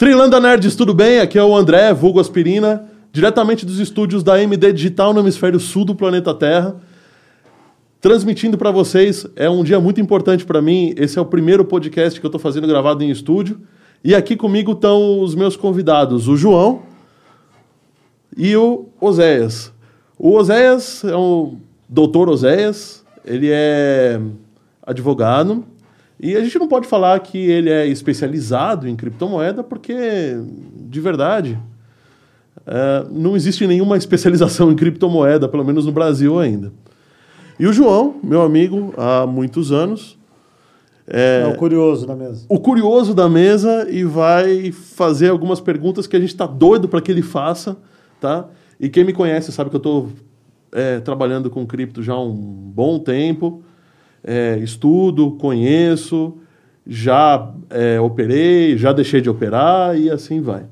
Trilanda Nerds, tudo bem? Aqui é o André, vulgo Aspirina, diretamente dos estúdios da MD Digital no hemisfério sul do planeta Terra. Transmitindo para vocês, é um dia muito importante para mim. Esse é o primeiro podcast que eu estou fazendo gravado em estúdio. E aqui comigo estão os meus convidados, o João e o Oséias. O Oséias é o doutor Oséias, ele é advogado, e a gente não pode falar que ele é especializado em criptomoeda, porque, de verdade, é, não existe nenhuma especialização em criptomoeda, pelo menos no Brasil ainda. E o João, meu amigo há muitos anos. É, é o curioso da mesa. O curioso da mesa e vai fazer algumas perguntas que a gente está doido para que ele faça, tá? E quem me conhece sabe que eu estou é, trabalhando com cripto já há um bom tempo é, estudo, conheço, já é, operei, já deixei de operar e assim vai.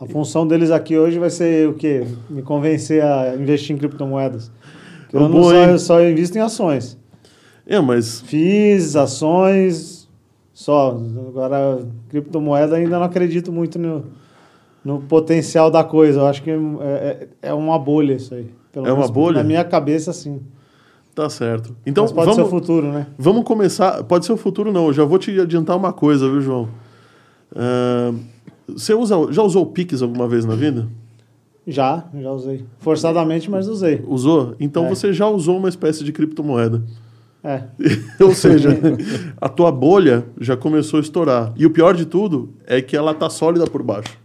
A função deles aqui hoje vai ser o quê? Me convencer a investir em criptomoedas. eu não bom, só, só invisto em ações. É, mas... Fiz ações só. Agora, criptomoeda ainda não acredito muito no, no potencial da coisa. Eu acho que é, é, é uma bolha isso aí. Pelo é uma bolha? Na minha cabeça, sim. Tá certo. Então, Mas pode vamos, ser o futuro, né? Vamos começar. Pode ser o futuro, não. Eu já vou te adiantar uma coisa, viu, João? Uh, você usa, já usou o Pix alguma vez na vida? Já, já usei. Forçadamente, mas usei. Usou? Então é. você já usou uma espécie de criptomoeda. É. Ou seja, a tua bolha já começou a estourar. E o pior de tudo é que ela tá sólida por baixo.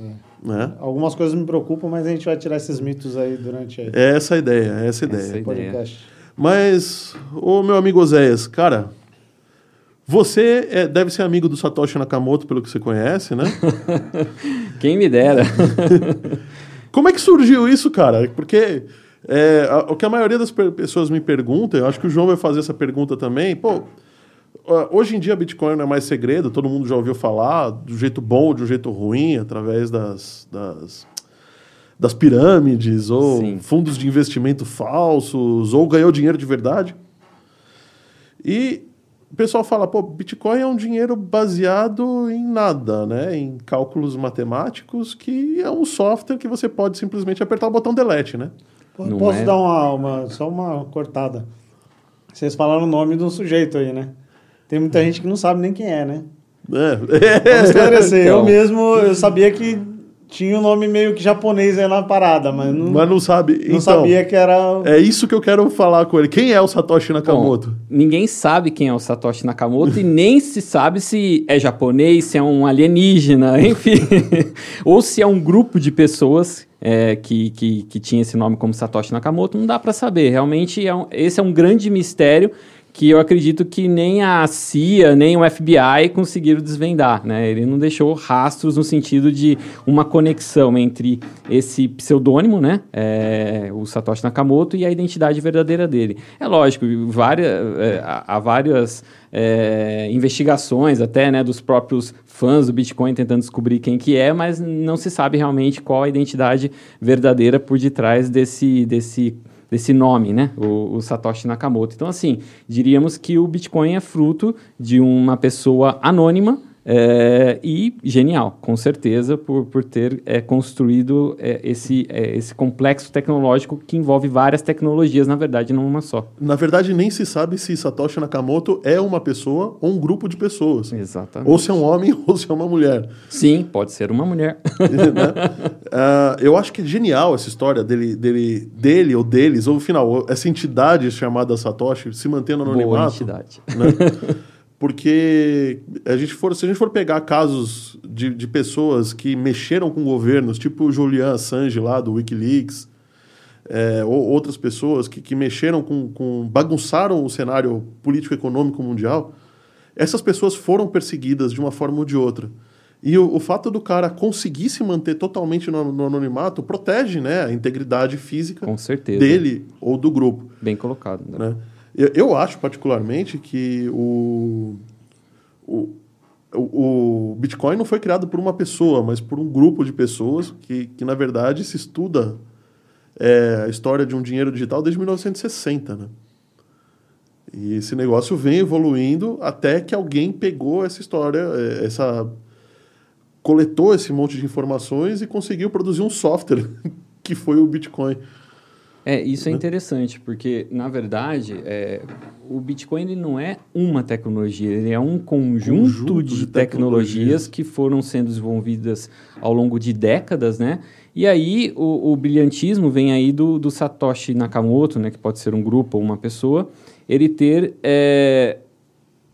É. Né? Algumas coisas me preocupam, mas a gente vai tirar esses mitos aí durante aí. É essa a ideia, é essa a ideia. Essa ideia. Mas, ô meu amigo Oséias, cara, você é, deve ser amigo do Satoshi Nakamoto, pelo que você conhece, né? Quem me dera. Como é que surgiu isso, cara? Porque é, a, o que a maioria das pessoas me pergunta, eu acho que o João vai fazer essa pergunta também, pô, Hoje em dia, Bitcoin não é mais segredo, todo mundo já ouviu falar, do jeito bom ou de um jeito ruim, através das, das, das pirâmides, ou Sim. fundos de investimento falsos, ou ganhou dinheiro de verdade. E o pessoal fala, pô, Bitcoin é um dinheiro baseado em nada, né? Em cálculos matemáticos, que é um software que você pode simplesmente apertar o botão delete, né? Posso é... dar uma, uma, só uma cortada? Vocês falaram o nome de um sujeito aí, né? Tem muita gente que não sabe nem quem é, né? É. Vamos esclarecer. Então. Eu mesmo, eu sabia que tinha um nome meio que japonês aí na parada, mas não, mas não sabe. Não então, sabia que era. É isso que eu quero falar com ele. Quem é o Satoshi Nakamoto? Bom, ninguém sabe quem é o Satoshi Nakamoto e nem se sabe se é japonês, se é um alienígena, enfim. Ou se é um grupo de pessoas é, que, que, que tinha esse nome como Satoshi Nakamoto. Não dá para saber. Realmente, é um, esse é um grande mistério que eu acredito que nem a CIA, nem o FBI conseguiram desvendar, né? Ele não deixou rastros no sentido de uma conexão entre esse pseudônimo, né? É, o Satoshi Nakamoto e a identidade verdadeira dele. É lógico, várias, é, há várias é, investigações até, né, dos próprios fãs do Bitcoin tentando descobrir quem que é, mas não se sabe realmente qual a identidade verdadeira por detrás desse, desse desse nome, né? O, o, Satoshi Nakamoto. Então, assim, diríamos que o Bitcoin é fruto de uma pessoa anônima é, e genial, com certeza, por, por ter é, construído é, esse, é, esse complexo tecnológico que envolve várias tecnologias, na verdade, não uma só. Na verdade, nem se sabe se Satoshi Nakamoto é uma pessoa ou um grupo de pessoas. Exatamente. Ou se é um homem ou se é uma mulher. Sim, pode ser uma mulher. né? uh, eu acho que é genial essa história dele, dele, dele ou deles, ou no final, essa entidade chamada Satoshi se mantendo no anonimato. Boa entidade. Né? porque a gente for, se a gente for pegar casos de, de pessoas que mexeram com governos, tipo o Julian Assange lá do Wikileaks, é, ou outras pessoas que, que mexeram com, com. bagunçaram o cenário político-econômico mundial, essas pessoas foram perseguidas de uma forma ou de outra. E o, o fato do cara conseguir se manter totalmente no, no, anonimato protege né, a integridade física dele ou do grupo. Bem colocado. Né? né? Eu, eu acho, particularmente, que o, o, o, Bitcoin não foi criado por uma pessoa, mas por um grupo de pessoas que, que na verdade, se estuda é, a história de um dinheiro digital desde 1960, né? E esse negócio vem evoluindo até que alguém pegou essa história, é, essa coletou esse monte de informações e conseguiu produzir um software que foi o Bitcoin. É, isso é né? interessante, porque, na verdade, é, o Bitcoin ele não é uma tecnologia, ele é um conjunto, conjunto de, de tecnologias, tecnologias que foram sendo desenvolvidas ao longo de décadas, né? E aí o, o brilhantismo vem aí do, do, Satoshi Nakamoto, né, que pode ser um grupo ou uma pessoa, ele ter é,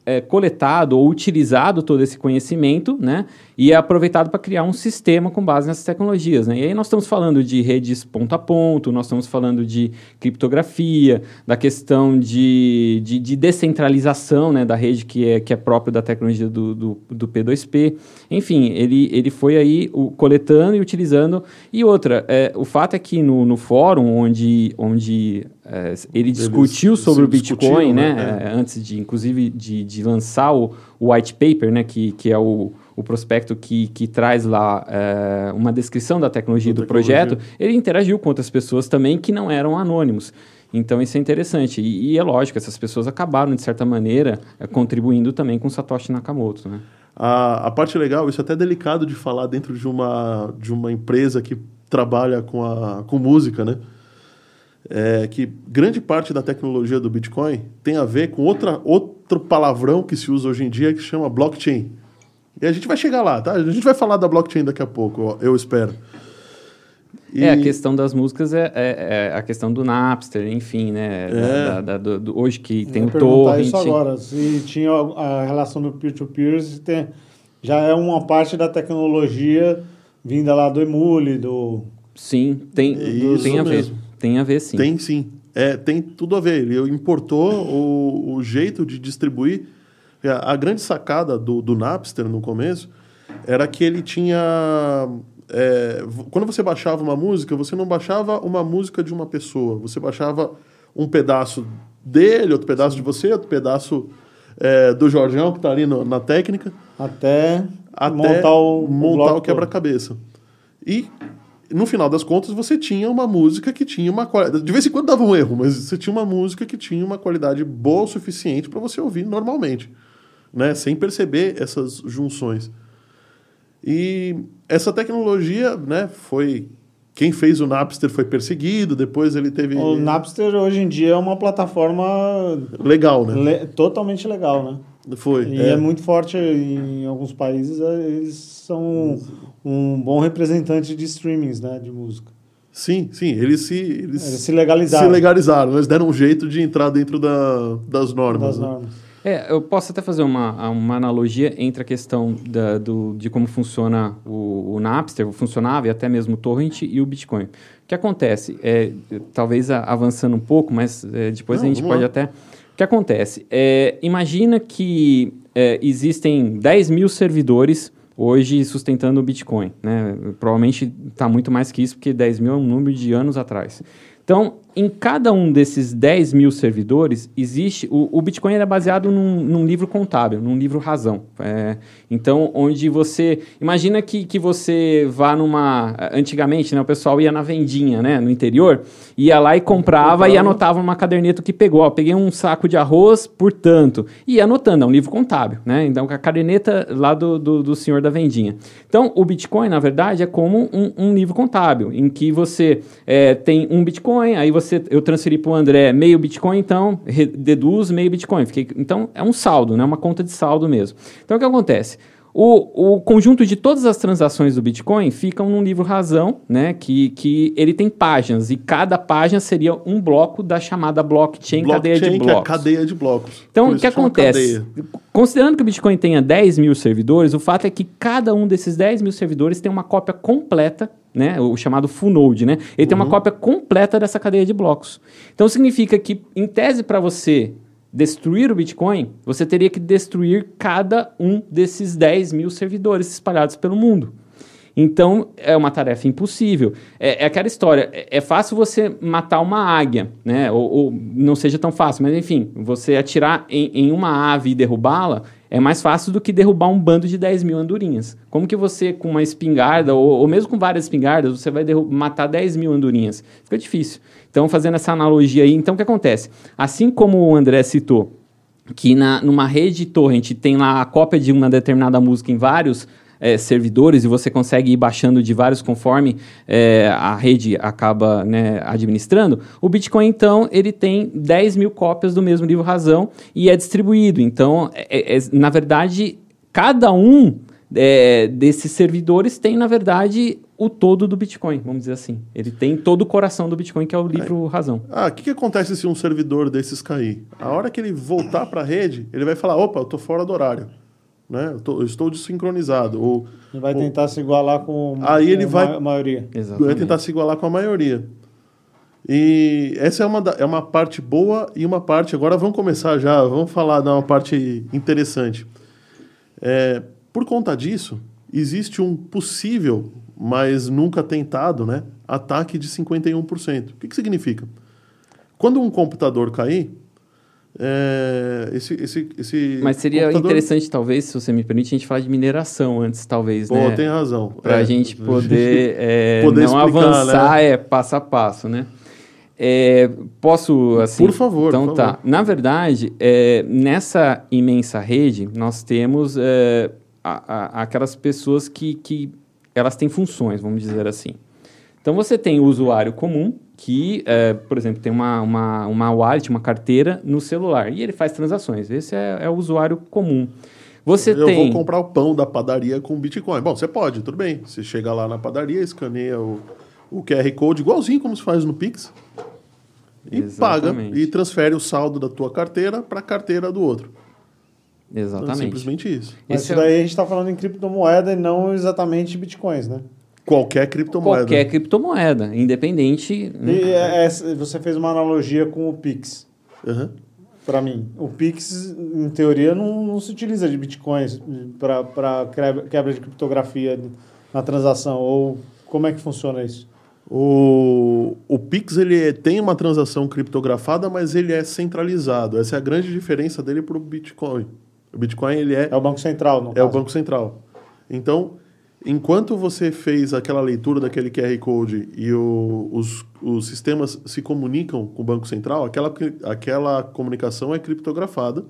é, coletado ou utilizado todo esse conhecimento, né? E é aproveitado para criar um sistema com base nessas tecnologias, né? E aí nós estamos falando de redes ponto a ponto, nós estamos falando de criptografia, da questão de, de, de descentralização, né? Da rede que é, que é próprio da tecnologia do, do, do P2P. Enfim, ele, ele foi aí o, coletando e utilizando. E outra, é, o fato é que no, no fórum onde, onde é, ele discutiu Eles sobre o Bitcoin, né? né? É. antes de, inclusive, de, de lançar o, o white paper, né? Que, que é o, o prospecto que, que traz lá é, uma descrição da tecnologia do, do tecnologia. projeto. Ele interagiu com outras pessoas também que não eram anônimos. Então isso é interessante. E, e é lógico, essas pessoas acabaram, de certa maneira, é, contribuindo também com Satoshi Nakamoto, né? A, a parte legal, isso é até delicado de falar dentro de uma, de uma empresa que trabalha com, a, com música, né? é que grande parte da tecnologia do Bitcoin tem a ver com outra, outro palavrão que se usa hoje em dia que chama blockchain. E a gente vai chegar lá, tá? A gente vai falar da blockchain daqui a pouco, eu espero. E... É, a questão das músicas é, é, é, a questão do Napster, enfim, né? É. Da, da, do, do, hoje que tem eu o Torrent... isso agora, se tinha a relação do peer-to-peer, -peer, já é uma parte da tecnologia vinda lá do Emule, do... Sim, tem, do, tem a ver. Tem a ver, sim. Tem, sim. É, tem tudo a ver. Ele importou o, o jeito de distribuir. A, grande sacada do, do Napster no começo era que ele tinha. É, quando você baixava uma música, você não baixava uma música de uma pessoa. Você baixava um pedaço dele, outro pedaço de você, outro pedaço é, do Jorgeão, que está ali no, na técnica. Até, até montar o, montar o quebra-cabeça. E no final das contas, você tinha uma música que tinha uma qualidade. De vez em quando dava um erro, mas você tinha uma música que tinha uma qualidade boa o suficiente para você ouvir normalmente, né? sem perceber essas junções. E essa tecnologia né, foi. Quem fez o Napster foi perseguido, depois ele teve. O Napster hoje em dia é uma plataforma. Legal, né? Le... Totalmente legal, né? Foi. E é. é. muito forte em alguns países, é, eles são um bom representante de streamings, né, de música. Sim, sim, eles se eles, eles se legalizaram. Se legalizaram, eles deram um jeito de entrar dentro da, das normas. Das né? normas. É, eu posso até fazer uma, uma analogia entre a questão da, do, de como funciona o, o Napster, funcionava e até mesmo o Torrent e o Bitcoin. O que acontece? É, talvez avançando um pouco, mas é, depois Não, a gente pode lá. até o que acontece? É, imagina que é, existem 10 mil servidores hoje sustentando o Bitcoin. Né? Provavelmente está muito mais que isso, porque 10 mil é um número de anos atrás. Então, em cada um desses 10 mil servidores, existe. O, o Bitcoin é baseado num, num, livro contábil, num livro razão. É, então, onde você. Imagina que, que você vá numa. Antigamente, né, o pessoal ia na vendinha, né, no interior, ia lá e comprava e anotava numa caderneta que pegou. Ó, peguei um saco de arroz, portanto. E ia anotando, é um livro contábil, né? Então, a caderneta lá do, do, do senhor da vendinha. Então, o Bitcoin, na verdade, é como um, um livro contábil, em que você é, tem um Bitcoin, aí você você, eu transferi para o André meio Bitcoin, então deduz meio Bitcoin. Fiquei, então é um saldo, né? uma conta de saldo mesmo. Então o que acontece? O, o conjunto de todas as transações do Bitcoin ficam num livro razão, né? Que, que ele tem páginas e cada página seria um bloco da chamada blockchain, blockchain cadeia de blocos. Que é cadeia de blocos. Então, o que acontece? Considerando que o Bitcoin tenha 10 mil servidores, o fato é que cada um desses 10 mil servidores tem uma cópia completa né, o chamado full node, né? Ele uhum. tem uma uhum. cópia completa dessa cadeia de blocos. Então significa que, em tese, para você destruir o Bitcoin, você teria que destruir cada um desses 10 mil servidores espalhados pelo mundo. Então, é uma tarefa impossível. É, é aquela história, é, é, fácil você matar uma águia, né? Ou, ou, não seja tão fácil, mas enfim, você atirar em, em uma ave e derrubá-la é mais fácil do que derrubar um bando de 10 mil andorinhas. Como que você, com uma espingarda, ou, ou mesmo com várias espingardas, você vai matar 10 mil andorinhas? Fica difícil. Então, fazendo essa analogia aí, então o que acontece? Assim como o André citou, que na, numa rede torrent tem lá a cópia de uma determinada música em vários é, servidores e você consegue ir baixando de vários conforme é, a rede acaba né, administrando, o Bitcoin, então, ele tem 10 mil cópias do mesmo livro razão e é distribuído. Então, é, é, na verdade, cada um é, desses servidores tem, na verdade, o todo do Bitcoin, vamos dizer assim. Ele tem todo o coração do Bitcoin, que é o livro razão. Ah, o que, que acontece se um servidor desses cair? A hora que ele voltar para a rede, ele vai falar, opa, eu estou fora do horário. Né? Eu, tô, eu estou desincronizado. Ou, ele vai ou... tentar se igualar com aí ele vai, a maioria. Exatamente. Vai tentar se igualar com a maioria. E essa é uma, é uma parte boa e uma parte. Agora vamos começar já, vamos falar de uma parte interessante. É, por conta disso, existe um possível, mas nunca tentado, né, ataque de 51%. O que, que significa? Quando um computador cair, é, esse, esse, esse Mas seria computador... interessante, talvez, se você me permite, a gente falar de mineração antes, talvez, Pô, né? tem razão. Para a é. gente poder, é, poder não explicar, avançar né? é, passo a passo, né? É, posso, assim... Por favor, Então por tá. Favor. Na verdade, é, nessa imensa rede, nós temos é, a, a, aquelas pessoas que, que elas têm funções, vamos dizer assim. Então, você tem o usuário comum, que, é, por exemplo, tem uma, uma, uma wallet, uma carteira no celular, e ele faz transações. Esse é, é o usuário comum. Você eu tem... vou comprar o pão da padaria com Bitcoin. Bom, você pode, tudo bem. Você chega lá na padaria, escaneia o, o QR Code, igualzinho como se faz no Pix, e Exatamente. paga e transfere o saldo da tua carteira para a carteira do outro. Exatamente. Então, simplesmente isso. Mas Esse isso daí é... a gente está falando em criptomoeda e não exatamente bitcoins, né? Qualquer criptomoeda. Qualquer criptomoeda, independente. E é, é, você fez uma analogia com o Pix. Uhum. Para mim, o Pix, em teoria, não, não se utiliza de bitcoins para quebra de criptografia na transação. Ou como é que funciona isso? O, o Pix ele tem uma transação criptografada, mas ele é centralizado. Essa é a grande diferença dele para o Bitcoin. O Bitcoin ele é é o banco central, não? É caso. o banco central. Então enquanto você fez aquela leitura daquele QR Code e o, os, os sistemas se comunicam com o Banco Central, aquela, aquela comunicação é criptografada,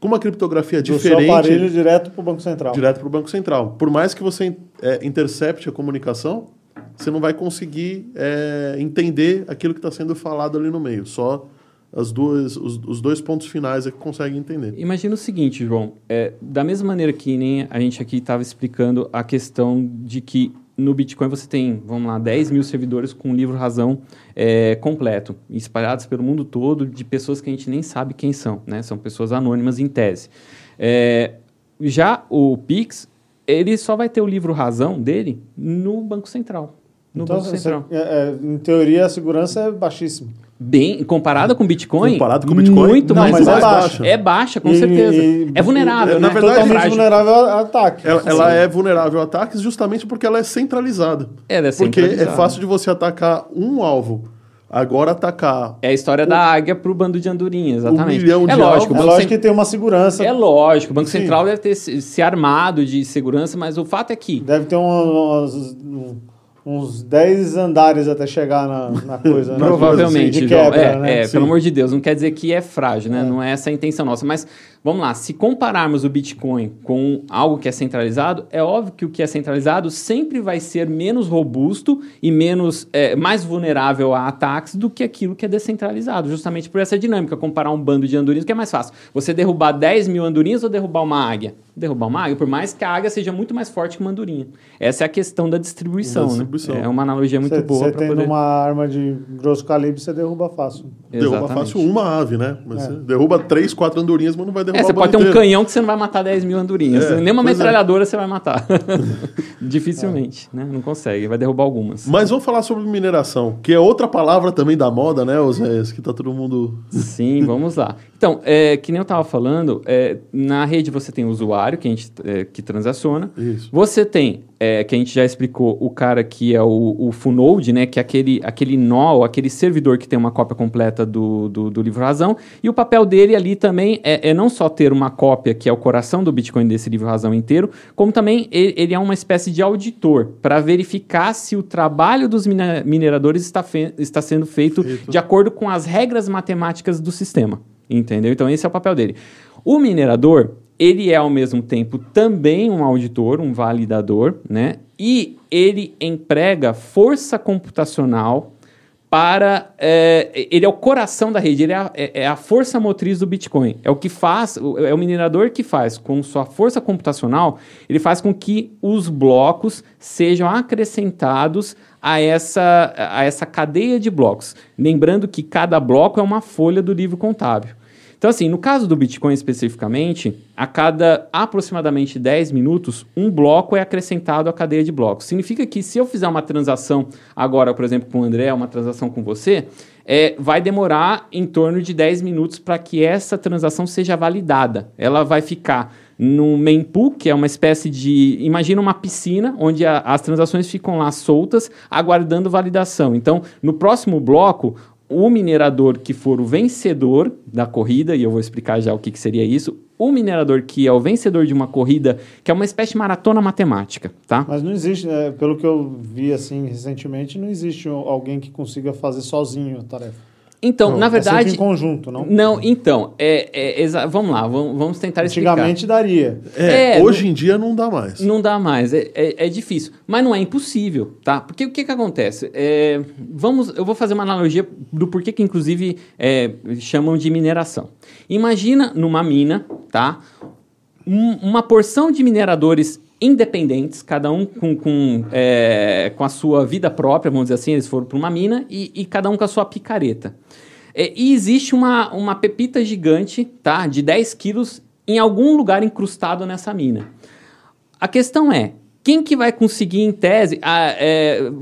com uma criptografia Do diferente... Seu aparelho direto para o Banco Central. Direto para o Banco Central. Por mais que você é, intercepte a comunicação, você não vai conseguir é, entender aquilo que está sendo falado ali no meio, só as duas, os, os, dois pontos finais é que consegue entender. Imagina o seguinte, João. É, da mesma maneira que nem a gente aqui estava explicando a questão de que no Bitcoin você tem, vamos lá, 10 mil servidores com o livro razão é, completo, espalhados pelo mundo todo, de pessoas que a gente nem sabe quem são, né? São pessoas anônimas em tese. É, já o Pix, ele só vai ter o livro razão dele no Banco Central. No então, Banco Central. É, é, em teoria, a segurança é baixíssima bem comparada com Bitcoin, comparado com Bitcoin, muito não, mais, mas é baixa. É baixa, com e, certeza. E, é vulnerável, e, né? Na verdade, totalmente é vulnerável a ataques. Ela, ela, é vulnerável a ataques justamente porque ela é centralizada. Ela é centralizada. Porque é fácil de você atacar um alvo. Agora atacar. É a história o, da águia para o bando de andorinhas, exatamente. Um milhão é de lógico, alvos. É lógico que tem uma segurança. É lógico, o Banco Sim. Central deve ter se, se, armado de segurança, mas o fato é que. Deve ter umas, uns 10 andares até chegar na, na coisa. Né? Provavelmente, de quebra, é, né? é pelo amor de Deus, não quer dizer que é frágil, né? É. Não é essa a intenção nossa. Mas vamos lá, se compararmos o Bitcoin com algo que é centralizado, é óbvio que o que é centralizado sempre vai ser menos robusto e menos é, mais vulnerável a ataques do que aquilo que é descentralizado, justamente por essa dinâmica. Comparar um bando de andorinhas, que é mais fácil. Você derrubar 10 mil andorinhas ou derrubar uma águia? Derrubar uma águia, por mais que a águia seja muito mais forte que uma andorinha. Essa é a questão da distribuição, da distribuição. né? É uma analogia muito cê, boa. Você tendo poder... uma arma de grosso calibre, você derruba fácil. Derruba fácil uma ave, né? Mas é. derruba três, quatro andorinhas, mas não vai derrubar É, você pode ter um canhão que você não vai matar 10 mil andorinhas. É, Nem uma é. metralhadora é. você vai matar. Dificilmente, né? Não consegue, vai derrubar algumas. Mas vamos falar sobre mineração, que é outra palavra também da moda, né, Oséias? Que tá todo mundo... Sim, vamos lá. Então, é, que nem eu estava falando, é, na rede você tem o usuário, que a gente é, que transaciona. Isso. Você tem, é, que a gente já explicou, o cara que é o, o full node, né, que é aquele, aquele nó, aquele servidor que tem uma cópia completa do, do, do livro razão. E o papel dele ali também é, é, não só ter uma cópia, que é o coração do Bitcoin desse livro razão inteiro, como também ele, ele é uma espécie de auditor para verificar se o trabalho dos mineradores está, fe, está sendo feito, feito de acordo com as regras matemáticas do sistema. Entendeu? Então, esse é o papel dele. O minerador, ele é ao mesmo tempo também um auditor, um validador, né? E ele emprega força computacional para. É, ele é o coração da rede, ele é a, é, é a, força motriz do Bitcoin. É o que faz, é o minerador que faz com sua força computacional, ele faz com que os blocos sejam acrescentados a essa, a essa cadeia de blocos. Lembrando que cada bloco é uma folha do livro contábil. Então, assim, no caso do Bitcoin especificamente, a cada aproximadamente 10 minutos, um bloco é acrescentado à cadeia de blocos. Significa que se eu fizer uma transação agora, por exemplo, com o André, uma transação com você, é, vai demorar em torno de 10 minutos para que essa transação seja validada. Ela vai ficar no mempool, que é uma espécie de. Imagina uma piscina onde a, as transações ficam lá soltas, aguardando validação. Então, no próximo bloco, o minerador que for o vencedor da corrida, e eu vou explicar já o que, que, seria isso, o minerador que é o vencedor de uma corrida, que é uma espécie de maratona matemática, tá? Mas não existe, é, pelo que eu vi assim recentemente, não existe alguém que consiga fazer sozinho a tarefa. Então, não, na verdade. É em conjunto, não? Não, então, é, é vamos lá, vamos, vamos tentar explicar. Antigamente daria. É, é hoje não, em dia não dá mais. Não dá mais, é, é, é, difícil. Mas não é impossível, tá? Porque o que, que acontece? É, vamos, eu vou fazer uma analogia do porquê que, inclusive, é, chamam de mineração. Imagina numa mina, tá? Um, uma porção de mineradores independentes, cada um com, com, é, com a sua vida própria, vamos dizer assim, eles foram para uma mina e, e, cada um com a sua picareta. É, e existe uma, uma pepita gigante, tá, de 10 quilos em algum lugar incrustado nessa mina. A questão é, quem que vai conseguir, em tese, a, é,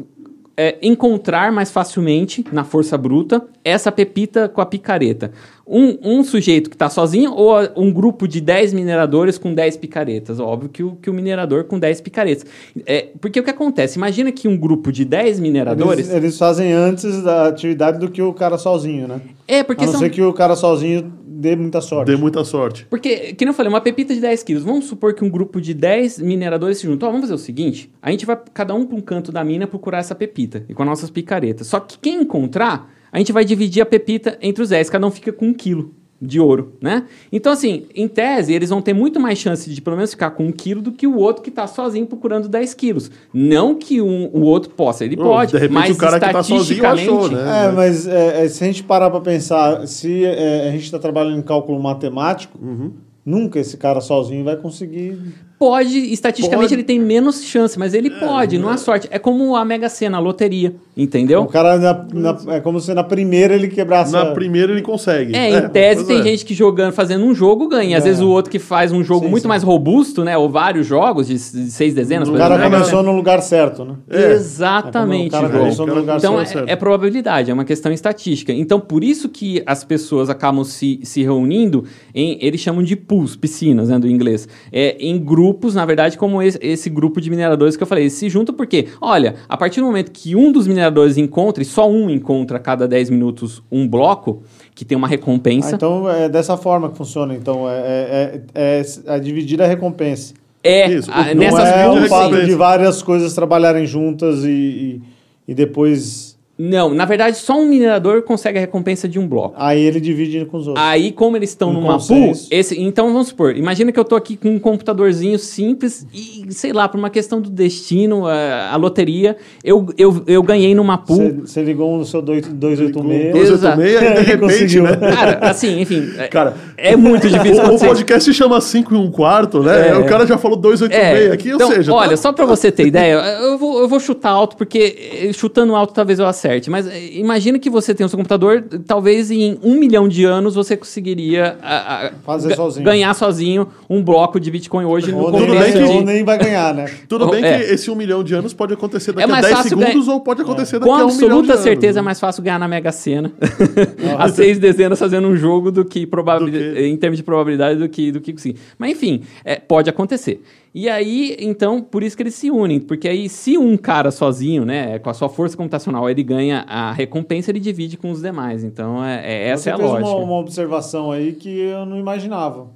é, encontrar mais facilmente na força bruta essa pepita com a picareta? Um, um sujeito que está sozinho ou um grupo de 10 mineradores com 10 picaretas? Óbvio que o, que o minerador com 10 picaretas. É, porque o que acontece? Imagina que um grupo de 10 mineradores. Eles, eles fazem antes da atividade do que o cara sozinho, né? É, porque A não são... ser que o cara sozinho dê muita sorte. Dê muita sorte. Porque, que não falei, uma pepita de 10 quilos. Vamos supor que um grupo de 10 mineradores se juntam. vamos fazer o seguinte: a gente vai cada um para um canto da mina procurar essa pepita e com as nossas picaretas. Só que quem encontrar, a gente vai dividir a pepita entre os 10. Cada um fica com um quilo de ouro, né? Então, assim, em tese, eles vão ter muito mais chance de pelo menos ficar com um quilo do que o outro que está sozinho procurando 10 quilos. Não que um, o outro possa, ele pode, de repente, mas o cara que tá sozinho achou, né? É, mas é, é, se a gente parar para pensar, se é, a gente está trabalhando em cálculo matemático, uhum. nunca esse cara sozinho vai conseguir pode, estatisticamente pode. ele tem menos chance, mas ele é, pode, não, é sorte. É como a Mega Sena, a loteria, entendeu? O cara, na, na, é como se na primeira ele quebrasse. Na a... primeira ele consegue. É, é em tese tem é. gente que jogando, fazendo um jogo ganha. Às vezes o outro que faz um jogo sim, muito sim. mais robusto, né? Ou vários jogos de, de seis dezenas. O cara exemplo, começou no lugar certo, né? Exatamente, o cara começou no lugar Então certo. é, probabilidade, é uma questão estatística. Então por isso que as pessoas acabam se, se reunindo em, eles chamam de pools, piscinas, né, do inglês, é, em grupos grupos, na verdade, como esse, esse, grupo de mineradores que eu falei. Eles se juntam porque, olha, a partir do momento que um dos mineradores encontra, e só um encontra a cada 10 minutos um bloco, que tem uma recompensa. Ah, então é dessa forma que funciona. Então é, é, é, é dividir a recompensa. É, Isso. A, não nessas é o fato de várias coisas trabalharem juntas e, e, e depois não, na verdade, só um minerador consegue a recompensa de um bloco. Aí ele divide com os outros. Aí, como eles estão um numa pool, esse, então vamos supor, imagina que eu tô aqui com um computadorzinho simples e, sei lá, por uma questão do destino, a, a loteria, eu, eu, eu ganhei numa pool. Você ligou no seu 286. 286 e de repente, né? Cara, assim, enfim, é, cara, é muito difícil. O, o podcast se chama 5 e um quarto, né? É, o cara já falou 286 é, aqui, então, ou seja... Olha, tá... só pra você ter ideia, eu vou, eu vou chutar alto, porque eh, chutando alto talvez eu acerte acerte. Mas eh, imagina que você tem o seu computador, talvez em um milhão de anos você conseguiria a, a, Fazer sozinho. ganhar sozinho um bloco de Bitcoin hoje ou no nem, que, ou nem vai ganhar, né? Tudo bem é. que esse um milhão de anos pode acontecer daqui é a 10 segundos ganha... ou pode acontecer é. daqui Com a um milhão de absoluta certeza é mais fácil ganhar na Mega Sena. a seis dezenas fazendo um jogo do que, probabilidade, do que... em termos de probabilidade do que do que sim. Mas enfim, é, pode acontecer. E aí, então, por isso que eles se unem, porque aí se um cara sozinho, né, com a sua força computacional, ele ganha a recompensa, ele divide com os demais. Então, é, é essa Você é a fez lógica. Uma, uma observação aí que eu não imaginava.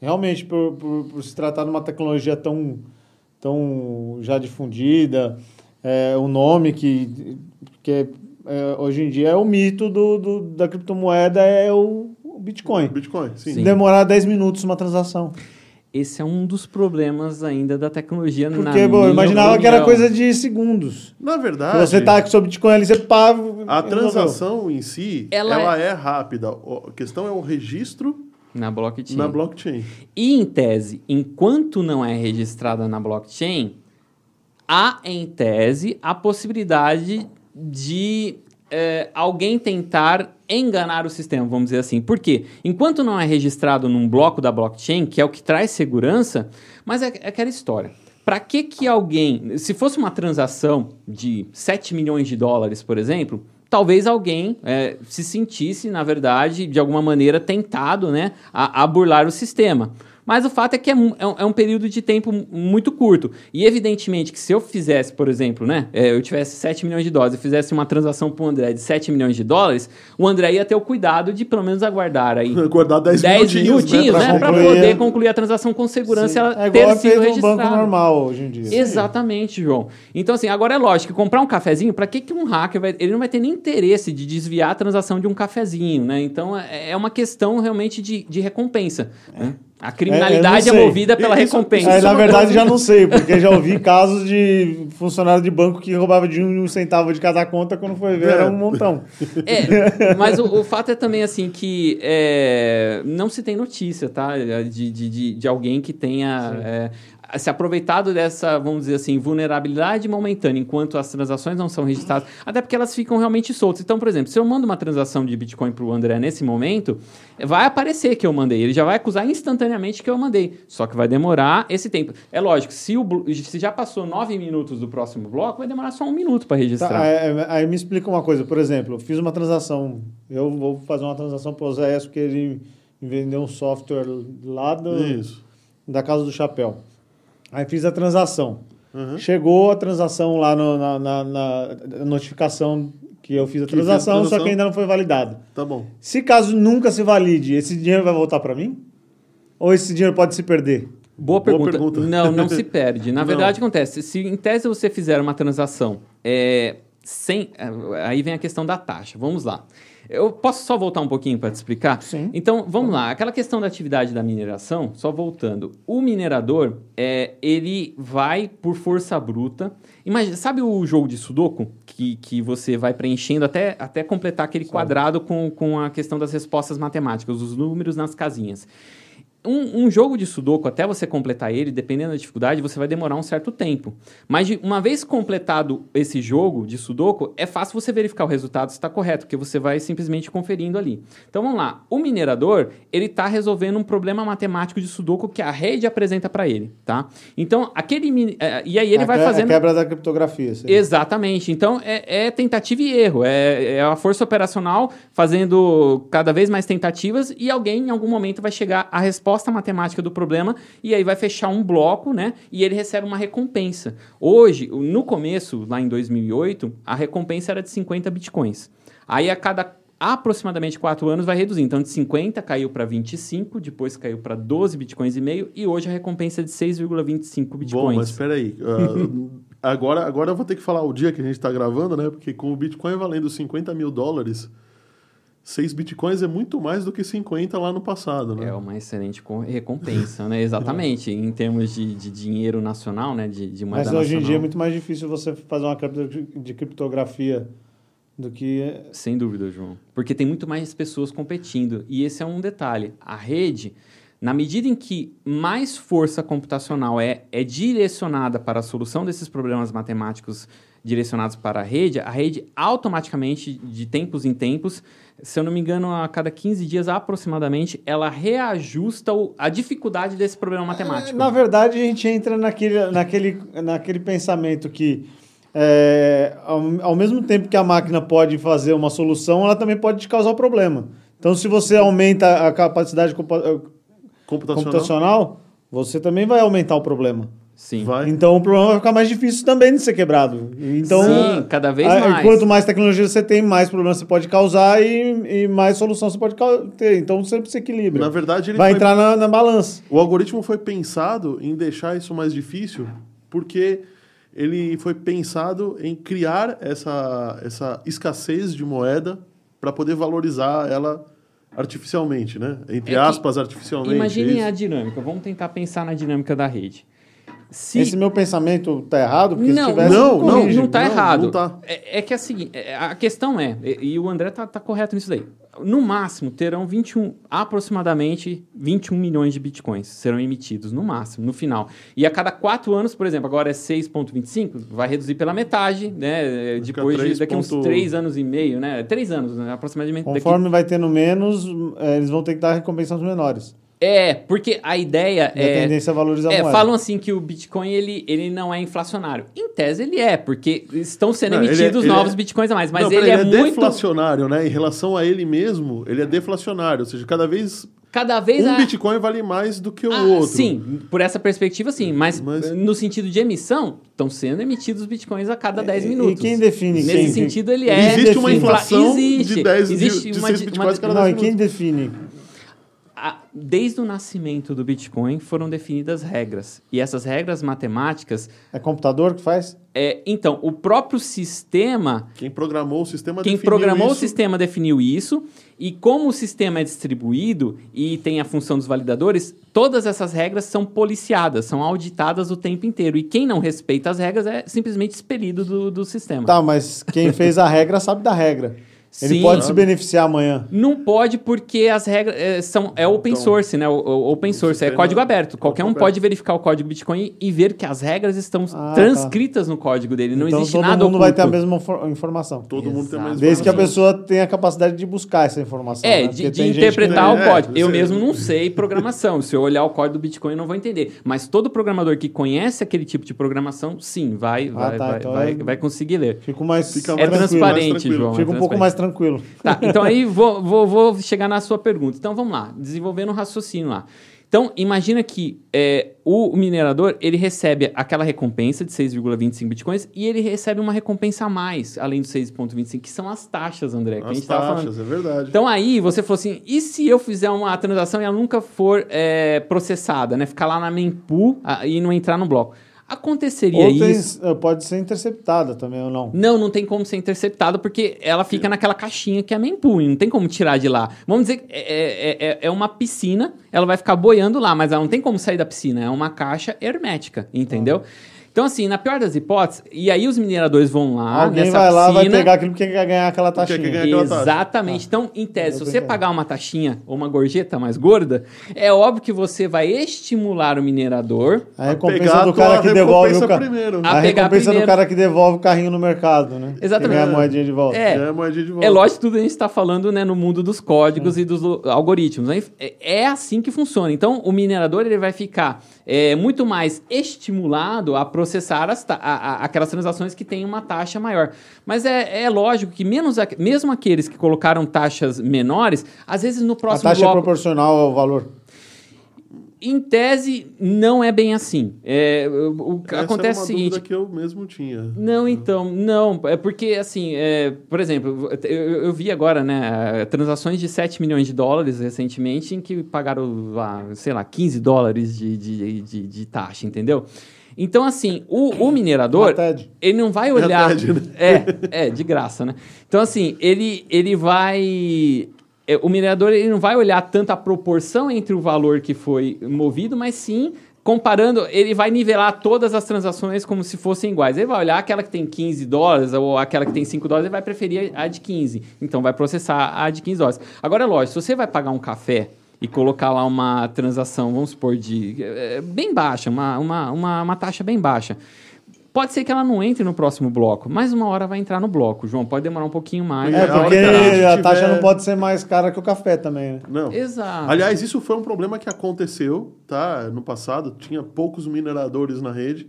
Realmente, por, por, por se tratar de uma tecnologia tão, tão já difundida, é, o nome que, que é, é, hoje em dia é o mito do, do, da criptomoeda é o Bitcoin. Bitcoin, sim. sim. Demorar 10 minutos uma transação. Esse é um dos problemas ainda da tecnologia Porque, na bom, eu imaginava opinião. que era coisa de segundos. Na verdade. Você tá com o Bitcoin ali, você pá. A transação em si, ela, ela é... é... rápida. A questão é o registro. Na blockchain. Na blockchain. E em tese, enquanto não é registrada na blockchain, há em tese a possibilidade de é, alguém tentar enganar o sistema, vamos dizer assim. Por quê? Enquanto não é registrado num bloco da blockchain, que é o que traz segurança, mas é, é aquela história. Para que que alguém, se fosse uma transação de 7 milhões de dólares, por exemplo, talvez alguém é, se sentisse, na verdade, de alguma maneira tentado né, a, a burlar o sistema. Mas o fato é que é, é, um, é um período de tempo muito curto. E evidentemente que se eu fizesse, por exemplo, né, é, eu tivesse 7 milhões de dólares e fizesse uma transação para o André de 7 milhões de dólares, o André ia ter o cuidado de pelo menos aguardar aí aguardar 10, 10 minutinhos, minutinhos né, para né, poder concluir a transação com segurança ela é ter sido registrada. um banco normal hoje em dia. Exatamente, Sim. João. Então assim, agora é lógico, comprar um cafezinho, para que que um hacker vai, ele não vai ter nem interesse de desviar a transação de um cafezinho, né? Então é, é uma questão realmente de, de recompensa, é. né? A criminalidade é, é movida pela isso, recompensa. É, na verdade, já não sei, porque já ouvi casos de funcionário de banco que roubava de um centavo de cada conta quando foi ver, era um montão. É, mas o, o fato é também assim que é, não se tem notícia, tá? De, de, de, de alguém que tenha se aproveitado dessa, vamos dizer assim, vulnerabilidade momentânea, enquanto as transações não são registradas, até porque elas ficam realmente soltas. Então, por exemplo, se eu mando uma transação de Bitcoin para o André nesse momento, vai aparecer que eu mandei. Ele já vai acusar instantaneamente que eu mandei. Só que vai demorar esse tempo. É lógico, se, o, se já passou nove minutos do próximo bloco, vai demorar só um minuto para registrar. Tá, aí, aí, me explica uma coisa. Por exemplo, eu fiz uma transação, eu vou fazer uma transação para o Zé, porque ele vendeu um software lá do, da Casa do Chapéu. Aí fiz a transação. Uhum. Chegou a transação lá no, na, na, na, notificação que eu fiz a transação, transação, só que ainda não foi validado. Tá bom. Se caso nunca se valide, esse dinheiro vai voltar para mim? Ou esse dinheiro pode se perder? Boa pergunta. Boa pergunta. Não, não se perde. Na verdade, acontece. Se em tese você fizer uma transação é, sem. Aí vem a questão da taxa. Vamos lá. Eu posso só voltar um pouquinho para te explicar? Sim. Então, vamos lá. Aquela questão da atividade da mineração, só voltando. O minerador, é, ele vai por força bruta. Imagina, sabe o jogo de Sudoku? Que, que você vai preenchendo até, até completar aquele Sabe. quadrado com, com a questão das respostas matemáticas, os números nas casinhas. Um, um, jogo de Sudoku, até você completar ele, dependendo da dificuldade, você vai demorar um certo tempo. Mas de, uma vez completado esse jogo de Sudoku, é fácil você verificar o resultado se está correto, porque você vai simplesmente conferindo ali. Então vamos lá. O minerador, ele está resolvendo um problema matemático de Sudoku que a rede apresenta para ele, tá? Então, aquele. É, e aí ele a vai fazendo. A quebra da criptografia. Sim. Exatamente. Então, é, é, tentativa e erro. É, é a força operacional fazendo cada vez mais tentativas e alguém, em algum momento, vai chegar à resposta resposta matemática do problema e aí vai fechar um bloco, né? E ele recebe uma recompensa. Hoje, no começo, lá em 2008, a recompensa era de 50 bitcoins. Aí a cada aproximadamente 4 anos vai reduzir. Então, de 50 caiu para 25, depois caiu para 12 bitcoins e meio, e hoje a recompensa é de 6,25 bitcoins. Bom, mas espera aí. Uh, agora, agora eu vou ter que falar o dia que a gente está gravando, né? Porque com o Bitcoin valendo 50 mil dólares, 6 bitcoins é muito mais do que 50 lá no passado, né? É uma excelente recompensa, né? Exatamente, em termos de, de, dinheiro nacional, né? De, de moeda Mas hoje nacional. em dia é muito mais difícil você fazer uma de criptografia do que... Sem dúvida, João. Porque tem muito mais pessoas competindo. E esse é um detalhe. A rede, na medida em que mais força computacional é, é direcionada para a solução desses problemas matemáticos direcionados para a rede, a rede automaticamente, de tempos em tempos, se eu não me engano, a cada 15 dias aproximadamente, ela reajusta o, a dificuldade desse problema matemático. Na verdade, a gente entra naquele, naquele, naquele pensamento que, é, ao, ao mesmo tempo que a máquina pode fazer uma solução, ela também pode te causar problema. Então, se você aumenta a capacidade computacional, computacional você também vai aumentar o problema. Sim. Vai. Então o problema vai ficar mais difícil também de ser quebrado. Então, Sim, cada vez a, mais. Quanto mais tecnologia você tem, mais problemas você pode causar e, e mais solução você pode ter. Então sempre se equilibra. Na verdade, ele vai foi... entrar na, na balança. O algoritmo foi pensado em deixar isso mais difícil porque ele foi pensado em criar essa, essa escassez de moeda para poder valorizar ela artificialmente, né? Entre é aspas, artificialmente. Imaginem a dinâmica. Vamos tentar pensar na dinâmica da rede. Se... Esse meu pensamento está errado? Porque não, se tivesse... não, não, não está errado. Não tá. É, é, que é a seguinte, é, a questão é, e, e o André está tá correto nisso daí. No máximo, terão 21, aproximadamente 21 milhões de bitcoins serão emitidos, no máximo, no final. E a cada quatro anos, por exemplo, agora é 6,25, vai reduzir pela metade, né? Depois 3. de daqui uns três anos e meio, né? Três anos, né? aproximadamente. Conforme daqui... vai tendo menos, é, eles vão ter que dar recompensas menores. É, porque a ideia e é. A tendência a valorizar é, Falam assim que o Bitcoin ele, ele não é inflacionário. Em tese ele é, porque estão sendo não, emitidos ele é, novos é, Bitcoins a mais. Mas não, ele, ele, é, é muito. deflacionário, né? Em relação a ele mesmo, ele é deflacionário. Ou seja, cada vez cada vez um a... Bitcoin vale mais do que o ah, outro. Sim, por essa perspectiva, sim. Mas, mas... no sentido de emissão, estão sendo emitidos Bitcoins a cada 10 minutos. E quem define? Nesse quem, sentido, ele é. Existe uma inflação existe, de 10 existe de, de uma, Bitcoins uma, cada 10 Não, e quem define? Desde o nascimento do Bitcoin foram definidas regras. E essas regras matemáticas. É computador que faz? É, então, o próprio sistema. Quem programou o sistema Quem programou isso. o sistema definiu isso. E como o sistema é distribuído e tem a função dos validadores, todas essas regras são policiadas, são auditadas o tempo inteiro. E quem não respeita as regras é simplesmente expelido do, do sistema. Tá, mas quem fez a regra sabe da regra. Ele Sim. pode se beneficiar amanhã. Não pode porque as regras é, são é open então, source, né? O, o open source é código aberto. Qualquer um pode verificar o código Bitcoin e ver que as regras estão ah, tá. transcritas tá. no código dele. Não então, existe todo nada todo mundo oculto. vai ter a mesma informação. Todo Exato. mundo tem a mesma Desde que a pessoa tenha a capacidade de buscar essa informação. É, né? de, de interpretar o código. É, eu mesmo não sei programação. Se eu olhar o código do Bitcoin, eu não vou entender. Mas todo programador que conhece aquele tipo de programação, sim, vai, ah, vai, tá, vai, então vai, vai, conseguir ler. Fico mais, Fica mais é transparente, mais João. Fica é um pouco mais tranquilo. Tá, então aí vou, vou, vou chegar na sua pergunta. Então vamos lá, desenvolvendo um raciocínio lá. Então, imagina que é, o minerador ele recebe aquela recompensa de 6,25 bitcoins e ele recebe uma recompensa a mais, além dos 6,25, que são as taxas, André. As a gente taxas, é verdade. Então aí você falou assim: e se eu fizer uma transação e ela nunca for é, processada, né? Ficar lá na mempool e não entrar no bloco? Aconteceria ou tem, isso. Pode ser interceptada também ou não? Não, não tem como ser interceptada porque ela fica naquela caixinha que é mempool, não tem como tirar de lá. Vamos dizer que é, é, é, é uma piscina, ela vai ficar boiando lá, mas ela não tem como sair da piscina, é uma caixa hermética, entendeu? Então, assim, na pior das hipóteses, e aí os mineradores vão lá. Alguém vai lá, piscina, vai pegar aquilo porque quer ganhar aquela taxinha. Quer ganhar aquela Exatamente. Taxa. Então, em tese, se você pagar uma taxinha ou uma gorjeta mais gorda, é óbvio que você vai estimular o minerador. A recompensa do cara que devolve o carro. Primeiro, né? A, a recompensa primeiro. do cara que devolve o carrinho no mercado, né? Exatamente. Ganha a moedinha de volta. É, é, moedinha de volta. é lógico que tudo a gente está falando né, no mundo dos códigos e dos algoritmos. Né? É assim que funciona. Então, o minerador ele vai ficar é, muito mais estimulado a processar as a, a, aquelas transações que têm uma taxa maior. Mas é, é lógico que menos, mesmo aqueles que colocaram taxas menores, às vezes no próximo A taxa é bloco, é proporcional ao valor. Em tese, não é bem assim. É, o, Essa acontece é uma seguinte, que eu mesmo tinha. Não, então, não. É porque, assim, é, por exemplo, eu, eu, vi agora, né, transações de 7 milhões de dólares recentemente em que pagaram, sei lá, 15 dólares de, de, de, de taxa, entendeu? Então, assim, o, o minerador, ele não vai olhar. TED, né? É, é, de graça, né? Então, assim, ele, ele vai. É, o minerador ele não vai olhar tanto a proporção entre o valor que foi movido, mas sim comparando, ele vai nivelar todas as transações como se fossem iguais. Ele vai olhar aquela que tem 15 dólares ou aquela que tem 5 dólares, ele vai preferir a de 15. Então vai processar a de 15 dólares. Agora, é lógico, se você vai pagar um café e colocar lá uma transação, vamos supor, de é, bem baixa, uma, uma, uma, uma taxa bem baixa. Pode ser que ela não entre no próximo bloco, mas uma hora vai entrar no bloco, João. Pode demorar um pouquinho mais. É, porque a, a taxa tiver... não pode ser mais cara que o café também, né? Não. Exato. Aliás, isso foi um problema que aconteceu, tá? No passado, tinha poucos mineradores na rede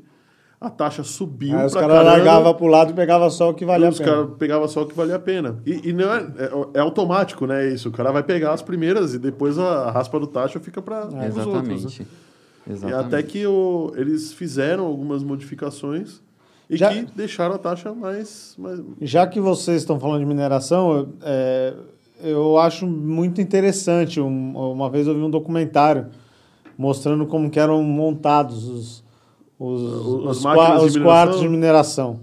a taxa subiu Aí os caras largavam para o lado e pegavam só o que valia a pena. Os caras pegavam só o que valia a pena. E, e não é, é, é, automático, né? Isso. O cara vai pegar as primeiras e depois a, a raspa do taxa fica para é, os outros. Né? Exatamente. E até que o, eles fizeram algumas modificações e Já... que deixaram a taxa mais, mais... Já que vocês estão falando de mineração, eu, é, eu acho muito interessante. Um, uma vez eu vi um documentário mostrando como que eram montados os os, os, os, qua os quartos de mineração.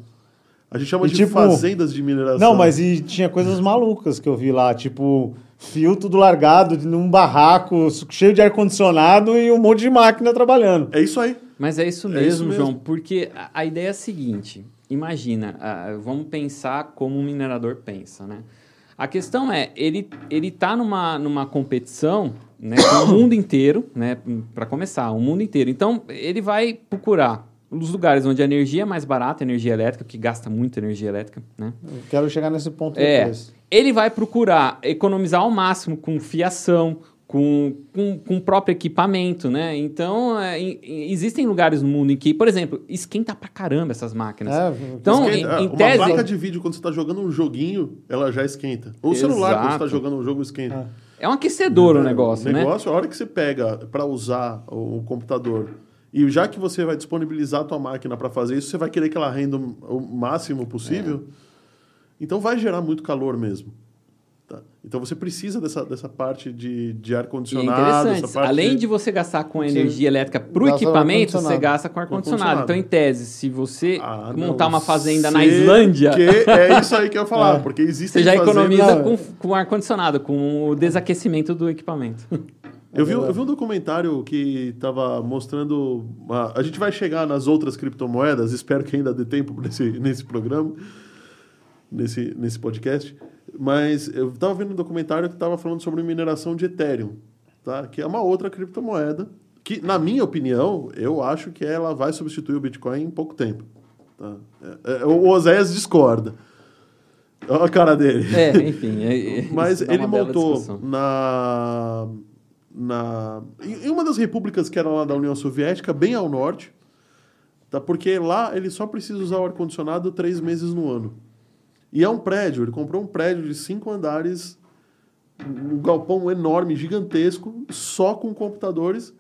A gente chama e, de tipo, fazendas de mineração. Não, mas e tinha coisas malucas que eu vi lá, tipo fio tudo largado num barraco cheio de ar-condicionado e um monte de máquina trabalhando. É isso aí. Mas é isso mesmo, é isso mesmo. João, porque a, a, ideia é a seguinte: imagina, uh, vamos pensar como um minerador pensa, né? A questão é, ele, ele tá numa, numa competição né, com o mundo inteiro, né? Para começar, o mundo inteiro. Então, ele vai procurar os lugares onde a energia é mais barata, energia elétrica, que gasta muita energia elétrica, né? Eu quero chegar nesse ponto é, depois. Ele vai procurar economizar ao máximo com fiação, com, com, com o próprio equipamento, né? Então, é, existem lugares no mundo em que, por exemplo, esquenta pra caramba essas máquinas. É, então, esquenta, em, em uma tese... placa de vídeo, quando você está jogando um joguinho, ela já esquenta. O celular, quando você está jogando um jogo, esquenta. É, é um aquecedor o negócio, o né? Negócio, a hora que você pega para usar o computador e já que você vai disponibilizar a tua máquina para fazer isso, você vai querer que ela renda o máximo possível. É. Então vai gerar muito calor mesmo. Então você precisa dessa, dessa parte de, de ar-condicionado. É Além de... de... você gastar com energia elétrica para o equipamento, você gasta com ar-condicionado. Então, em tese, se você ah, montar não, uma fazenda na Islândia. Que é isso aí que eu ia falar, é. porque existe. Você já economiza com, com ar-condicionado, com o desaquecimento do equipamento. Eu vi, eu vi um documentário que estava mostrando. A, a gente vai chegar nas outras criptomoedas, espero que ainda dê tempo nesse, nesse programa, nesse, nesse podcast. Mas eu estava vendo um documentário que estava falando sobre mineração de Ethereum, tá? que é uma outra criptomoeda, que, na minha opinião, eu acho que ela vai substituir o Bitcoin em pouco tempo. Tá? É, é, o Oséias discorda. Olha a cara dele. É, enfim. É, Mas ele montou na na em uma das repúblicas que era lá da União Soviética, bem ao norte, tá? porque lá ele só precisa usar o ar-condicionado três meses no ano. E é um prédio, ele comprou um prédio de cinco andares, um galpão enorme, gigantesco, só com computadores.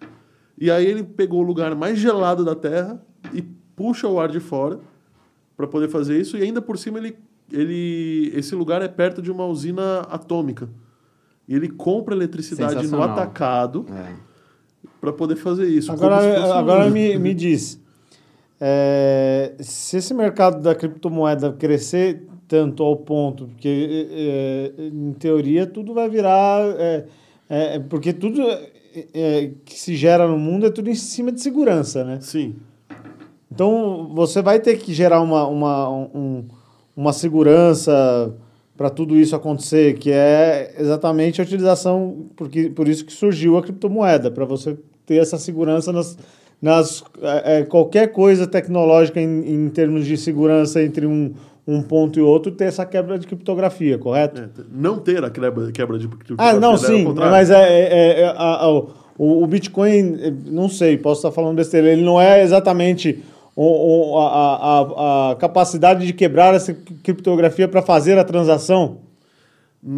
E aí ele pegou o lugar mais gelado da Terra e puxa o ar de fora para poder fazer isso. E ainda por cima ele, ele, esse lugar é perto de uma usina atômica. E ele compra eletricidade no atacado é. para poder fazer isso. Agora, agora um... me, me diz, é, se esse mercado da criptomoeda crescer tanto ao ponto, porque é, em teoria tudo vai virar, é, é, porque tudo que se gera no mundo é tudo em cima de segurança, né? Sim. Então você vai ter que gerar uma, uma, um, uma segurança para tudo isso acontecer, que é exatamente a utilização, porque, por isso que surgiu a criptomoeda, para você ter essa segurança nas, nas é, qualquer coisa tecnológica em, em termos de segurança entre um, um ponto e outro, ter essa quebra de criptografia, correto? É, não ter a quebra, quebra de criptografia. Ah, não, né? sim, mas é, é, é, é a, a, o, o Bitcoin, não sei, posso estar falando besteira, ele não é exatamente a, a, a capacidade de quebrar essa criptografia para fazer a transação?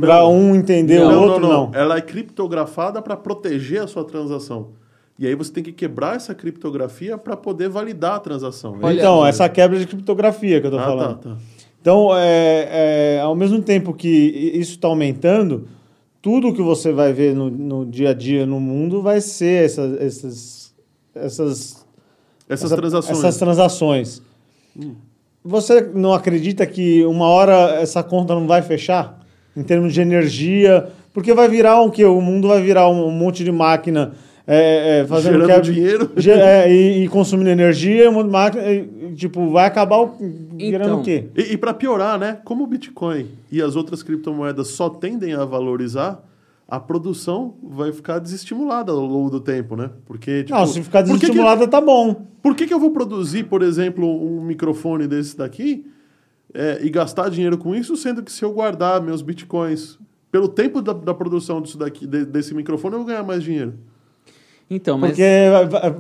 Para um entender não, o outro, não, não. não. Ela é criptografada para proteger a sua transação. E aí você tem que quebrar essa criptografia para poder validar a transação. É então, essa quebra de criptografia que eu estou ah, tá, falando. Tá, tá. Então, é, é, ao mesmo tempo que isso está aumentando, tudo que você vai ver no, no, dia a dia no mundo vai ser essa, essas, essas essas essa, transações. Essas transações. Hum. Você não acredita que uma hora essa conta não vai fechar? Em termos de energia? Porque vai virar o quê? O mundo vai virar um monte de máquina é, é, fazendo Gerando dinheiro é, e, e, consumindo energia, máquina. Tipo, vai acabar o, virando então, o quê? E, e para piorar, né? Como o Bitcoin e as outras criptomoedas só tendem a valorizar, a produção vai ficar desestimulada ao longo do tempo, né? Porque, tipo, não, se ficar desestimulada, que, tá bom. Por que, que eu vou produzir, por exemplo, um microfone desse daqui é, e gastar dinheiro com isso, sendo que se eu guardar meus bitcoins pelo tempo da, da produção disso daqui, de, desse microfone, eu vou ganhar mais dinheiro? Então, mas... Porque,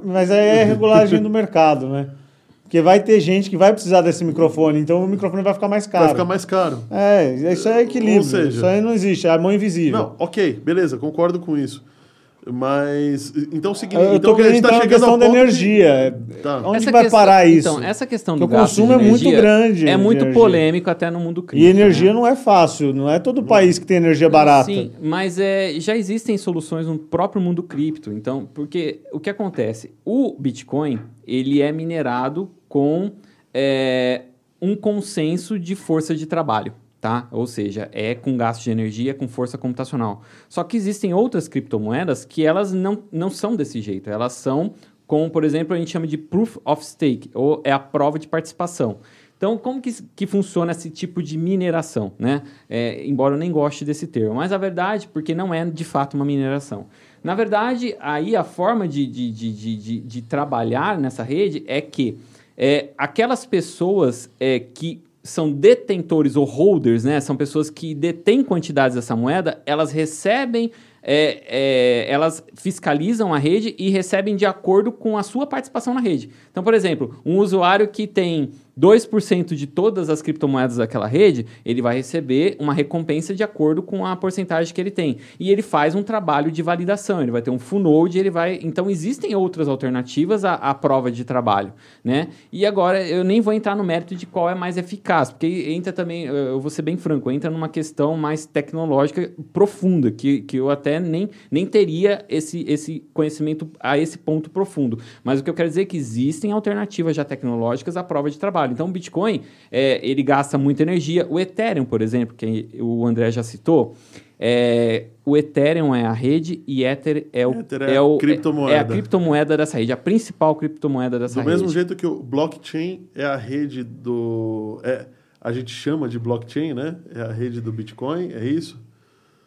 mas é regulagem do mercado, né? Porque vai ter gente que vai precisar desse microfone, então o microfone vai ficar mais caro. Vai ficar mais caro. É, isso é equilíbrio. Ou seja, isso aí não existe, é a mão invisível. Não, ok, beleza, concordo com isso. Mas, então, seguinte, eu então a gente está questão da energia. De... Tá. Onde essa vai questão, parar isso? Então, essa questão do o consumo é muito grande. É muito polêmico até no mundo crítico. E energia né? não é fácil, não é todo país que tem energia barata. Sim, mas é, já existem soluções no próprio mundo cripto. Então, porque o que acontece? O Bitcoin, ele é minerado com é, um consenso de força de trabalho. Tá? Ou seja, é com gasto de energia, com força computacional. Só que existem outras criptomoedas que elas não, não são desse jeito. Elas são, como por exemplo, a gente chama de Proof of Stake, ou é a prova de participação. Então, como que, que funciona esse tipo de mineração? Né? É, embora eu nem goste desse termo. Mas a verdade, porque não é de fato uma mineração. Na verdade, aí a forma de, de, de, de, de trabalhar nessa rede é que é, aquelas pessoas é, que são detentores ou holders, né? São pessoas que detêm quantidades dessa moeda, elas recebem, é, é, elas fiscalizam a rede e recebem de acordo com a sua participação na rede. Então, por exemplo, um usuário que tem 2% de todas as criptomoedas daquela rede, ele vai receber uma recompensa de acordo com a porcentagem que ele tem. E ele faz um trabalho de validação, ele vai ter um full node, ele vai... Então, existem outras alternativas à, à prova de trabalho, né? E agora, eu nem vou entrar no mérito de qual é mais eficaz, porque entra também, eu vou ser bem franco, entra numa questão mais tecnológica profunda, que, que eu até nem, nem teria esse, esse conhecimento a esse ponto profundo. Mas o que eu quero dizer é que existem alternativas já tecnológicas à prova de trabalho. Então, o Bitcoin, é, ele gasta muita energia. O Ethereum, por exemplo, que o André já citou, é, o Ethereum é a rede e Ether é, o, Ether é, é, o, criptomoeda. é a criptomoeda dessa rede, a principal criptomoeda dessa do rede. Do mesmo jeito que o blockchain é a rede do... É, a gente chama de blockchain, né? É a rede do Bitcoin, é isso?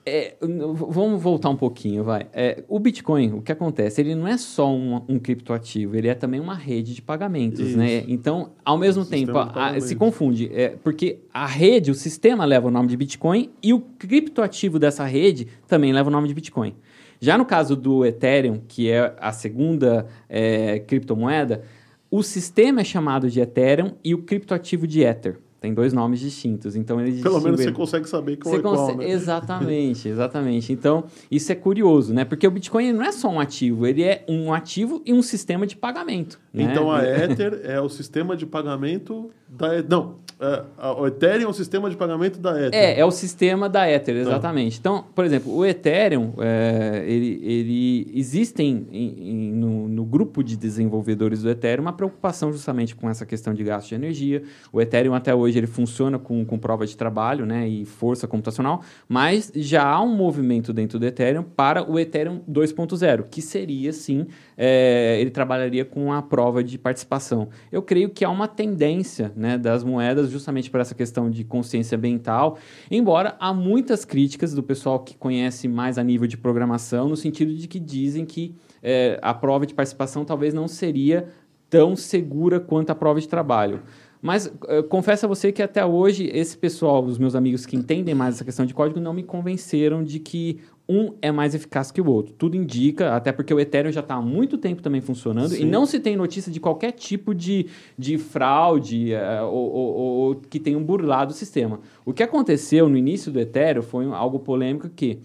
É, vamos voltar um pouquinho, vai. É, o Bitcoin, o que acontece? Ele não é só um, um criptoativo, ele é também uma rede de pagamentos, Isso. né? Então, ao mesmo tempo, a, a, se confunde, é, porque a rede, o sistema leva o nome de Bitcoin e o criptoativo dessa rede também leva o nome de Bitcoin. Já no caso do Ethereum, que é a segunda é, criptomoeda, o sistema é chamado de Ethereum e o criptoativo de Ether. Tem dois nomes distintos. Então ele Pelo menos você consegue saber qual você é qual, né? Exatamente, exatamente. Então, isso é curioso, né? Porque o Bitcoin não é só um ativo, ele é um ativo e um sistema de pagamento. Né? Então a Ether é o sistema de pagamento da. Não, é, o Ethereum é o sistema de pagamento da Ether. É, é o sistema da Ether, exatamente. Então, por exemplo, o Ethereum, é, ele, ele existem em, em, no, no, grupo de desenvolvedores do Ethereum uma preocupação justamente com essa questão de gasto de energia. O Ethereum até hoje ele funciona com, com prova de trabalho né, e força computacional, mas já há um movimento dentro do Ethereum para o Ethereum 2.0, que seria sim, é, ele trabalharia com a prova de participação. Eu creio que há uma tendência né, das moedas justamente por essa questão de consciência ambiental, embora há muitas críticas do pessoal que conhece mais a nível de programação, no sentido de que dizem que é, a prova de participação talvez não seria tão segura quanto a prova de trabalho. Mas uh, confesso a você que até hoje esse pessoal, os meus amigos que entendem mais essa questão de código, não me convenceram de que um é mais eficaz que o outro. Tudo indica, até porque o Ethereum já está há muito tempo também funcionando Sim. e não se tem notícia de qualquer tipo de, de fraude uh, ou, ou, ou, que tenham burlado o sistema. O que aconteceu no início do Ethereum foi algo polêmico que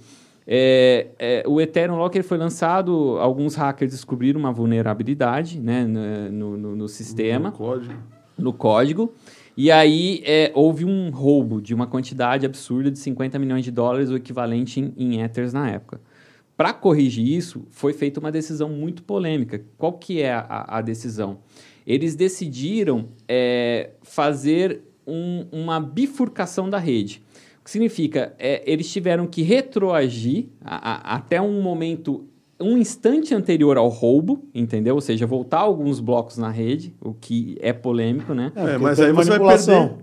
é, é, o Ethereum, ele foi lançado, alguns hackers descobriram uma vulnerabilidade né, no, no, no sistema. No código no código. E aí é, houve um roubo de uma quantidade absurda de 50 milhões de dólares, o equivalente em, em Ethers na época. Para corrigir isso, foi feita uma decisão muito polêmica. Qual que é a, a decisão? Eles decidiram é, fazer um, uma bifurcação da rede. O que significa, é, eles tiveram que retroagir a, a, até um momento um instante anterior ao roubo, entendeu? Ou seja, voltar alguns blocos na rede, o que é polêmico, né? É, é mas aí você vai perder.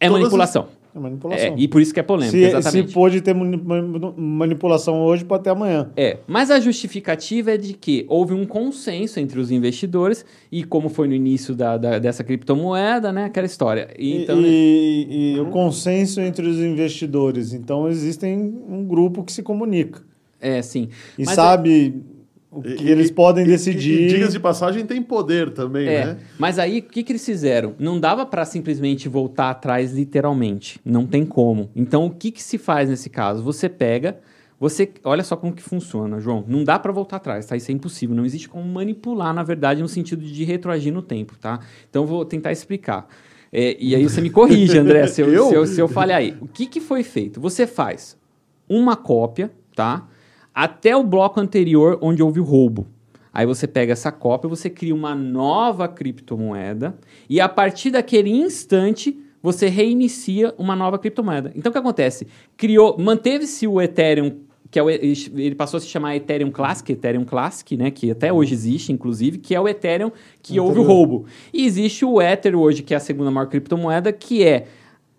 É manipulação. É manipulação. É, e por isso que é polêmico, se, exatamente. Se pôde ter manipulação hoje, pode ter amanhã. É, mas a justificativa é de que houve um consenso entre os investidores e como foi no início da, da dessa criptomoeda, né, aquela história. E, então, e, e, e o consenso entre os investidores. Então, existem um grupo que se comunica. É, sim. E mas sabe é... o que e, eles podem decidir. E, e, digas de passagem, tem poder também, é, né? Mas aí, o que, que eles fizeram? Não dava para simplesmente voltar atrás literalmente. Não tem como. Então, o que, que se faz nesse caso? Você pega... Você, olha só como que funciona, João. Não dá para voltar atrás, tá? Isso é impossível. Não existe como manipular, na verdade, no sentido de retroagir no tempo, tá? Então, vou tentar explicar. É, e aí você me corrige, André, se eu, eu? Se, eu, se eu falhar aí. O que, que foi feito? Você faz uma cópia, tá? Até o bloco anterior onde houve o roubo. Aí você pega essa cópia, você cria uma nova criptomoeda e a partir daquele instante você reinicia uma nova criptomoeda. Então o que acontece? Criou, manteve-se o Ethereum que é o, ele passou a se chamar Ethereum Classic, Ethereum Classic, né, que até hoje existe, inclusive, que é o Ethereum que houve o roubo. E existe o Ether hoje, que é a segunda maior criptomoeda, que é,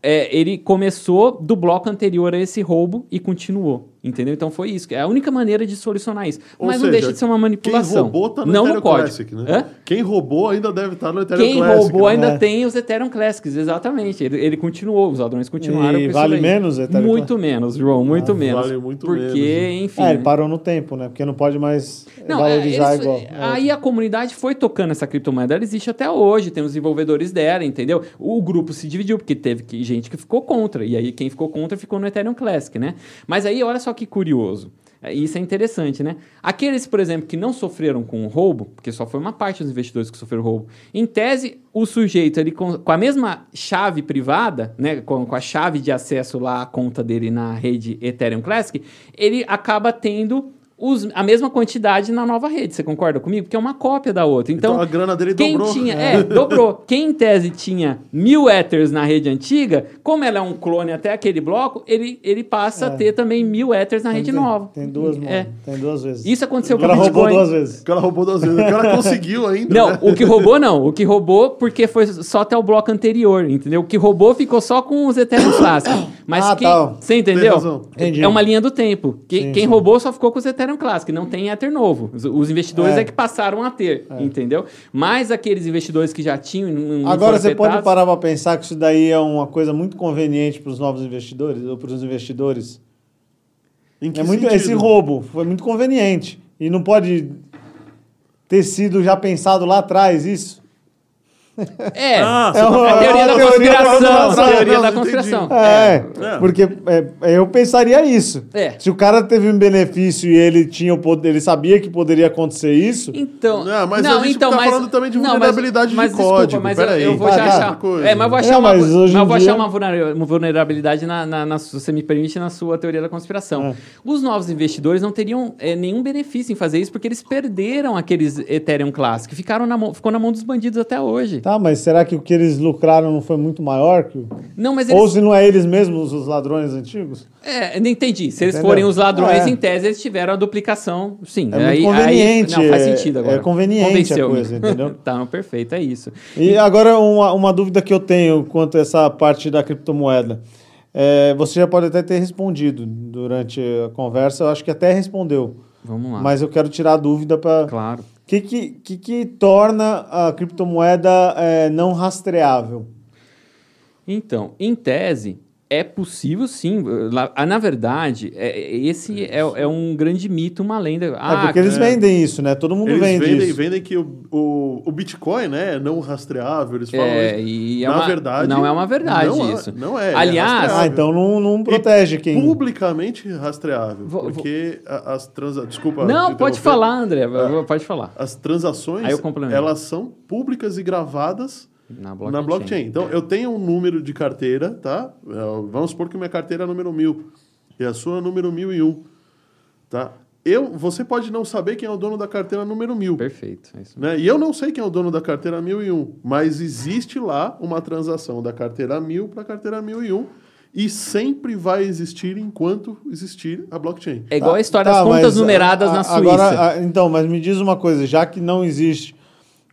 é ele começou do bloco anterior a esse roubo e continuou. Entendeu? Então foi isso. É a única maneira de solucionar isso. Ou Mas seja, não deixa de ser uma manipulação. Quem roubou tá no não Ethereum no Classic, né? Hã? Quem roubou ainda deve estar tá no Ethereum quem Classic. Quem roubou né? ainda tem os Ethereum Classics, exatamente. Ele, ele continuou, os ladrões continuaram. E vale menos Ethereum Muito menos, João, muito ah, menos. Vale muito porque, menos. Porque, enfim. É, ele parou no tempo, né? Porque não pode mais não, valorizar é, eles, igual. Aí a comunidade foi tocando essa criptomoeda, ela existe até hoje, tem os desenvolvedores dela, entendeu? O grupo se dividiu, porque teve gente que ficou contra. E aí quem ficou contra ficou no Ethereum Classic, né? Mas aí, olha só que curioso. É, isso é interessante, né? Aqueles, por exemplo, que não sofreram com o roubo, porque só foi uma parte dos investidores que sofreram roubo, em tese, o sujeito ele com, com a mesma chave privada, né, com, com, a chave de acesso lá à conta dele na rede Ethereum Classic, ele acaba tendo os, a mesma quantidade na nova rede. Você concorda comigo? Porque é uma cópia da outra. Então, então a grana dele quem dobrou. Tinha, é, dobrou. Quem em tese tinha mil Ethers na rede antiga, como ela é um clone até aquele bloco, ele, ele passa é. a ter também mil Ethers na rede tem, nova. Tem duas, é. tem duas vezes. Isso aconteceu com o Bitcoin. roubou duas vezes. O cara roubou duas vezes. O cara conseguiu ainda. Não, né? o que roubou não. O que roubou porque foi só até o bloco anterior, entendeu? O que roubou ficou só com os Ethereum clássicos. Mas ah, quem, tá. você entendeu? É uma linha do tempo. Quem, sim, quem sim. roubou só ficou com os Ethereum clássicos, não tem Ether novo. Os, os investidores é. é. que passaram a ter, é. entendeu? Mas aqueles investidores que já tinham. Agora você pode parar para pensar que isso daí é uma coisa muito conveniente para os novos investidores ou para os investidores. é muito, esse roubo foi muito conveniente. E não pode ter sido já pensado lá atrás isso. É, ah, é uma, a teoria, da conspiração. A teoria da conspiração. É, é, porque é, eu pensaria isso. É. Se o cara teve um benefício e ele tinha o poder, ele sabia que poderia acontecer isso. Então, não, mas não, a gente então, tá mas, falando também de vulnerabilidade não, mas, de mas, código. Desculpa, mas eu, eu, vou tá, achar. É, mas vou achar, uma, mas mas vou achar uma vulnerabilidade na, na, na, se você me permite, na sua teoria da conspiração. É. Os novos investidores não teriam é, nenhum benefício em fazer isso porque eles perderam aqueles Ethereum Classic, ficaram na mão, ficou na mão dos bandidos até hoje. Tá, mas será que o que eles lucraram não foi muito maior? Que... Não, mas eles... Ou se não é eles mesmos os ladrões antigos? É, não entendi. Se eles Entendeu? forem os ladrões, é. em tese, eles tiveram a duplicação. Sim, é aí, conveniente. Aí, não, faz sentido agora. É conveniente Convenceu. a coisa, entendeu? tá, perfeito, é isso. E, e agora uma, uma dúvida que eu tenho quanto a essa parte da criptomoeda. É, você já pode até ter respondido durante a conversa, eu acho que até respondeu. Vamos lá. Mas eu quero tirar a dúvida para. Claro. O que, que, que, que, torna a criptomoeda é, não rastreável? Então, em tese, é possível sim. Na verdade, é, esse é, é, um grande mito, uma lenda. Ah, é porque eles vendem isso, né? Todo mundo eles vende vendem, isso. vendem que o, o, o Bitcoin né, é não rastreável. Eles falam é, isso. E é na uma, verdade. Não é uma verdade não, isso. Não é. Aliás. É ah, então não, não protege e quem. Publicamente rastreável. Vou, porque vou... as transações. Desculpa. Não, pode falar, André. Ah, pode falar. As transações, elas são públicas e gravadas na blockchain. Na blockchain. Então, eu tenho um número de carteira, tá? É, vamos supor que minha carteira é número 1000 e a sua é número 1001, tá? Eu, você pode não saber quem é o dono da carteira número 1000. Perfeito. É né? E eu não sei quem é o dono da carteira 1001, mas existe lá uma transação da carteira 1000 para a carteira 1001 e sempre vai existir enquanto existir a blockchain. É igual a história tá, das contas numeradas a, a, na Suíça. Agora, então, mas me diz uma coisa, já que não existe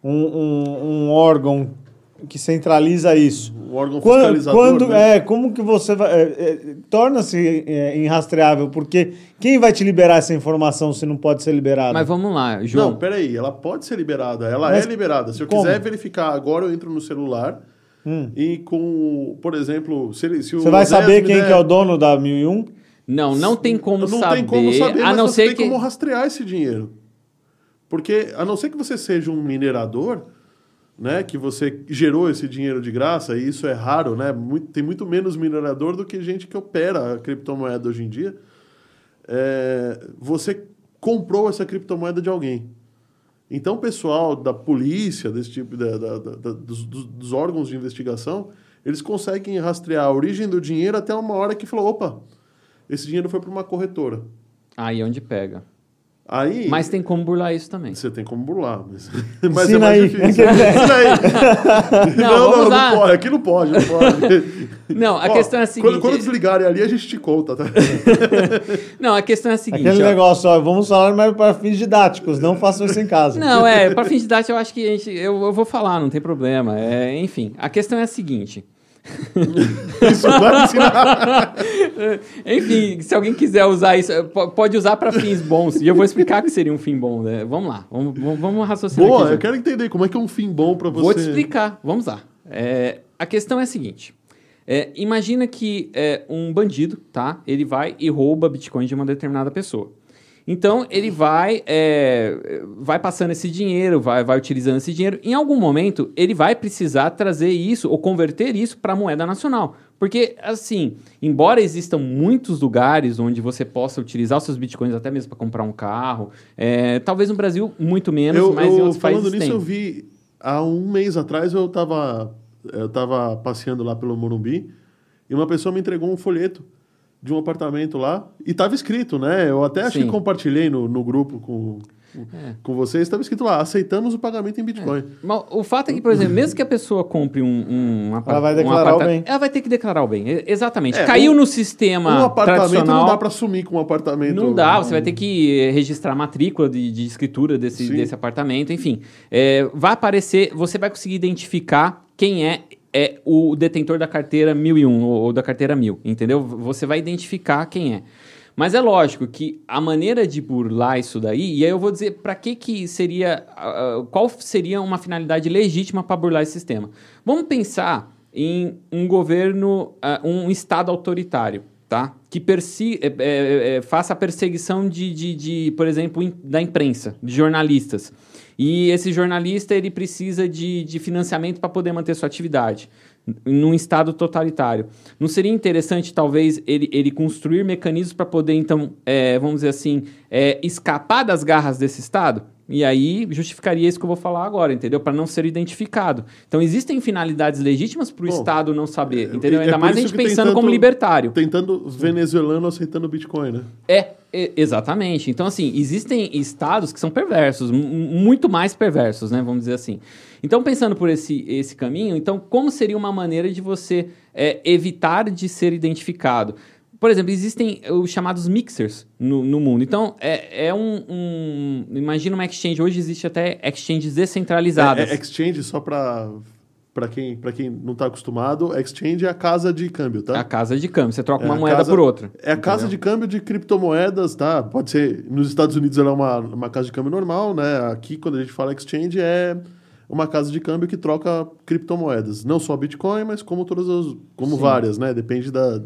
um, um, um órgão que centraliza isso. O órgão fiscalizador, quando, né? é, como que você vai... É, é, Torna-se é, inrastreável, porque quem vai te liberar essa informação se não pode ser liberada? Mas vamos lá, João. Não, peraí, ela pode ser liberada, ela Mas é liberada. Se eu como? quiser verificar agora, eu entro no celular hum. e com, por exemplo... Se, se você vai saber quem der... que é o dono da 1001? Não, não tem como não saber. Não tem como saber, a não ser tem que... como rastrear esse dinheiro. Porque, a não ser que você seja um minerador né, que você gerou esse dinheiro de graça, e isso é raro, né? Muito, tem muito menos minerador do que gente que opera a criptomoeda hoje em dia. É, você comprou essa criptomoeda de alguém. Então, o pessoal da polícia, desse tipo, da, da, da, dos, dos, órgãos de investigação, eles conseguem rastrear a origem do dinheiro até uma hora que falou: opa, esse dinheiro foi para uma corretora. Aí é onde pega. Aí, mas tem como burlar isso também. Você tem como burlar. Mas, mas Ensina é mais aí. difícil. Ensina aí. Não, não, não, não, pode. Aqui não pode, não pode. Não, a Ó, questão é a seguinte... Quando, quando, desligarem ali, a gente te conta, tá? não, a questão é a seguinte... Aquele ó, negócio, ó, vamos falar mais para fins didáticos, não façam isso em casa. Não, é, para fins didáticos eu acho que a gente... Eu, eu vou falar, não tem problema. É, enfim, a questão é a seguinte... isso vai ensinar. Enfim, se alguém quiser usar isso, pode usar para fins bons. E eu vou explicar que seria um fim bom. Né? Vamos lá, vamos, vamos raciocinar. Boa, aqui, eu quero entender como é que é um fim bom para você. Vou te explicar, vamos lá. É, a questão é a seguinte: é, imagina que é, um bandido, tá? Ele vai e rouba bitcoins de uma determinada pessoa. Então ele vai, é, vai passando esse dinheiro, vai, vai utilizando esse dinheiro. Em algum momento ele vai precisar trazer isso ou converter isso para moeda nacional, porque assim, embora existam muitos lugares onde você possa utilizar os seus bitcoins até mesmo para comprar um carro, é, talvez no Brasil muito menos, eu, mas eu, em outros falando países nisso tem. eu vi há um mês atrás eu estava eu tava passeando lá pelo Morumbi e uma pessoa me entregou um folheto de um apartamento lá e estava escrito, né? Eu até acho Sim. que compartilhei no, no grupo com, é. com vocês, estava escrito lá, aceitamos o pagamento em Bitcoin. É. O fato é que, por exemplo, mesmo que a pessoa compre um, um, um Ela vai declarar um o bem. Ela vai ter que declarar o bem, exatamente. É, Caiu um, no sistema Um apartamento não dá para sumir com um apartamento. Não dá, você vai ter que registrar a matrícula de, de escritura desse, desse apartamento, enfim. É, vai aparecer, você vai conseguir identificar quem é é o detentor da carteira 1001 ou da carteira 1000, entendeu? Você vai identificar quem é. Mas é lógico que a maneira de burlar isso daí, e aí eu vou dizer para que que seria, uh, qual seria uma finalidade legítima para burlar esse sistema. Vamos pensar em um governo, uh, um estado autoritário, tá? Que persi é, é, é, faça a perseguição de, de, de, por exemplo, da imprensa, de jornalistas. E esse jornalista ele precisa de, de financiamento para poder manter sua atividade num estado totalitário. Não seria interessante, talvez, ele, ele construir mecanismos para poder, então, é, vamos dizer assim, é, escapar das garras desse estado? E aí justificaria isso que eu vou falar agora, entendeu? Para não ser identificado. Então existem finalidades legítimas para o Estado não saber, é, entendeu? É Ainda mais a gente pensando tanto, como libertário. Tentando venezuelano aceitando Bitcoin, né? É, é, exatamente. Então, assim, existem estados que são perversos, muito mais perversos, né? Vamos dizer assim. Então, pensando por esse, esse caminho, então, como seria uma maneira de você é, evitar de ser identificado? Por exemplo, existem os chamados mixers no, no mundo. Então, é, é um, um, Imagina uma exchange. Hoje existe até exchanges descentralizadas. É, é exchange, só para para quem, quem não está acostumado, exchange é a casa de câmbio, tá? É a casa de câmbio. Você troca é uma moeda casa, por outra. É a entendeu? casa de câmbio de criptomoedas, tá? Pode ser... Nos Estados Unidos ela é uma, uma casa de câmbio normal, né? Aqui, quando a gente fala exchange, é uma casa de câmbio que troca criptomoedas. Não só Bitcoin, mas como todas as... Como Sim. várias, né? Depende da,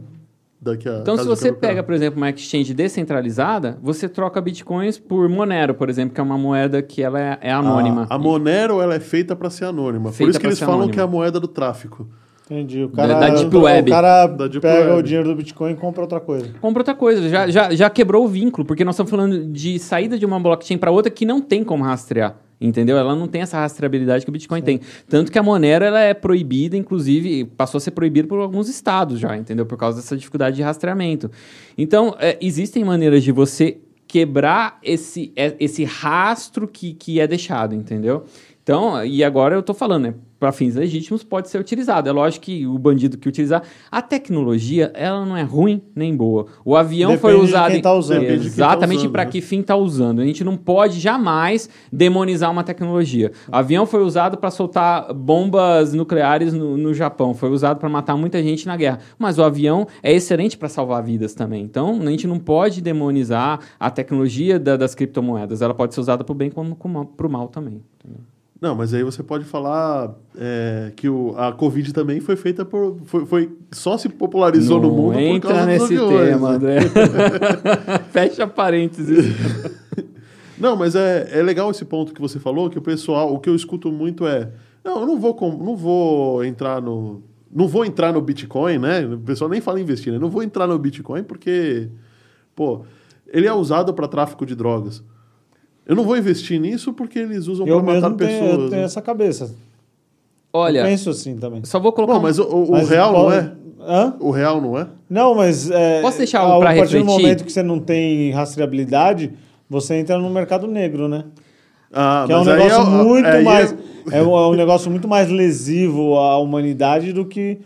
daqui a. Então, se você pega, por exemplo, uma exchange descentralizada, você troca bitcoins por Monero, por exemplo, que é uma moeda que ela é, é anônima. A, a Monero ela é feita para ser anônima. Feita por isso que eles falam anônima. que é a moeda do tráfico. Entendi. O cara, da, da Deep Web. O cara Deep pega Web. o dinheiro do Bitcoin e compra outra coisa. Compra outra coisa. Já, já, já quebrou o vínculo, porque nós estamos falando de saída de uma blockchain para outra que não tem como rastrear. Entendeu? Ela não tem essa rastreabilidade que o Bitcoin Sim. tem. Tanto que a Monero ela é proibida, inclusive, passou a ser proibida por alguns estados já, entendeu? Por causa dessa dificuldade de rastreamento. Então, é, existem maneiras de você quebrar esse, é, esse rastro que, que é deixado, entendeu? Então, e agora eu estou falando, né? para fins legítimos pode ser utilizado. É lógico que o bandido que utilizar a tecnologia, ela não é ruim nem boa. O avião Depende foi usado de tá usando. Tá exatamente tá para né? que fim está usando. A gente não pode jamais demonizar uma tecnologia. O avião foi usado para soltar bombas nucleares no, no Japão, foi usado para matar muita gente na guerra. Mas o avião é excelente para salvar vidas também. Então a gente não pode demonizar a tecnologia da, das criptomoedas. Ela pode ser usada para o bem como para o mal também. Entendeu? Não, mas aí você pode falar é, que o, a Covid também foi feita por. Foi, foi só se popularizou Não no mundo por causa nesse dos aviões, tema, né? André. Fecha parênteses. Não, mas é, é legal esse ponto que você falou, que o pessoal, o que eu escuto muito é. Não, eu não vou, não vou entrar no. Não vou entrar no Bitcoin, né? O pessoal nem fala em investir, né? Não vou entrar no Bitcoin porque, pô, ele é usado para tráfico de drogas. Eu não vou investir nisso porque eles usam para matar pessoas. Eu tenho né? essa cabeça. Olha, eu penso assim também. Só vou colocar. Não, mas o, o mas real pode... não é. Hã? O real não é? Não, mas. É, Posso deixar algo para refletir? A partir do momento que você não tem rastreabilidade, você entra no mercado negro, né? Ah, que é um negócio é, muito é, mais. É... é um negócio muito mais lesivo à humanidade do que.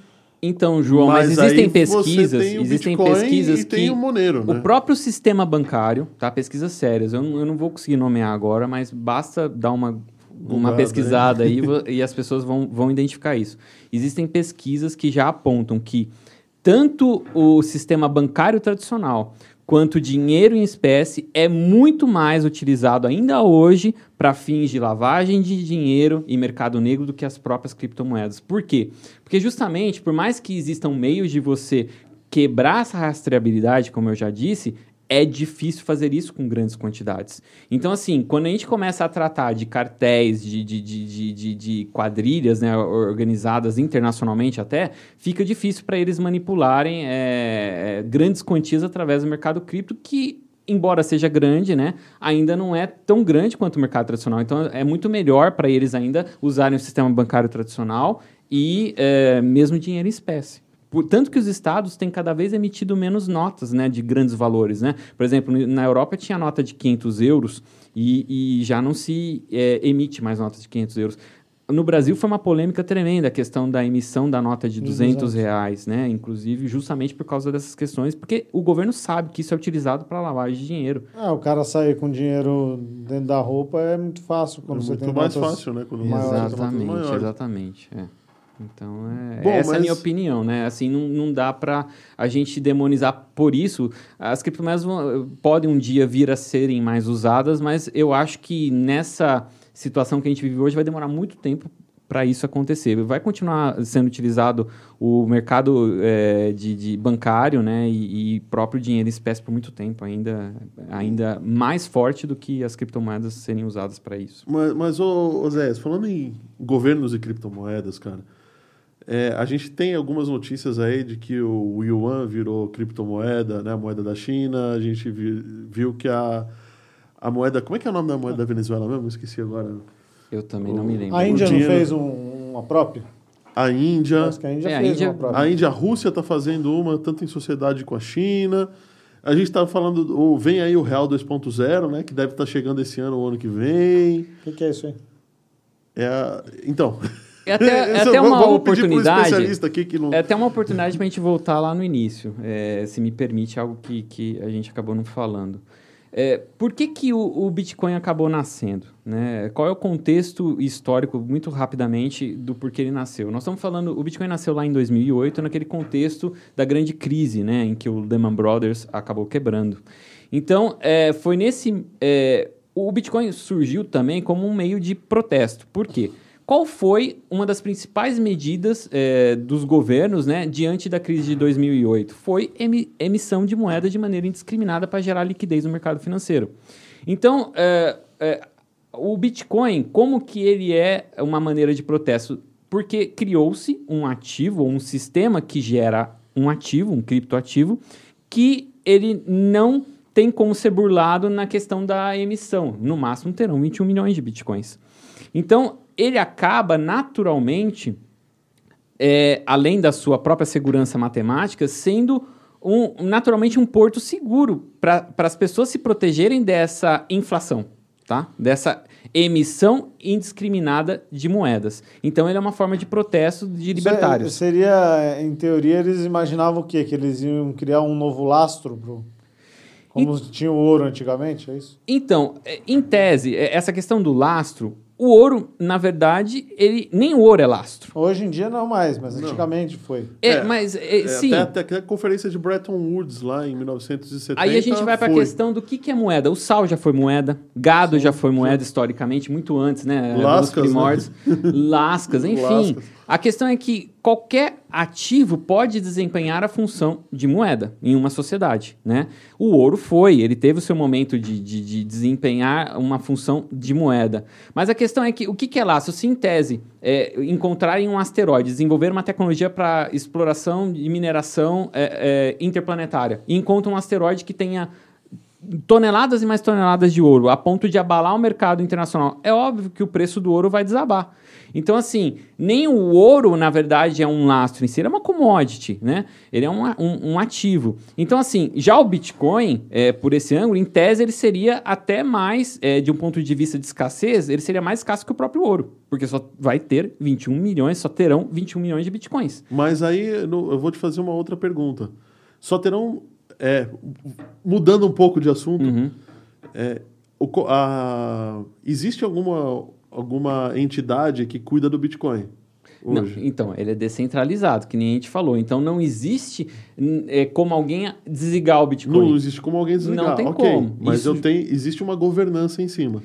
Então, João, mas, mas existem pesquisas, existem pesquisas que o, Monero, né? o próprio sistema bancário, tá? Pesquisas sérias. Eu, eu não vou conseguir nomear agora, mas basta dar uma uma pesquisada aí e as pessoas vão, vão identificar isso. Existem pesquisas que já apontam que tanto o sistema bancário tradicional quanto dinheiro em espécie é muito mais utilizado ainda hoje para fins de lavagem de dinheiro e mercado negro do que as próprias criptomoedas. Por quê? Porque justamente, por mais que existam meios de você quebrar essa rastreabilidade, como eu já disse, é difícil fazer isso com grandes quantidades. Então, assim, quando a gente começa a tratar de cartéis, de, de, de, de, de quadrilhas né, organizadas internacionalmente até, fica difícil para eles manipularem é, grandes quantias através do mercado cripto, que embora seja grande, né, ainda não é tão grande quanto o mercado tradicional. Então, é muito melhor para eles ainda usarem o sistema bancário tradicional e é, mesmo dinheiro em espécie. Tanto que os estados têm cada vez emitido menos notas né, de grandes valores. Né? Por exemplo, na Europa tinha nota de 500 euros e, e já não se é, emite mais notas de 500 euros. No Brasil foi uma polêmica tremenda a questão da emissão da nota de 200 reais, né? Inclusive, justamente por causa dessas questões, porque o governo sabe que isso é utilizado para lavagem de dinheiro. Ah, o cara sair com dinheiro dentro da roupa é muito fácil quando é você muito tem mais fácil, né? Quando exatamente, exatamente. É. Então, é, Bom, essa mas... é a minha opinião, né? Assim, não, não dá para a gente demonizar por isso. As criptomoedas vão, podem um dia vir a serem mais usadas, mas eu acho que nessa situação que a gente vive hoje vai demorar muito tempo para isso acontecer. Vai continuar sendo utilizado o mercado é, de, de, bancário né, e, e, próprio dinheiro em espécie por muito tempo, ainda, ainda mais forte do que as criptomoedas serem usadas para isso. Mas, mas ô, ô Zé, falando em governos e criptomoedas, cara, é, a gente tem algumas notícias aí de que o yuan virou criptomoeda, né, a moeda da China. A gente viu, viu que a, a moeda. Como é que é o nome da moeda da Venezuela mesmo? Esqueci agora. Eu também o, não me lembro. A Índia não fez um, uma própria? A Índia. Acho que a Índia é, fez a Índia, uma própria. A Índia, a Rússia está fazendo uma, tanto em sociedade com a China. A gente estava falando, oh, vem aí o Real 2.0, né? Que deve estar tá chegando esse ano ou ano que vem. O que, que, é isso aí? É a... Então. É até, é até uma oportunidade. Não... É até uma oportunidade para a gente voltar lá no início, é, se me permite, algo que, que a gente acabou não falando. É, por que, que o, o, Bitcoin acabou nascendo? Né? Qual é o contexto histórico, muito rapidamente, do porquê ele nasceu? Nós estamos falando, o Bitcoin nasceu lá em 2008, naquele contexto da grande crise, né, em que o Lehman Brothers acabou quebrando. Então, é, foi nesse... É, o Bitcoin surgiu também como um meio de protesto. Por quê? Qual foi uma das principais medidas é, dos governos né, diante da crise de 2008? Foi emissão de moeda de maneira indiscriminada para gerar liquidez no mercado financeiro. Então, é, é, o Bitcoin, como que ele é uma maneira de protesto? Porque criou-se um ativo, um sistema que gera um ativo, um criptoativo, que ele não tem como ser burlado na questão da emissão. No máximo terão 21 milhões de bitcoins. Então, ele acaba naturalmente, é, além da sua própria segurança matemática, sendo um, naturalmente um porto seguro para as pessoas se protegerem dessa inflação, tá? dessa emissão indiscriminada de moedas. Então ele é uma forma de protesto de libertários. seria, em teoria, eles imaginavam o quê? Que eles iam criar um novo lastro pro... Como e... tinha o ouro antigamente, é isso? Então, é, em tese, é, essa questão do lastro, o ouro, na verdade, ele nem o ouro é lastro. Hoje em dia não mais, mas não. antigamente foi. É, é mas é, é, sim. Até, até, a conferência de Bretton Woods lá em 1970. Aí a gente vai para a questão do que, que é moeda. O sal já foi moeda, gado sim, já foi moeda sim. historicamente, muito antes, né? Lascas, primórdios. Né? Lascas, enfim. Lascas. A questão é que qualquer ativo pode desempenhar a função de moeda em uma sociedade, né? O ouro foi, ele teve o seu momento de, de, de desempenhar uma função de moeda. Mas a questão é que o que, que é laço? Se em tese é, encontrarem um asteroide, desenvolver uma tecnologia para exploração e mineração é, é, interplanetária e encontram um asteroide que tenha toneladas e mais toneladas de ouro, a ponto de abalar o mercado internacional, é óbvio que o preço do ouro vai desabar. Então, assim, nem o ouro, na verdade, é um lastro em si, ele é uma commodity, né? Ele é um, um, um ativo. Então, assim, já o Bitcoin, é, por esse ângulo, em tese, ele seria até mais, é, de um ponto de vista de escassez, ele seria mais escasso que o próprio ouro, porque só vai ter 21 milhões, só terão 21 milhões de Bitcoins. Mas aí eu vou te fazer uma outra pergunta. Só terão, é, mudando um pouco de assunto, uhum. é, o, a, existe alguma alguma entidade que cuida do Bitcoin. Não, então, ele é descentralizado, que nem a gente falou. Então, não existe é, como alguém desligar o Bitcoin. Não existe como alguém desligar. Não tem okay, como. Mas Isso... eu tenho, existe uma governança em cima.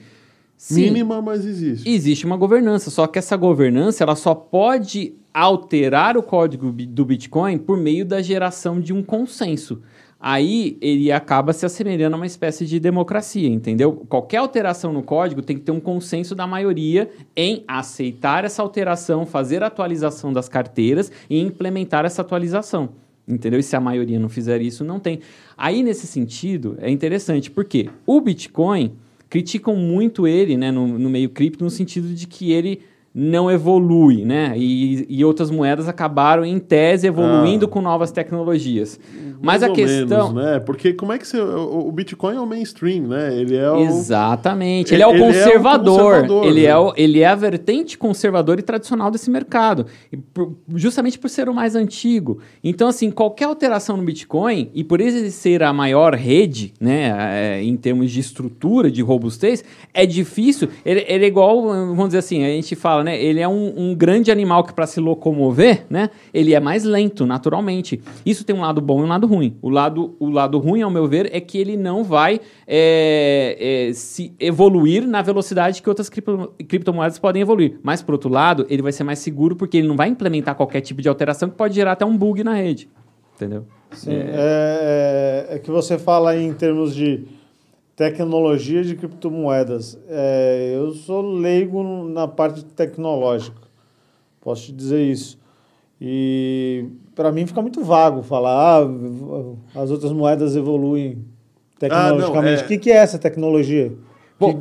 Sim, Mínima, mas existe. Existe uma governança, só que essa governança ela só pode alterar o código do Bitcoin por meio da geração de um consenso aí ele acaba se assemelhando a uma espécie de democracia, entendeu? Qualquer alteração no código tem que ter um consenso da maioria em aceitar essa alteração, fazer a atualização das carteiras e implementar essa atualização. Entendeu? E se a maioria não fizer isso, não tem. Aí, nesse sentido, é interessante, porque o Bitcoin criticam muito ele né, no, no meio cripto, no sentido de que ele não evolui, né? E, e outras moedas acabaram, em tese, evoluindo ah. com novas tecnologias. Mas a questão. Menos, né? Porque como é que você. O, Bitcoin é o mainstream, né? Ele é o. Exatamente. Ele, ele é o conservador. Ele, é, o conservador, ele, né? é o, ele é a vertente conservadora e tradicional desse mercado. Por, justamente por ser o mais antigo. Então, assim, qualquer alteração no Bitcoin, e por ele ser a maior rede, né? É, em termos de estrutura, de robustez, é difícil. Ele, ele é igual, vamos dizer assim, a gente fala né? Ele é um, um grande animal que para se locomover, né? Ele é mais lento, naturalmente. Isso tem um lado bom e um lado ruim. O lado, o lado ruim, ao meu ver, é que ele não vai é, é, se evoluir na velocidade que outras cripto, criptomoedas podem evoluir. Mas, por outro lado, ele vai ser mais seguro porque ele não vai implementar qualquer tipo de alteração que pode gerar até um bug na rede. Entendeu? Sim, é, é, é que você fala em termos de Tecnologia de criptomoedas. É, eu sou leigo na parte tecnológica, posso te dizer isso. E para mim fica muito vago falar, ah, as outras moedas evoluem tecnologicamente. Ah, não, é... O que, que é essa tecnologia?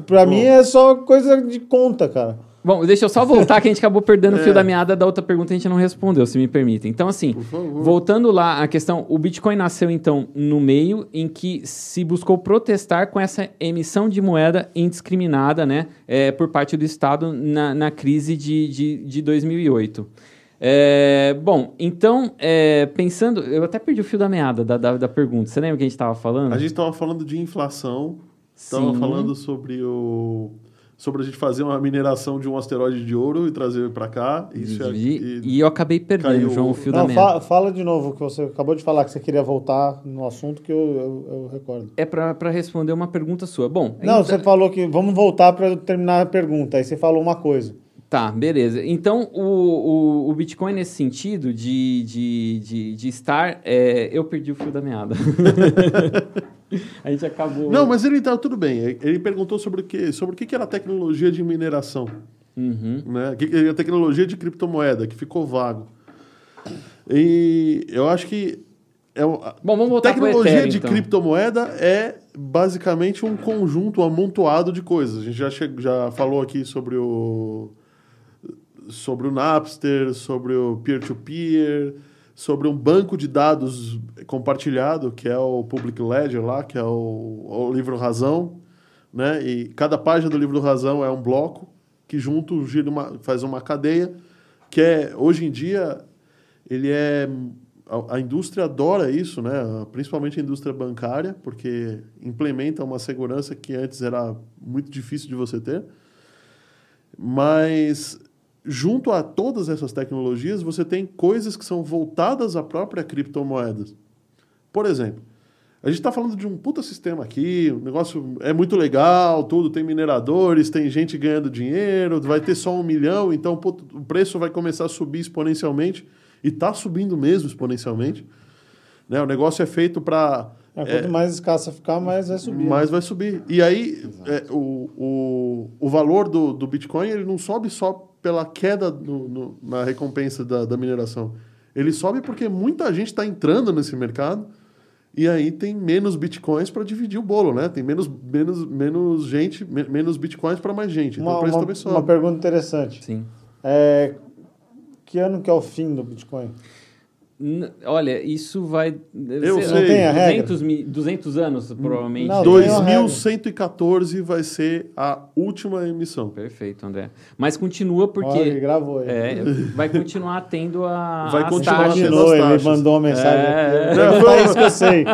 Para mim é só coisa de conta, cara. Bom, deixa eu só voltar que a gente acabou perdendo o fio é. da meada da outra pergunta e a gente não respondeu, se me permitem. Então, assim, voltando lá à questão, o Bitcoin nasceu, então, no meio em que se buscou protestar com essa emissão de moeda indiscriminada, né, é, por parte do Estado na, na crise de, de, de 2008. É, bom, então, é, pensando... Eu até perdi o fio da meada da, da, da pergunta. Você lembra que a gente estava falando? A gente estava falando de inflação, estava falando sobre o sobre a gente fazer uma mineração de um asteroide de ouro e trazer para cá. Isso é, e, e, eu acabei perdendo. João, o fio Não, da fa Fala de novo, que você acabou de falar que você queria voltar no assunto que eu, eu, eu recordo. É para responder uma pergunta sua. Bom... Não, então... você falou que... Vamos voltar para terminar a pergunta. Aí você falou uma coisa. Tá, beleza. Então, o, o, o, Bitcoin, nesse sentido de, de, de, de estar. É, eu perdi o fio da meada. a gente acabou. Não, mas ele tá tudo bem. Ele perguntou sobre o que, sobre o que era a tecnologia de mineração. Uhum. Né? A tecnologia de criptomoeda, que ficou vago. E eu acho que. É, Bom, vamos voltar tecnologia Ethereum, de então. criptomoeda é basicamente um conjunto, um amontoado de coisas. A gente já, che... já falou aqui sobre o sobre o Napster, sobre o peer-to-peer, sobre um banco de dados compartilhado, que é o Public Ledger lá, que é o, o livro Razão, né? E cada página do livro Razão é um bloco que junto gira uma, faz uma cadeia, que é hoje em dia ele é a, a indústria adora isso, né? Principalmente a indústria bancária, porque implementa uma segurança que antes era muito difícil de você ter. Mas junto a todas essas tecnologias, você tem coisas que são voltadas à própria criptomoeda. Por exemplo, a gente está falando de um puta sistema aqui, o negócio é muito legal, tudo, tem mineradores, tem gente ganhando dinheiro, vai ter só um milhão, então o preço vai começar a subir exponencialmente, e está subindo mesmo exponencialmente. Né? O negócio é feito para... É, quanto é, mais escassa ficar, mais vai subir. Mais né? vai subir. E aí, é, o, o, o valor do, do Bitcoin ele não sobe só pela queda no, no, na recompensa da, da mineração. Ele sobe porque muita gente está entrando nesse mercado E aí tem menos bitcoins para dividir o bolo, né? Tem menos, menos, menos gente, menos bitcoins para mais gente. Então uma, o preço uma, também sobe. Uma pergunta interessante. Sim. É, que ano que é o fim do Bitcoin? Olha, isso vai. Eu sei, tem a 200, regra. 200 anos, provavelmente. Não, 2114 vai ser a última emissão. Perfeito, André. Mas continua porque. Olha, ele gravou aí. É, vai continuar tendo a. Vai continuar tendo as taxas. Ele mandou uma mensagem é, aqui. Não, foi, isso que eu sei.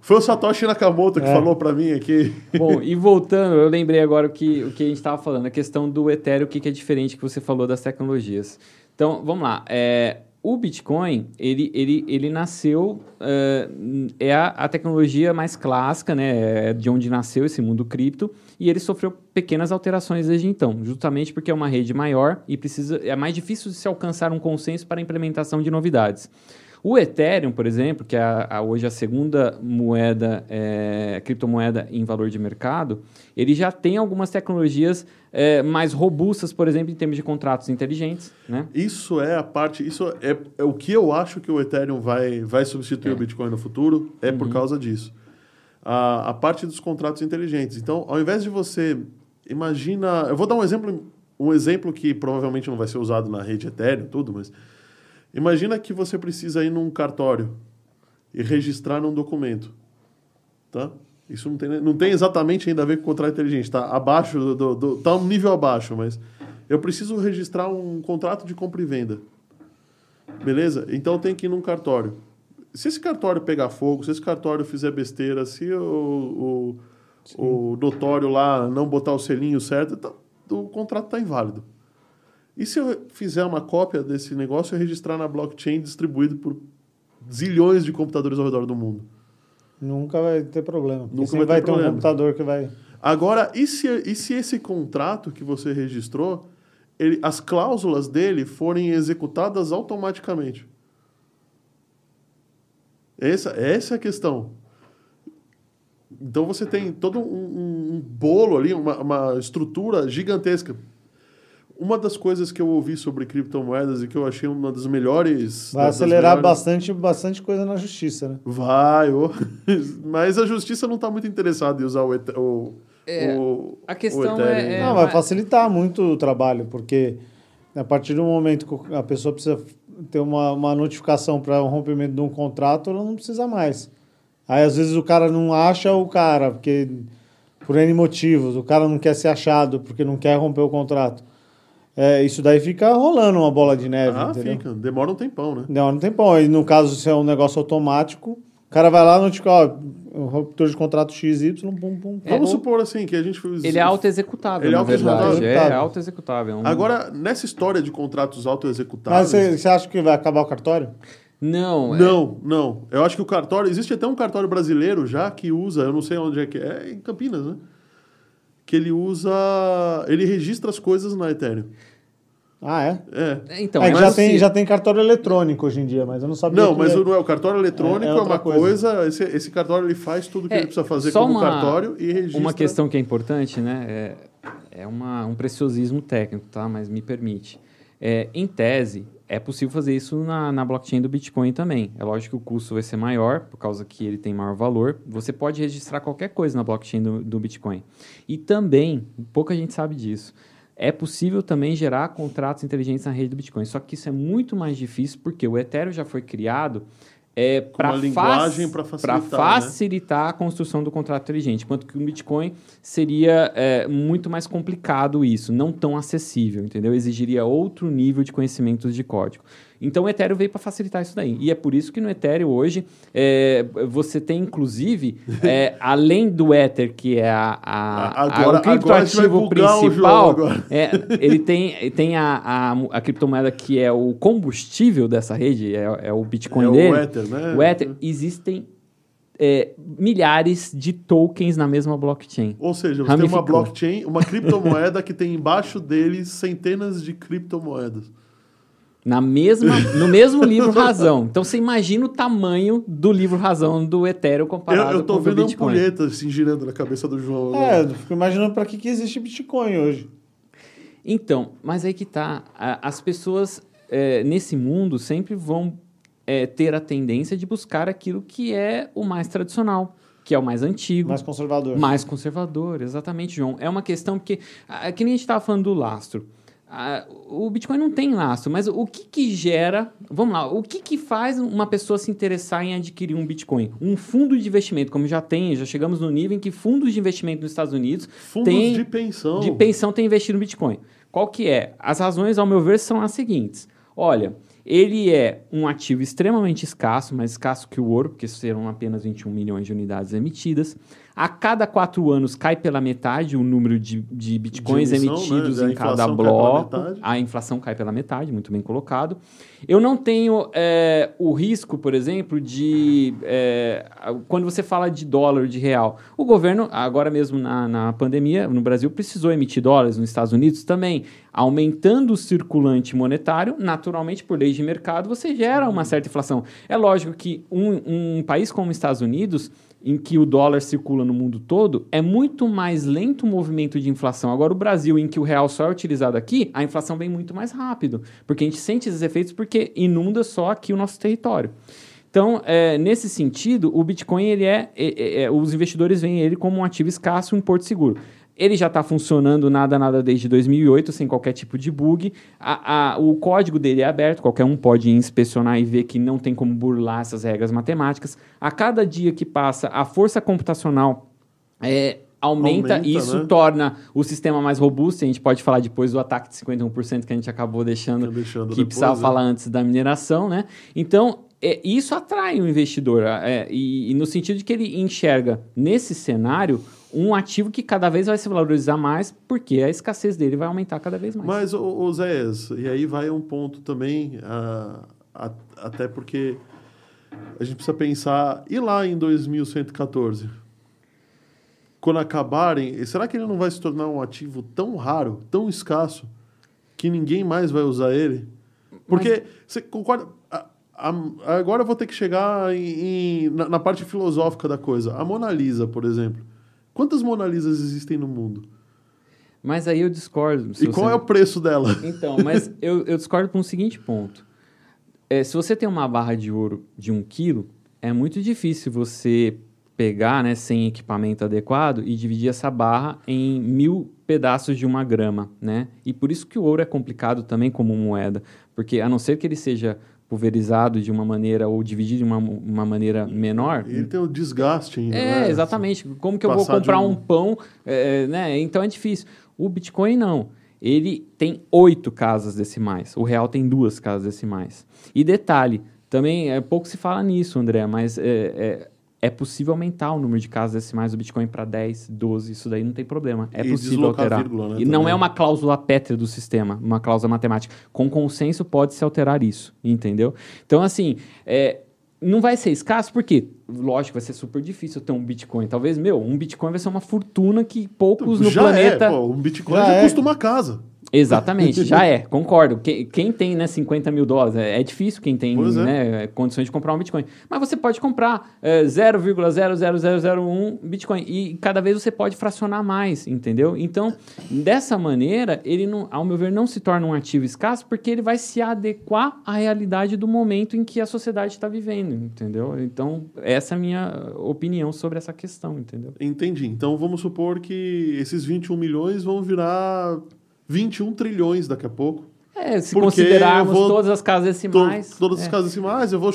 Foi o Satoshi Nakamoto que é. falou para mim aqui. Bom, e voltando, eu lembrei agora o que, o que a gente estava falando, a questão do Ethereum, o que, que é diferente que você falou das tecnologias. Então, vamos lá. É, o Bitcoin, ele, ele, ele nasceu, uh, é a, a, tecnologia mais clássica, né, é de onde nasceu esse mundo cripto, e ele sofreu pequenas alterações desde então, justamente porque é uma rede maior e precisa é mais difícil de se alcançar um consenso para a implementação de novidades. O Ethereum, por exemplo, que é a, a, hoje a segunda moeda, é, criptomoeda em valor de mercado, ele já tem algumas tecnologias é, mais robustas, por exemplo, em termos de contratos inteligentes. Né? Isso é a parte, isso é, é o que eu acho que o Ethereum vai, vai substituir é. o Bitcoin no futuro, é uhum. por causa disso. A, a parte dos contratos inteligentes. Então, ao invés de você. Imagina. Eu vou dar um exemplo, um exemplo que provavelmente não vai ser usado na rede Ethereum, tudo, mas Imagina que você precisa ir num cartório e registrar num documento, tá? Isso não tem, não tem exatamente ainda a ver com contrato inteligente, está abaixo do, do, do tá um nível abaixo, mas eu preciso registrar um contrato de compra e venda. Beleza? Então tem que ir num cartório. Se esse cartório pegar fogo, se esse cartório fizer besteira, se o, o, o notório lá não botar o selinho certo, tá, o contrato está inválido. E se eu fizer uma cópia desse negócio e registrar na blockchain distribuído por zilhões de computadores ao redor do mundo? Nunca vai ter problema. Nunca vai, vai ter, ter um computador que vai. Agora, e se, e se esse contrato que você registrou, ele, as cláusulas dele forem executadas automaticamente? Essa, essa é a questão. Então você tem todo um, um bolo ali, uma, uma estrutura gigantesca uma das coisas que eu ouvi sobre criptomoedas e que eu achei uma das melhores. Vai acelerar melhores... bastante, bastante coisa na justiça, né? Vai, oh. mas a justiça não está muito interessada em usar o, o, é, o A questão é, é, Não, vai facilitar muito o trabalho, porque a partir do momento que a pessoa precisa ter uma, uma notificação para o um rompimento de um contrato, ela não precisa mais. Aí às vezes o cara não acha o cara, porque por N motivos, o cara não quer ser achado porque não quer romper o contrato. É, isso daí fica rolando uma bola de neve. Ah, entendeu? fica. Demora um tempão, né? Demora um tempão. E no caso, se é um negócio automático, o cara vai lá, notifica, ó, ruptura de contrato XY, pum, pum. É, Vamos supor assim, que a gente fez. Ele é auto-executável. Ele é auto-executável. É auto-executável. É Agora, nessa história de contratos auto-executáveis. Mas você acha que vai acabar o cartório? Não. É não, é... não. Eu acho que o cartório. Existe até um cartório brasileiro já que usa, eu não sei onde é que é, é em Campinas, né? Que ele usa. Ele registra as coisas na Ethereum. Ah, é? É. é então, é já, tem, já tem cartório eletrônico hoje em dia, mas eu não sabia. Não, mas é... não é. O cartório eletrônico é, é uma coisa. coisa esse, esse, cartório ele faz tudo que ele precisa fazer como uma, cartório e registra. Uma questão que é importante, né? É, é uma, um preciosismo técnico, tá? Mas me permite. É, em tese, é possível fazer isso na, na blockchain do Bitcoin também. É lógico que o custo vai ser maior, por causa que ele tem maior valor. Você pode registrar qualquer coisa na blockchain do, do Bitcoin. E também, pouca gente sabe disso, é possível também gerar contratos inteligentes na rede do Bitcoin. Só que isso é muito mais difícil porque o Ethereum já foi criado é, para facilitar, facilitar né? a construção do contrato inteligente, enquanto que o Bitcoin seria é, muito mais complicado isso, não tão acessível, entendeu? Exigiria outro nível de conhecimentos de código. Então o Ethereum veio para facilitar isso daí. E é por isso que no Ethereum hoje é, você tem, inclusive, é, além do Ether, que é a, a, agora, a, o criptoativo principal, é, ele tem, tem a, a, a, criptomoeda que é o combustível dessa rede, é, é o Bitcoin é dele. O Ether, né? O Ether. Existem é, milhares de tokens na mesma blockchain. Ou seja, você Ramificou. tem uma blockchain, uma criptomoeda que tem embaixo dele centenas de criptomoedas. Na mesma, no mesmo livro Razão. Então você imagina o tamanho do livro Razão do Ethereum comparado eu, eu tô com o Bitcoin. Eu tô vendo ampulheta assim girando na cabeça do João. É, eu fico imaginando para que, que existe Bitcoin hoje. Então, mas aí que tá. As pessoas é, nesse mundo sempre vão é, ter a tendência de buscar aquilo que é o mais tradicional que é o mais antigo. Mais conservador. Mais conservador, exatamente, João. É uma questão porque, é que nem a gente estava falando do lastro. O Bitcoin não tem lastro, mas o que, que gera. Vamos lá, o que, que faz uma pessoa se interessar em adquirir um Bitcoin? Um fundo de investimento, como já tem, já chegamos no nível em que fundos de investimento nos Estados Unidos. Fundos tem, de pensão. De pensão tem investido no Bitcoin. Qual que é? As razões, ao meu ver, são as seguintes. Olha, ele é um ativo extremamente escasso, mais escasso que o ouro, porque serão apenas 21 milhões de unidades emitidas. A cada quatro anos cai pela metade o número de, de bitcoins de emissão, emitidos né? em cada bloco. A inflação cai pela metade, muito bem colocado. Eu não tenho é, o risco, por exemplo, de. É, quando você fala de dólar, de real. O governo, agora mesmo na, na pandemia, no Brasil, precisou emitir dólares, nos Estados Unidos também. Aumentando o circulante monetário, naturalmente, por lei de mercado, você gera uma certa inflação. É lógico que um, um país como os Estados Unidos em que o dólar circula no mundo todo, é muito mais lento o movimento de inflação. Agora, o Brasil, em que o real só é utilizado aqui, a inflação vem muito mais rápido, porque a gente sente esses efeitos porque inunda só aqui o nosso território. Então, é, nesse sentido, o Bitcoin, ele é, é, é, é os investidores veem ele como um ativo escasso, um porto seguro. Ele já está funcionando nada, nada desde 2008, sem qualquer tipo de bug. A, a, o código dele é aberto, qualquer um pode inspecionar e ver que não tem como burlar essas regras matemáticas. A cada dia que passa, a força computacional é, aumenta, aumenta, e isso né? torna o sistema mais robusto. A gente pode falar depois do ataque de 51% que a gente acabou deixando, deixando que depois, precisava é. falar antes da mineração, né? Então, é, isso atrai o investidor, é, e, e no sentido de que ele enxerga nesse cenário um ativo que cada vez vai se valorizar mais, porque a escassez dele vai aumentar cada vez mais. Mas, o, Zé, e aí vai um ponto também, uh, a, até porque a gente precisa pensar, e lá em 2114? Quando acabarem, será que ele não vai se tornar um ativo tão raro, tão escasso, que ninguém mais vai usar ele? Porque, Mas... você concorda? Agora eu vou ter que chegar em, em, na, na parte filosófica da coisa. A Mona Lisa, por exemplo Quantas Mona Lisas existem no mundo? Mas aí eu discordo. E qual você... é o preço dela? Então, mas eu, eu discordo por um seguinte ponto. É, se você tem uma barra de ouro de um quilo, é muito difícil você pegar, né, sem equipamento adequado e dividir essa barra em mil pedaços de uma grama, né? E por isso que o ouro é complicado também como moeda, porque a não ser que ele seja pulverizado de uma maneira ou dividido de uma, uma maneira menor. E ele tem o desgaste ainda. É, né? exatamente. Como que eu vou comprar um... um... pão, é, né? Então é difícil. O Bitcoin não. Ele tem oito casas decimais. O real tem duas casas decimais. E detalhe, também é pouco se fala nisso, André, mas é, é, é possível aumentar o número de casas decimais do Bitcoin para 10, 12, isso daí não tem problema. É e possível alterar. Vírgula, né, e não é uma cláusula pétrea do sistema, uma cláusula matemática. Com consenso pode-se alterar isso, entendeu? Então, assim, é, não vai ser escasso porque, lógico, vai ser super difícil ter um Bitcoin. Talvez, meu, um Bitcoin vai ser uma fortuna que poucos no já planeta... É, pô, um Bitcoin já, já é. custa uma casa. Exatamente, já é, concordo. Quem, quem, tem né, 50 mil dólares, é, é difícil quem tem é. né, condições de comprar um Bitcoin. Mas você pode comprar é, 0,00001 Bitcoin e cada vez você pode fracionar mais, entendeu? Então, dessa maneira, ele, não, ao meu ver, não se torna um ativo escasso porque ele vai se adequar à realidade do momento em que a sociedade está vivendo, entendeu? Então, essa é a minha opinião sobre essa questão, entendeu? Entendi. Então, vamos supor que esses 21 milhões vão virar 21 trilhões daqui a pouco. É, se considerarmos vou, todas as casas decimais. To, todas é. as casas decimais, eu vou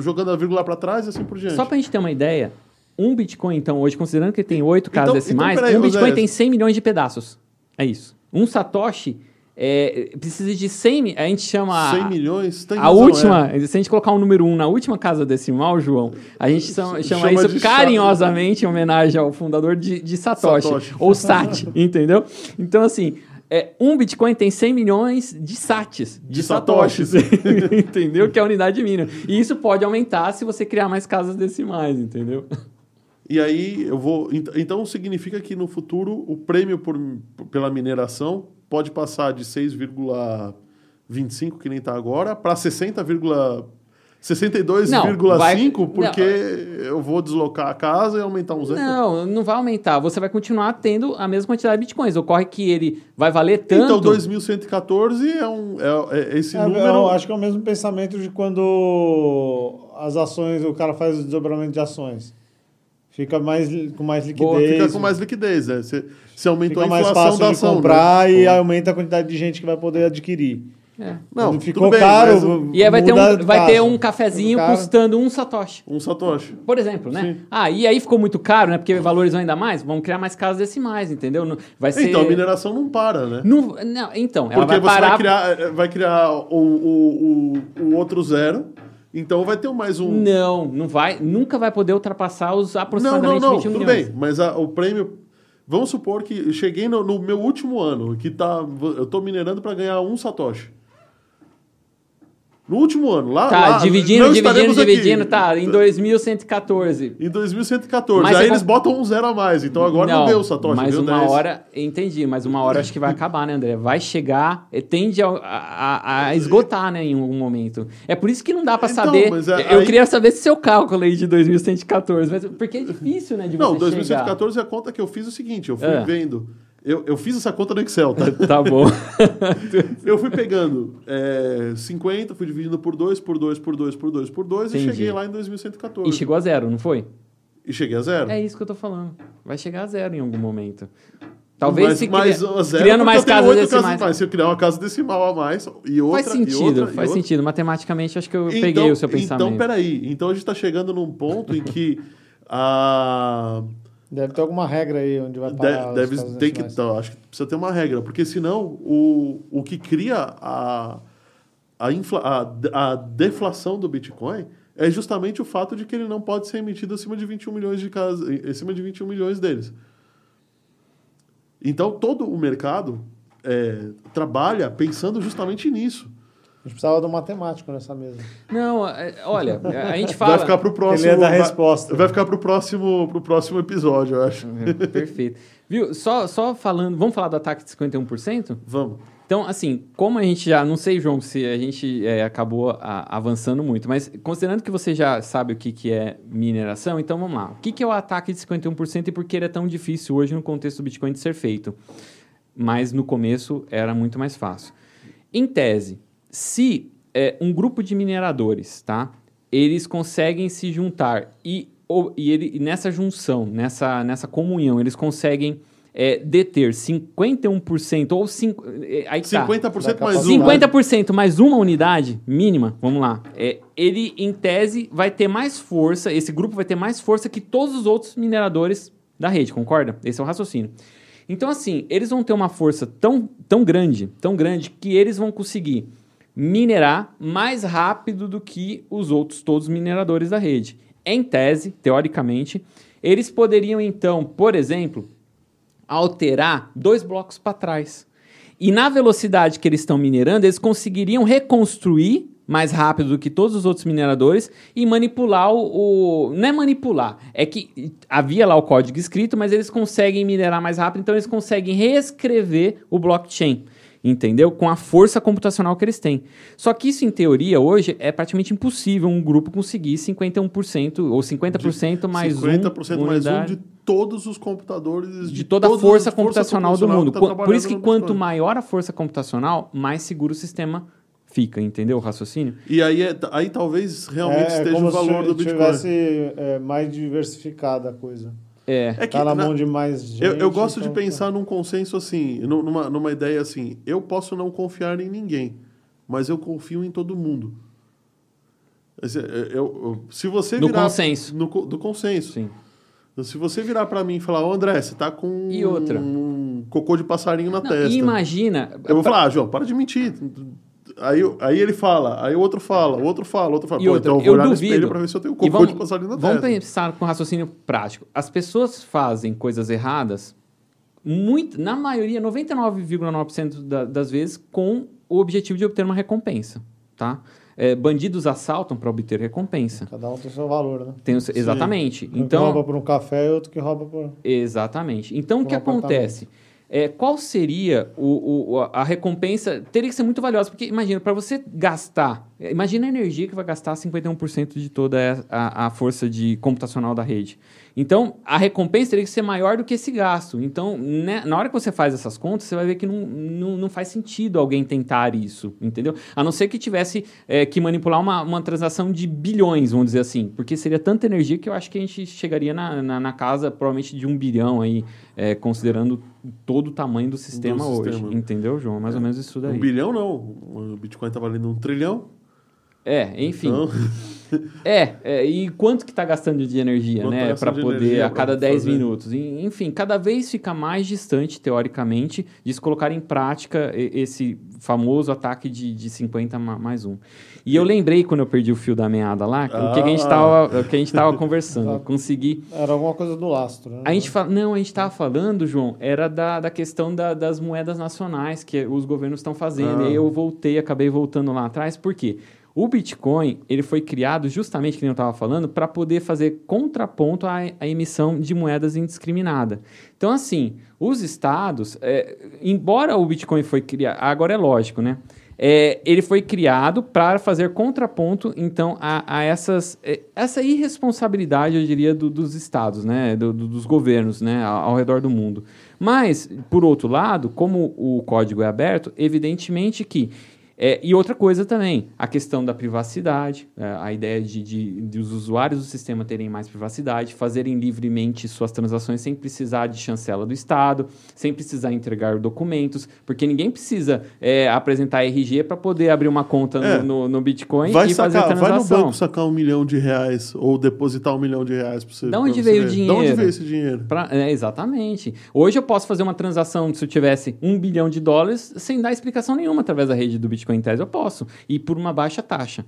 jogando a vírgula para trás e assim por diante. Só para a gente ter uma ideia, um Bitcoin, então, hoje, considerando que tem oito casas então, então decimais, então, um Bitcoin tem 100 milhões de pedaços. É isso. Um Satoshi é, precisa de 100 a gente chama 100 milhões tem a última é. se a gente colocar um número 1 um na última casa decimal João a gente chama, chama isso carinhosamente em homenagem ao fundador de, de Satoshi, Satoshi, ou Sat entendeu então assim é, um Bitcoin tem 100 milhões de sats, de, de satoshis, entendeu? Que é a unidade mínima. E isso pode aumentar se você criar mais casas decimais, entendeu? E aí eu vou. Então significa que no futuro o prêmio por, pela mineração pode passar de 6,25, que nem está agora, para 60, 62,5 porque não, eu vou deslocar a casa e aumentar um zero? Não, não vai aumentar. Você vai continuar tendo a mesma quantidade de bitcoins. Ocorre que ele vai valer tanto. Então, 2114 é, um, é, é esse é, número. Eu acho que é o mesmo pensamento de quando as ações, o cara faz o desdobramento de ações. Fica mais, com mais liquidez. Boa, fica com mais liquidez, né? Você, você aumentou fica a inflação mais fácil da ação. De comprar né? e aumenta a quantidade de gente que vai poder adquirir. É. Não, ficou bem, caro. E aí vai ter um, vai ter um cafezinho custando um satoshi. Um satoshi. Por exemplo, né? Sim. Ah, e aí ficou muito caro, né? Porque valorizou ainda mais. Vamos criar mais casas decimais, entendeu? Vai ser... Então a mineração não para, né? Não, não então, Porque vai você parar... vai criar, vai criar o, o, o, o outro zero. Então vai ter mais um. Não, não vai. Nunca vai poder ultrapassar os aproximadamente não, não, não, 21 tudo milhões. bem, mas a, o prêmio. Vamos supor que cheguei no, no, meu último ano, que tá, eu estou minerando para ganhar um Satoshi. No último ano, lá. Tá, lá, dividindo, dividindo, dividindo, tá, em 2114. Em 2014. Mas aí eles botam um zero a mais, então agora não, não deu, Satoshi. Mas deu uma 10. hora, entendi, mas uma hora acho que vai acabar, né, André? Vai chegar, tende a, a, a esgotar, né, em algum momento. É por isso que não dá pra então, saber. É, eu aí... queria saber se seu cálculo aí de 2114, mas porque é difícil, né, de Não, 2114 chegar. é a conta que eu fiz o seguinte, eu fui é. vendo eu, eu fiz essa conta no Excel, tá? tá bom. eu fui pegando é, 50, fui dividindo por 2, por 2, por 2, por 2, por 2 e cheguei lá em 2114. E chegou a zero, não foi? E cheguei a zero. É isso que eu tô falando. Vai chegar a zero em algum momento. Talvez mas, se mas, cria... zero criando mais casas decimais. Mais. Se eu criar uma casa decimal a mais e outra Faz sentido, outra, faz outra. sentido. Matematicamente, acho que eu então, peguei o seu pensamento. Então, peraí. Então, a gente está chegando num ponto em que a... Deve ter alguma regra aí onde vai parar Deve, deve ter que, então, acho que precisa ter uma regra, porque senão o, o que cria a, a, infla, a, a deflação do Bitcoin é justamente o fato de que ele não pode ser emitido acima de 21 milhões de casas, acima de 21 milhões deles. Então todo o mercado é, trabalha pensando justamente nisso. A gente precisava de um matemático nessa mesa. Não, é, olha, a gente fala. Vai ficar para o próximo. Ele é da resposta. Vai, vai ficar para o próximo, pro próximo episódio, eu acho. É, perfeito. Viu? Só, só falando. Vamos falar do ataque de 51%? Vamos. Então, assim, como a gente já. Não sei, João, se a gente é, acabou a, avançando muito, mas considerando que você já sabe o que, que é mineração, então vamos lá. O que, que é o ataque de 51% e por que ele é tão difícil hoje no contexto do Bitcoin de ser feito? Mas no começo era muito mais fácil. Em tese, se é, um grupo de mineradores, tá? Eles conseguem se juntar e, ou, e ele, nessa junção, nessa, nessa comunhão, eles conseguem é, deter 51% ou cinco, é, aí tá. 50% mais 50% mais uma unidade mínima, vamos lá. É, ele, em tese, vai ter mais força, esse grupo vai ter mais força que todos os outros mineradores da rede, concorda? Esse é o raciocínio. Então, assim, eles vão ter uma força tão, tão grande, tão grande, que eles vão conseguir minerar mais rápido do que os outros todos mineradores da rede. Em tese, teoricamente, eles poderiam então, por exemplo, alterar dois blocos para trás. E na velocidade que eles estão minerando, eles conseguiriam reconstruir mais rápido do que todos os outros mineradores e manipular o, o, Não é manipular, é que havia lá o código escrito, mas eles conseguem minerar mais rápido, então eles conseguem reescrever o blockchain entendeu? Com a força computacional que eles têm. Só que isso, em teoria, hoje é praticamente impossível um grupo conseguir 51% ou 50% mais 50% um. mais um de todos os computadores. De, de toda a força computacional, força computacional do mundo. Tá Por isso que quanto maior a força computacional, mais seguro o sistema fica, entendeu o raciocínio? E aí, é, aí talvez realmente é, esteja o valor do Bitcoin. tivesse é, mais diversificada a coisa. É. é que, tá na, na mão de mais gente. Eu, eu gosto então, de pensar num consenso assim, numa, numa ideia assim. Eu posso não confiar em ninguém, mas eu confio em todo mundo. Eu, eu, se você virar, no consenso. No, do consenso. Sim. Se você virar para mim e falar, ô André, você tá com e outra? um cocô de passarinho na não, testa. Imagina. Eu vou falar, ah, João, para de mentir. Aí, aí ele fala, aí o outro fala, o outro fala, o outro fala. E outra, então eu vou olhar duvido. no espelho pra ver se eu tenho cocô vamos, de passarinho na Vamos pensar com raciocínio prático. As pessoas fazem coisas erradas, muito, na maioria, 99,9% da, das vezes, com o objetivo de obter uma recompensa, tá? É, bandidos assaltam para obter recompensa. Cada um tem o seu valor, né? Tem o seu, exatamente. Um então, que rouba por um café e outro que rouba por... Exatamente. Então, o que acontece? É, qual seria o, o, a recompensa? Teria que ser muito valiosa, porque imagina, para você gastar, imagina a energia que vai gastar 51% de toda a, a força de computacional da rede. Então, a recompensa teria que ser maior do que esse gasto. Então, né, na hora que você faz essas contas, você vai ver que não, não, não faz sentido alguém tentar isso, entendeu? A não ser que tivesse é, que manipular uma, uma transação de bilhões, vamos dizer assim, porque seria tanta energia que eu acho que a gente chegaria na, na, na casa provavelmente de um bilhão aí, é, considerando todo o tamanho do sistema do hoje. Sistema. Entendeu, João? Mais é. ou menos isso daí. Um bilhão não. O Bitcoin está valendo um trilhão. É, enfim. Então... é, é, e quanto que está gastando de energia, quanto né? Tá para poder, a cada 10 fazer. minutos. Enfim, cada vez fica mais distante, teoricamente, de se colocar em prática esse famoso ataque de, de 50 mais um. E eu lembrei quando eu perdi o fio da meada lá, ah. o que a gente estava que a gente tava conversando. consegui. Era alguma coisa do lastro. Né? A gente fala, não, a gente estava falando, João, era da, da questão da, das moedas nacionais que os governos estão fazendo. Ah. E aí eu voltei, acabei voltando lá atrás, por quê? O Bitcoin ele foi criado justamente, que eu estava falando, para poder fazer contraponto à, à, emissão de moedas indiscriminada. Então, assim, os estados, é, embora o Bitcoin foi criado, agora é lógico, né? É, ele foi criado para fazer contraponto, então, a, a essas, é, essa irresponsabilidade, eu diria, do, dos estados, né? Do, do, dos governos né? Ao, ao, redor do mundo. Mas, por outro lado, como o código é aberto, evidentemente que é, e outra coisa também, a questão da privacidade, é, a ideia de, de, de, os usuários do sistema terem mais privacidade, fazerem livremente suas transações sem precisar de chancela do Estado, sem precisar entregar documentos, porque ninguém precisa é, apresentar RG para poder abrir uma conta é, no, no, no, Bitcoin e sacar, fazer a transação. Vai no banco sacar um milhão de reais ou depositar um milhão de reais para você. De onde veio o dinheiro? De onde veio esse dinheiro? Pra, é, exatamente. Hoje eu posso fazer uma transação se eu tivesse um bilhão de dólares sem dar explicação nenhuma através da rede do Bitcoin. Bitcoin tese, eu posso, e por uma baixa taxa.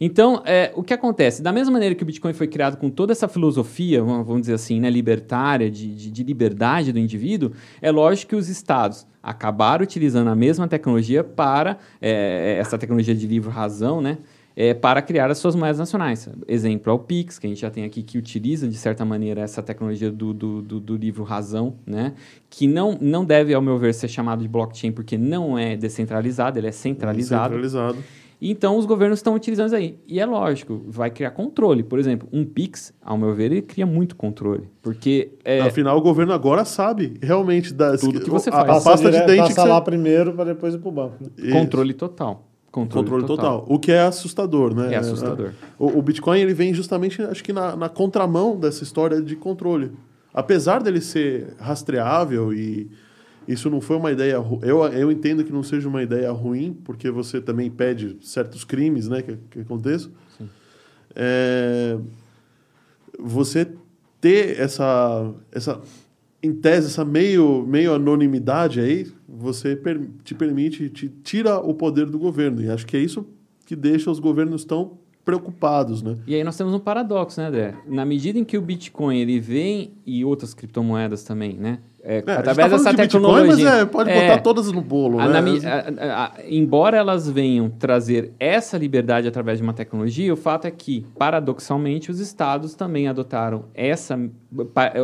Então, é, o que acontece? Da mesma maneira que o Bitcoin foi criado com toda essa filosofia, vamos dizer assim, né, libertária, de, de, de liberdade do indivíduo, é lógico que os estados acabaram utilizando a mesma tecnologia para, é, essa tecnologia de livre-razão, né? É, para criar as suas moedas nacionais. Exemplo é o Pix, que a gente já tem aqui, que utiliza, de certa maneira, essa tecnologia do, do, do, do, livro Razão, né? que não, não deve, ao meu ver, ser chamado de blockchain, porque não é descentralizado, ele é centralizado. Centralizado. Então, os governos estão utilizando isso aí. E é lógico, vai criar controle. Por exemplo, um Pix, ao meu ver, ele cria muito controle. Porque. É... Afinal, o governo agora sabe realmente das, tudo que você faz. A, a pasta de dente. Passa lá você... primeiro para depois ir para o banco. Né? Controle total. Controle, Controle total. total. O que é assustador, né? É assustador. O, o Bitcoin ele vem justamente, acho que na, na, contramão dessa história de controle. Apesar dele ser rastreável e isso não foi uma ideia... Eu, eu entendo que não seja uma ideia ruim, porque você também pede certos crimes né, que, que aconteçam. É, você ter essa, essa em tese, essa meio, meio anonimidade aí, você per, te permite, te tira o poder do governo. E acho que é isso que deixa os governos tão preocupados, né? E aí nós temos um paradoxo, né, André? Na medida em que o Bitcoin ele vem e outras criptomoedas também, né? É, é, através tá dessa de tecnologia. Bitcoin, mas é, pode é, botar todas no bolo, a, né? a, a, embora elas venham trazer essa liberdade através de uma tecnologia, o fato é que, paradoxalmente, os estados também adotaram essa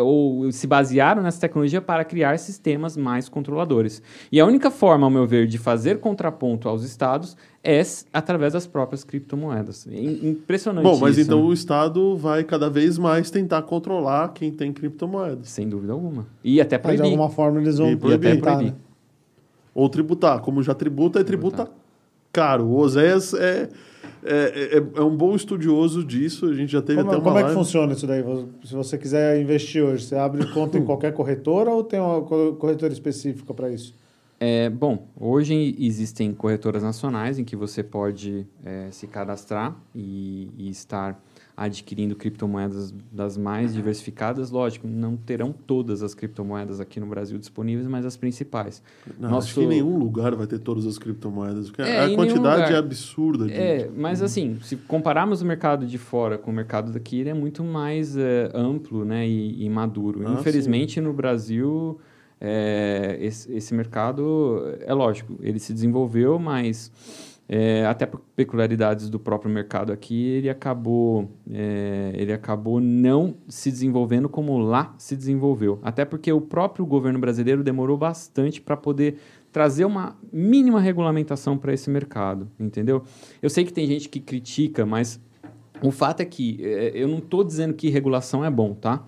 ou se basearam nessa tecnologia para criar sistemas mais controladores. E a única forma, ao meu ver, de fazer contraponto aos estados é através das próprias criptomoedas. Impressionante Bom, mas isso, então né? o Estado vai cada vez mais tentar controlar quem tem criptomoedas. Sem dúvida alguma. E até proibir. Mas de alguma forma eles vão e proibir. E até proibir. Né? Ou tributar. Como já tributa, é tributa caro. O Oséias é, é, é, é, um bom estudioso disso. A gente já teve como, até uma Como live. é que funciona isso daí? Se você quiser investir hoje, você abre conta em qualquer corretora ou tem uma corretora específica para isso? É, bom, hoje existem corretoras nacionais em que você pode é, se cadastrar e, e, estar adquirindo criptomoedas das mais diversificadas. Lógico, não terão todas as criptomoedas aqui no Brasil disponíveis, mas as principais. Não, Nosso... Acho que em nenhum lugar vai ter todas as criptomoedas, porque é, a quantidade é absurda. De... É, mas assim, se compararmos o mercado de fora com o mercado daqui, ele é muito mais é, amplo né, e, e maduro. Ah, Infelizmente, sim. no Brasil é, esse, esse, mercado, é lógico, ele se desenvolveu, mas é, até por peculiaridades do próprio mercado aqui, ele acabou, é, ele acabou não se desenvolvendo como lá se desenvolveu. Até porque o próprio governo brasileiro demorou bastante para poder trazer uma mínima regulamentação para esse mercado, entendeu? Eu sei que tem gente que critica, mas o fato é que é, eu não estou dizendo que regulação é bom, tá?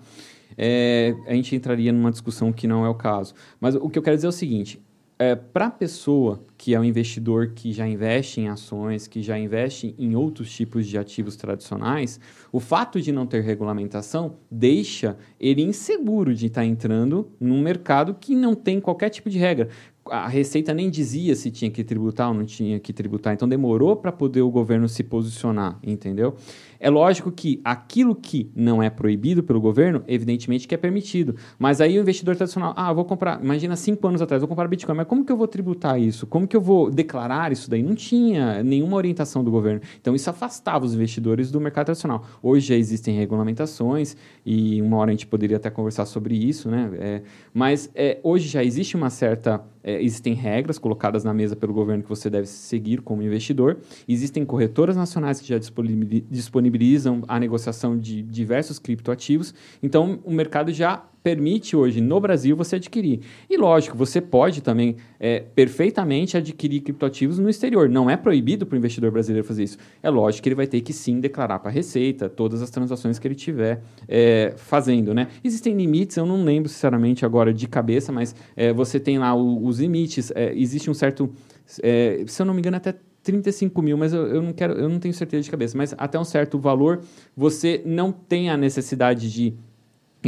É, a gente entraria numa discussão que não é o caso. Mas o que eu quero dizer é o seguinte: é, para a pessoa que é um investidor que já investe em ações, que já investe em outros tipos de ativos tradicionais, o fato de não ter regulamentação deixa ele inseguro de estar tá entrando num mercado que não tem qualquer tipo de regra a Receita nem dizia se tinha que tributar ou não tinha que tributar, então demorou para poder o governo se posicionar, entendeu? É lógico que aquilo que não é proibido pelo governo, evidentemente que é permitido. Mas aí o investidor tradicional, ah, vou comprar, imagina cinco anos atrás, vou comprar Bitcoin, mas como que eu vou tributar isso? Como que eu vou declarar isso daí? Não tinha nenhuma orientação do governo. Então isso afastava os investidores do mercado tradicional. Hoje já existem regulamentações e uma hora a gente poderia até conversar sobre isso, né? É, mas é, hoje já existe uma certa é, existem regras colocadas na mesa pelo governo que você deve seguir como investidor. Existem corretoras nacionais que já disponibilizam a negociação de diversos criptoativos. Então, o mercado já permite hoje no Brasil você adquirir. E lógico, você pode também é, perfeitamente adquirir criptoativos no exterior. Não é proibido para o investidor brasileiro fazer isso. É lógico que ele vai ter que sim declarar para a Receita todas as transações que ele tiver é, fazendo. Né? Existem limites, eu não lembro sinceramente agora de cabeça, mas é, você tem lá o, os limites. É, existe um certo, é, se eu não me engano, até 35 mil, mas eu, eu, não quero, eu não tenho certeza de cabeça, mas até um certo valor você não tem a necessidade de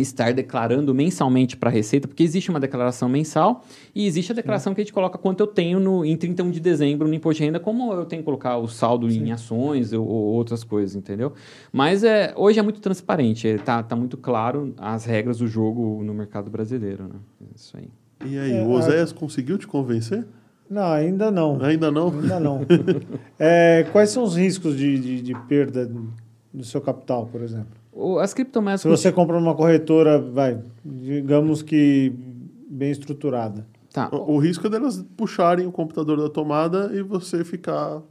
estar declarando mensalmente para a Receita, porque existe uma declaração mensal e existe a declaração Sim. que a gente coloca quanto eu tenho no, em 31 de dezembro no imposto de renda, como eu tenho que colocar o saldo Sim. em ações ou, ou, outras coisas, entendeu? Mas é, hoje é muito transparente, está tá muito claro as regras do jogo no mercado brasileiro, né? Isso aí. E aí, é, o Oséias a... conseguiu te convencer? Não, ainda não. Ainda não? Ainda não. é, quais são os riscos de, de, de perda do seu capital, por exemplo? As criptomoedas. Se você compra numa corretora, vai, digamos que bem estruturada. Tá. O, o risco é delas puxarem o computador da tomada e você ficar.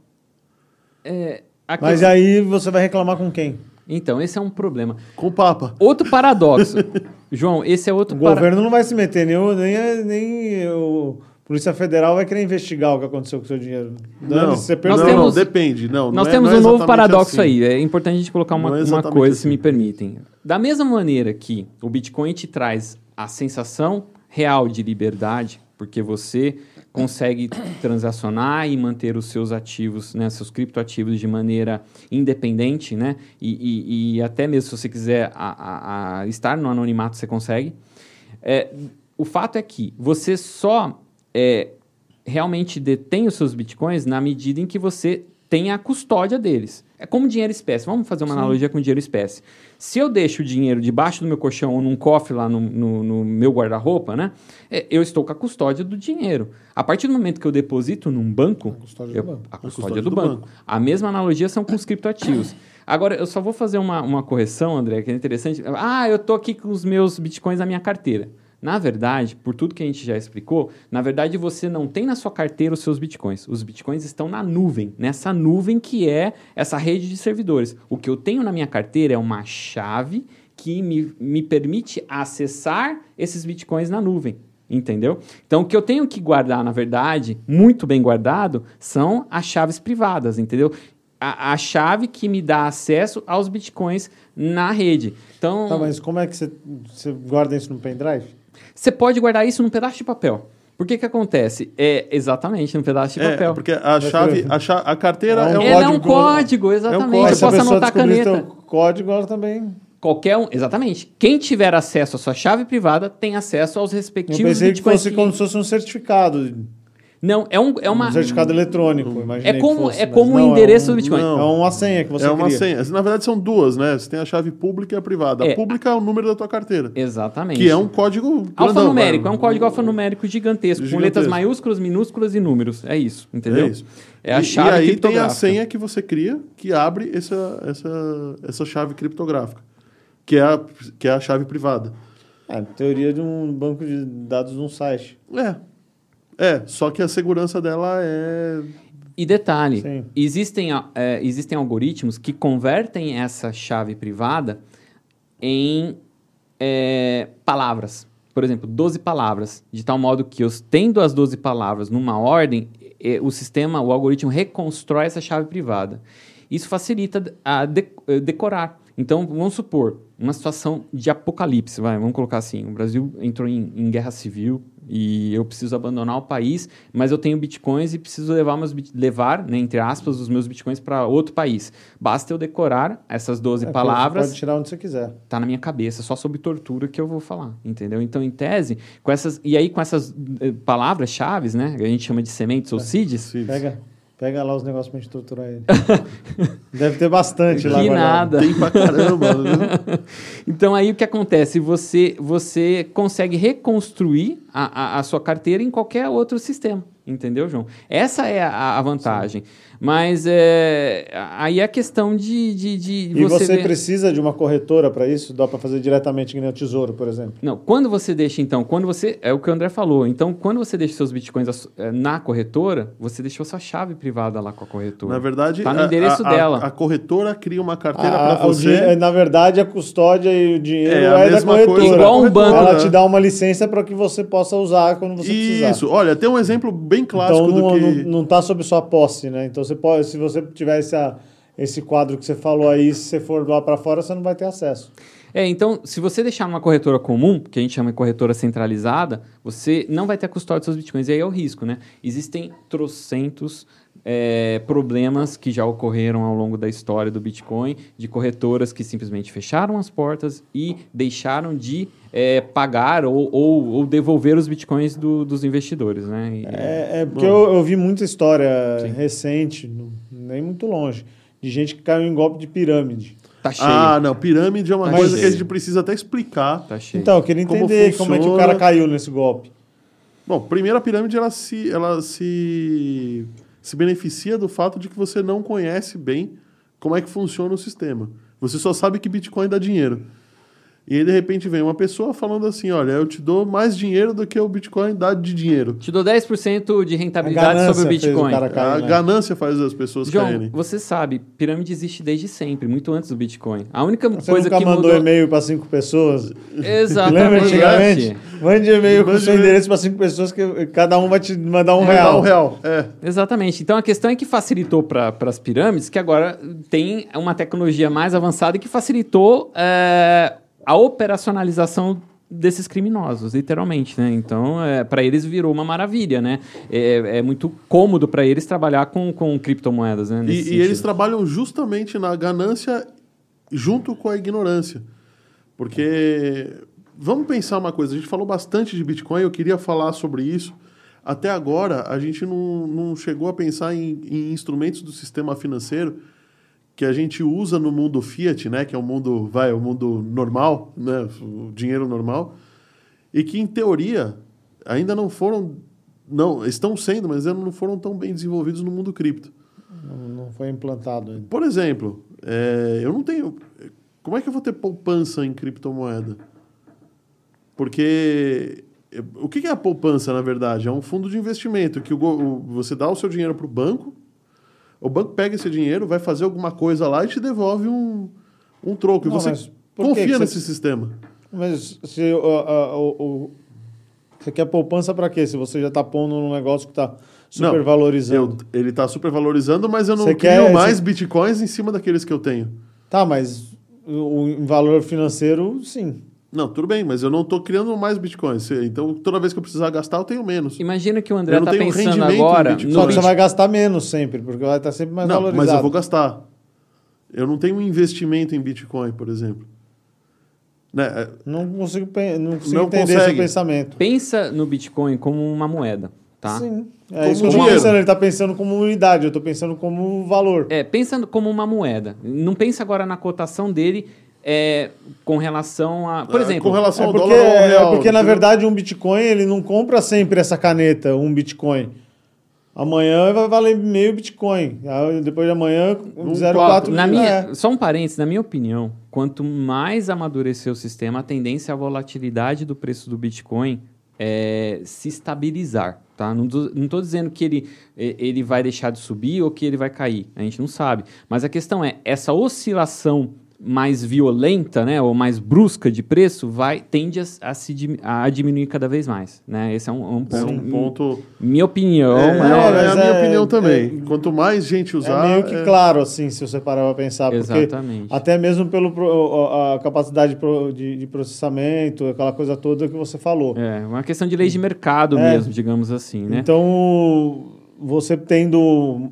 É, Mas aí você vai reclamar com quem? Então, esse é um problema. Com o Papa. Outro paradoxo. João, esse é outro O para... governo não vai se meter, nem, nem, nem o Polícia Federal vai querer investigar o que aconteceu com o seu dinheiro. Não, você não, temos, não, depende. Não, nós não é- temos é, um novo paradoxo assim. aí. É importante a gente colocar uma, é uma coisa, assim. se me permitem. Da mesma maneira que o Bitcoin te traz a sensação real de liberdade, porque você consegue transacionar e manter os seus ativos, né, seus criptoativos de maneira independente, né, e, e, e até mesmo se você quiser a, a, a estar no anonimato, você consegue. É, o fato é que você só é, realmente detém os seus bitcoins na medida em que você tem a custódia deles. É como dinheiro espécie. Vamos fazer uma Sim. analogia com dinheiro espécie. Se eu deixo o dinheiro debaixo do meu colchão ou num cofre lá no, no, no meu guarda-roupa, né? É, eu estou com a custódia do dinheiro. A partir do momento que eu deposito num banco, a custódia, eu, do, banco. A custódia, a custódia do, do banco. banco. A mesma analogia são com os criptoativos. Agora, eu só vou fazer uma, uma correção, André, que é interessante. Ah, eu estou aqui com os meus bitcoins na minha carteira. Na verdade, por tudo que a gente já explicou, na verdade você não tem na sua carteira os seus bitcoins. Os bitcoins estão na nuvem, nessa nuvem que é essa rede de servidores. O que eu tenho na minha carteira é uma chave que me, me permite acessar esses bitcoins na nuvem. Entendeu? Então, o que eu tenho que guardar, na verdade, muito bem guardado, são as chaves privadas, entendeu? A, a, chave que me dá acesso aos bitcoins na rede. Então, tá, mas como é que você, você guarda isso no pendrive? Você pode guardar isso num pedaço de papel. Por que que acontece? É exatamente num pedaço de é, papel. Porque a chave, a, chave, a carteira é um, é um, é um código. exatamente. É um código. Eu posso anotar a caneta. código, ela também Qualquer um, exatamente. Quem tiver acesso à sua chave privada tem acesso aos respectivos Eu pensei que fosse como se fosse um certificado. Não, é, um, é uma. Um certificado eletrônico, É como, fosse, é como o endereço é um, do Bitcoin. Não, é uma senha que você É uma cria. senha. Na verdade, são duas, né? Você tem a chave pública e a privada. É, a pública é o número da tua carteira. Exatamente. Que é um código. Alfanumérico, é um código alfanumérico gigantesco, gigantesco, com letras maiúsculas, minúsculas e números. É isso, entendeu? É isso. É a chave E aí tem a senha que você cria que abre essa, essa, essa chave criptográfica, que é a, que é a chave privada. É, teoria de um banco de dados num site. É, é, só que a segurança dela é E detalhe, existem, é, existem algoritmos que convertem essa chave privada em é, palavras. Por exemplo, 12 palavras, de tal modo que tendo as 12 palavras numa ordem, o sistema, o algoritmo reconstrói essa chave privada. Isso facilita a decorar. Então, vamos supor, uma situação de apocalipse, vai, vamos colocar assim, o Brasil entrou em, em, guerra civil e eu preciso abandonar o país, mas eu tenho bitcoins e preciso levar, meus, levar né, entre aspas, os meus bitcoins para outro país. Basta eu decorar essas 12 é, palavras. Pode tirar onde você quiser. Tá na minha cabeça, só sobre tortura que eu vou falar, entendeu? Então, em tese, com essas, e aí com essas eh, palavras-chaves, né, que a gente chama de sementes é, ou seeds... Pega. Pega lá os negócios pra gente torturar ele. Deve ter bastante lá. Que nada. Tem pra caramba. Né? então aí o que acontece? Você, você consegue reconstruir a, a, a, sua carteira em qualquer outro sistema. Entendeu, João? Essa é a, a vantagem. Sim. Mas é, aí é questão de, de, de E você, você ver... precisa de uma corretora para isso? Dá para fazer diretamente no Tesouro, por exemplo? Não, quando você deixa, então, quando você. É o que o André falou. Então, quando você deixa seus bitcoins é, na corretora, você deixou sua chave privada lá com a corretora. Na verdade, tá no endereço a, dela. A, a, corretora cria uma carteira para você. na verdade, a custódia e o dinheiro é, é da corretora. Coisa, Igual um banco. Ela te dá uma licença para que você possa usar quando você isso. precisar. Isso. Olha, tem um exemplo bem clássico então, não, do que... não está sob sua posse, né? Então, você pode, se você tiver essa, esse quadro que você falou aí, se você for lá para fora, você não vai ter acesso. É, então, se você deixar numa corretora comum, que a gente chama de corretora centralizada, você não vai ter a custódia dos seus bitcoins. E aí é o risco, né? Existem trocentos é, problemas que já ocorreram ao longo da história do Bitcoin, de corretoras que simplesmente fecharam as portas e deixaram de é, pagar ou, ou, ou, devolver os Bitcoins do, dos investidores, né? E, é, é, porque eu, eu, vi muita história Sim. recente, nem muito longe, de gente que caiu em golpe de pirâmide. Tá cheio. Ah, não. Pirâmide é uma tá coisa cheio. que a gente precisa até explicar. Tá cheio. Então, eu queria entender como, como, é que o cara caiu nesse golpe. Bom, primeiro a pirâmide ela se, ela se, se beneficia do fato de que você não conhece bem como é que funciona o sistema. Você só sabe que Bitcoin dá dinheiro. E aí, de repente, vem uma pessoa falando assim: olha, eu te dou mais dinheiro do que o Bitcoin dá de dinheiro. Te dou 10% de rentabilidade sobre o Bitcoin. O cair, a né? ganância faz as pessoas João, caírem. Você sabe, pirâmide existe desde sempre, muito antes do Bitcoin. A única você coisa nunca que mandou mudou... e-mail para cinco pessoas? Exatamente. Lembra antigamente? Mande e-mail com seu endereço para cinco pessoas que cada um vai te mandar um é, real. Um real. É. Exatamente. Então a questão é que facilitou para as pirâmides que agora tem uma tecnologia mais avançada que facilitou. É a operacionalização desses criminosos, literalmente, né? Então, é, para eles virou uma maravilha, né? É, é muito cômodo para eles trabalhar com, com criptomoedas, né? E, e, eles trabalham justamente na ganância junto com a ignorância. Porque, vamos pensar uma coisa, a gente falou bastante de Bitcoin, eu queria falar sobre isso. Até agora, a gente não, não chegou a pensar em, em instrumentos do sistema financeiro que a gente usa no mundo fiat, né, que é o mundo, vai, o mundo normal, né, o dinheiro normal, e que em teoria ainda não foram não, estão sendo, mas ainda não foram tão bem desenvolvidos no mundo cripto. Não, não foi implantado ainda. Por exemplo, é, eu não tenho. Como é que eu vou ter poupança em criptomoeda? Porque o que é a poupança, na verdade? É um fundo de investimento que o, o você dá o seu dinheiro para o banco o banco pega esse dinheiro, vai fazer alguma coisa lá e te devolve um, um troco. Não, e você confia nesse você... sistema. Mas se o, o, o, você quer poupança para quê? Se você já está pondo num negócio que está supervalorizando. Não, ele está supervalorizando, mas eu não você mais você... bitcoins em cima daqueles que eu tenho. Tá, mas o, o valor financeiro, sim. Não, tudo bem, mas eu não estou criando mais bitcoins. Então, toda vez que eu precisar gastar, eu tenho menos. Imagina que o André está pensando agora... Só que você vai gastar menos sempre, porque vai estar sempre mais não, valorizado. mas eu vou gastar. Eu não tenho um investimento em Bitcoin, por exemplo. Né? É, não consigo, não consigo não entender consegue. pensamento. Pensa no Bitcoin como uma moeda. Tá? Sim. É como isso que eu estou pensando. Ele está pensando como unidade, eu estou pensando como valor. É, pensando como uma moeda. Não pensa agora na cotação dele é, com relação a. Por é, exemplo. Com relação é ao porque, dólar ao real. É porque, na verdade, um Bitcoin ele não compra sempre essa caneta, um Bitcoin. Amanhã vai valer meio Bitcoin. Depois de amanhã, 0,4 na minha é. Só um parênteses, na minha opinião, quanto mais amadurecer o sistema, a tendência é a volatilidade do preço do Bitcoin é se estabilizar. Tá? Não estou dizendo que ele, ele vai deixar de subir ou que ele vai cair. A gente não sabe. Mas a questão é, essa oscilação mais violenta, né, ou mais brusca de preço, vai tende a, a, se, a diminuir cada vez mais, né? Esse é um, um, é um ponto. Minha opinião. É, mas, é, é a minha é, opinião também. É, Quanto mais gente usar, é meio que claro, assim, se você parar para pensar, Exatamente. até mesmo pelo a capacidade de, de, processamento, aquela coisa toda que você falou. É uma questão de lei de mercado mesmo, digamos assim, né? Então você tendo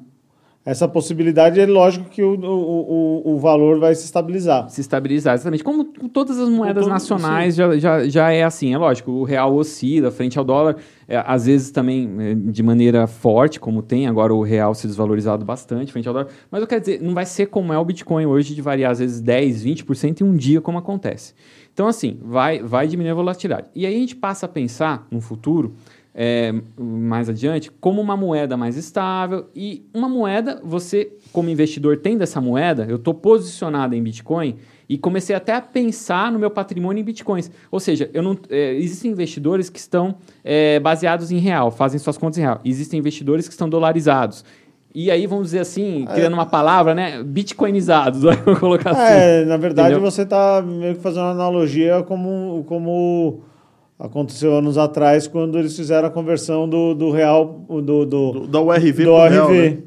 essa possibilidade, é lógico que o, o, o, valor vai se estabilizar. Se estabilizar, exatamente. Como todas as moedas todo, nacionais já, já, já é assim, é lógico. O real oscila frente ao dólar, é, às vezes também é, de maneira forte, como tem agora o real se desvalorizado bastante frente ao dólar. Mas eu quero dizer, não vai ser como é o Bitcoin hoje, de variar às vezes 10, 20% em um dia, como acontece. Então, assim, vai, vai diminuir a volatilidade. E aí a gente passa a pensar no futuro é, mais adiante como uma moeda mais estável e uma moeda, você como investidor tendo essa moeda, eu estou posicionado em Bitcoin e comecei até a pensar no meu patrimônio em Bitcoins. Ou seja, eu não, é, existem investidores que estão é, baseados em real, fazem suas contas em real. Existem investidores que estão dolarizados. E aí, vamos dizer assim, é. criando uma palavra, né? Bitcoinizados, vou colocar assim. É, na verdade, Entendeu? você está meio que fazendo uma analogia como, como Aconteceu anos atrás, quando eles fizeram a conversão do, do real, do, do, do da URV do ORV. Real, né?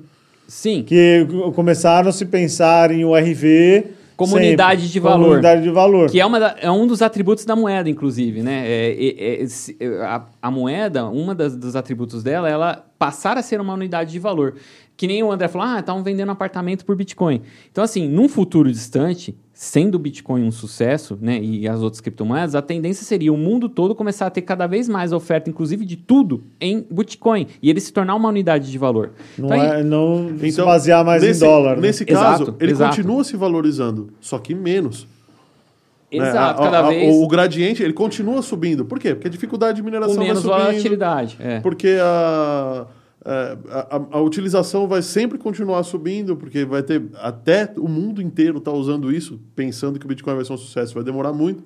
Sim. Que começaram a se pensar em URV Comunidade sempre. de valor. Comunidade de valor. Que é, uma da, é um dos atributos da moeda, inclusive, né? É, é, é, a, a, moeda, uma das, dos atributos dela, é ela passar a ser uma unidade de valor. Que nem o André falou, ah, estavam vendendo apartamento por Bitcoin. Então, assim, num futuro distante, sendo o Bitcoin um sucesso, né, e as outras criptomoedas, a tendência seria o mundo todo começar a ter cada vez mais oferta, inclusive de tudo, em Bitcoin. E ele se tornar uma unidade de valor. Não, então, é, não então, se basear mais nesse, em dólar. Né? Nesse caso, exato, ele exato. continua se valorizando, só que menos. Exato, né? cada a, vez. O, gradiente ele continua subindo. Por quê? Porque a dificuldade de mineração Com menos vai subindo. volatilidade. É. Porque a é, a, a, utilização vai sempre continuar subindo, porque vai ter até o mundo inteiro está usando isso, pensando que o Bitcoin vai ser um sucesso, vai demorar muito.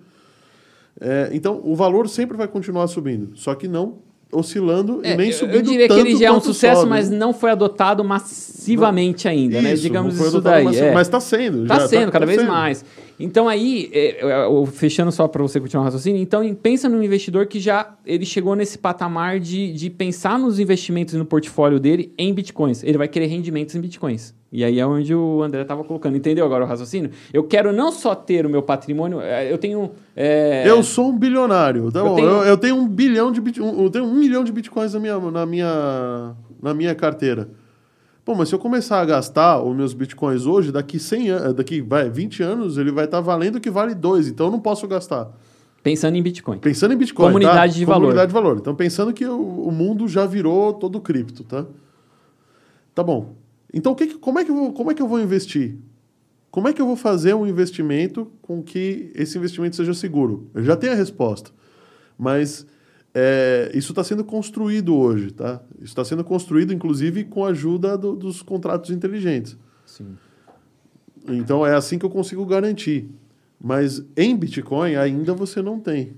É, então, o valor sempre vai continuar subindo, só que não oscilando é, e nem subindo Eu diria que ele já é um sucesso, sobe. mas não foi adotado massivamente ainda, né? isso, né? Digamos isso daí. É. Mas está sendo. Está sendo, tá, cada tá vez sendo. mais. Então aí, é, é, fechando só para você continuar o raciocínio, então pensa num investidor que já ele chegou nesse patamar de, de pensar nos investimentos no portfólio dele em bitcoins. Ele vai querer rendimentos em bitcoins. E aí é onde o André estava colocando. Entendeu agora o raciocínio? Eu quero não só ter o meu patrimônio, é, eu tenho. É... Eu sou um bilionário. Tá eu, tenho... Eu, eu, tenho um bilhão de bit... eu tenho um milhão de bitcoins na minha, na minha, na minha carteira. Pô, mas se eu começar a gastar os meus bitcoins hoje, daqui 100 anos, daqui vai, 20 anos, ele vai estar tá valendo o que vale dois, então eu não posso gastar. Pensando em Bitcoin. Pensando em Bitcoin. Comunidade tá? de valor. Comunidade de valor. Então, pensando que o, o mundo já virou todo cripto, tá? Tá bom. Então, que, como, é que eu vou, como é que eu vou investir? Como é que eu vou fazer um investimento com que esse investimento seja seguro? Eu já tenho a resposta. Mas é, isso está sendo construído hoje, tá? Isso está sendo construído, inclusive, com a ajuda do, dos contratos inteligentes. Sim. Então é assim que eu consigo garantir. Mas em Bitcoin ainda você não tem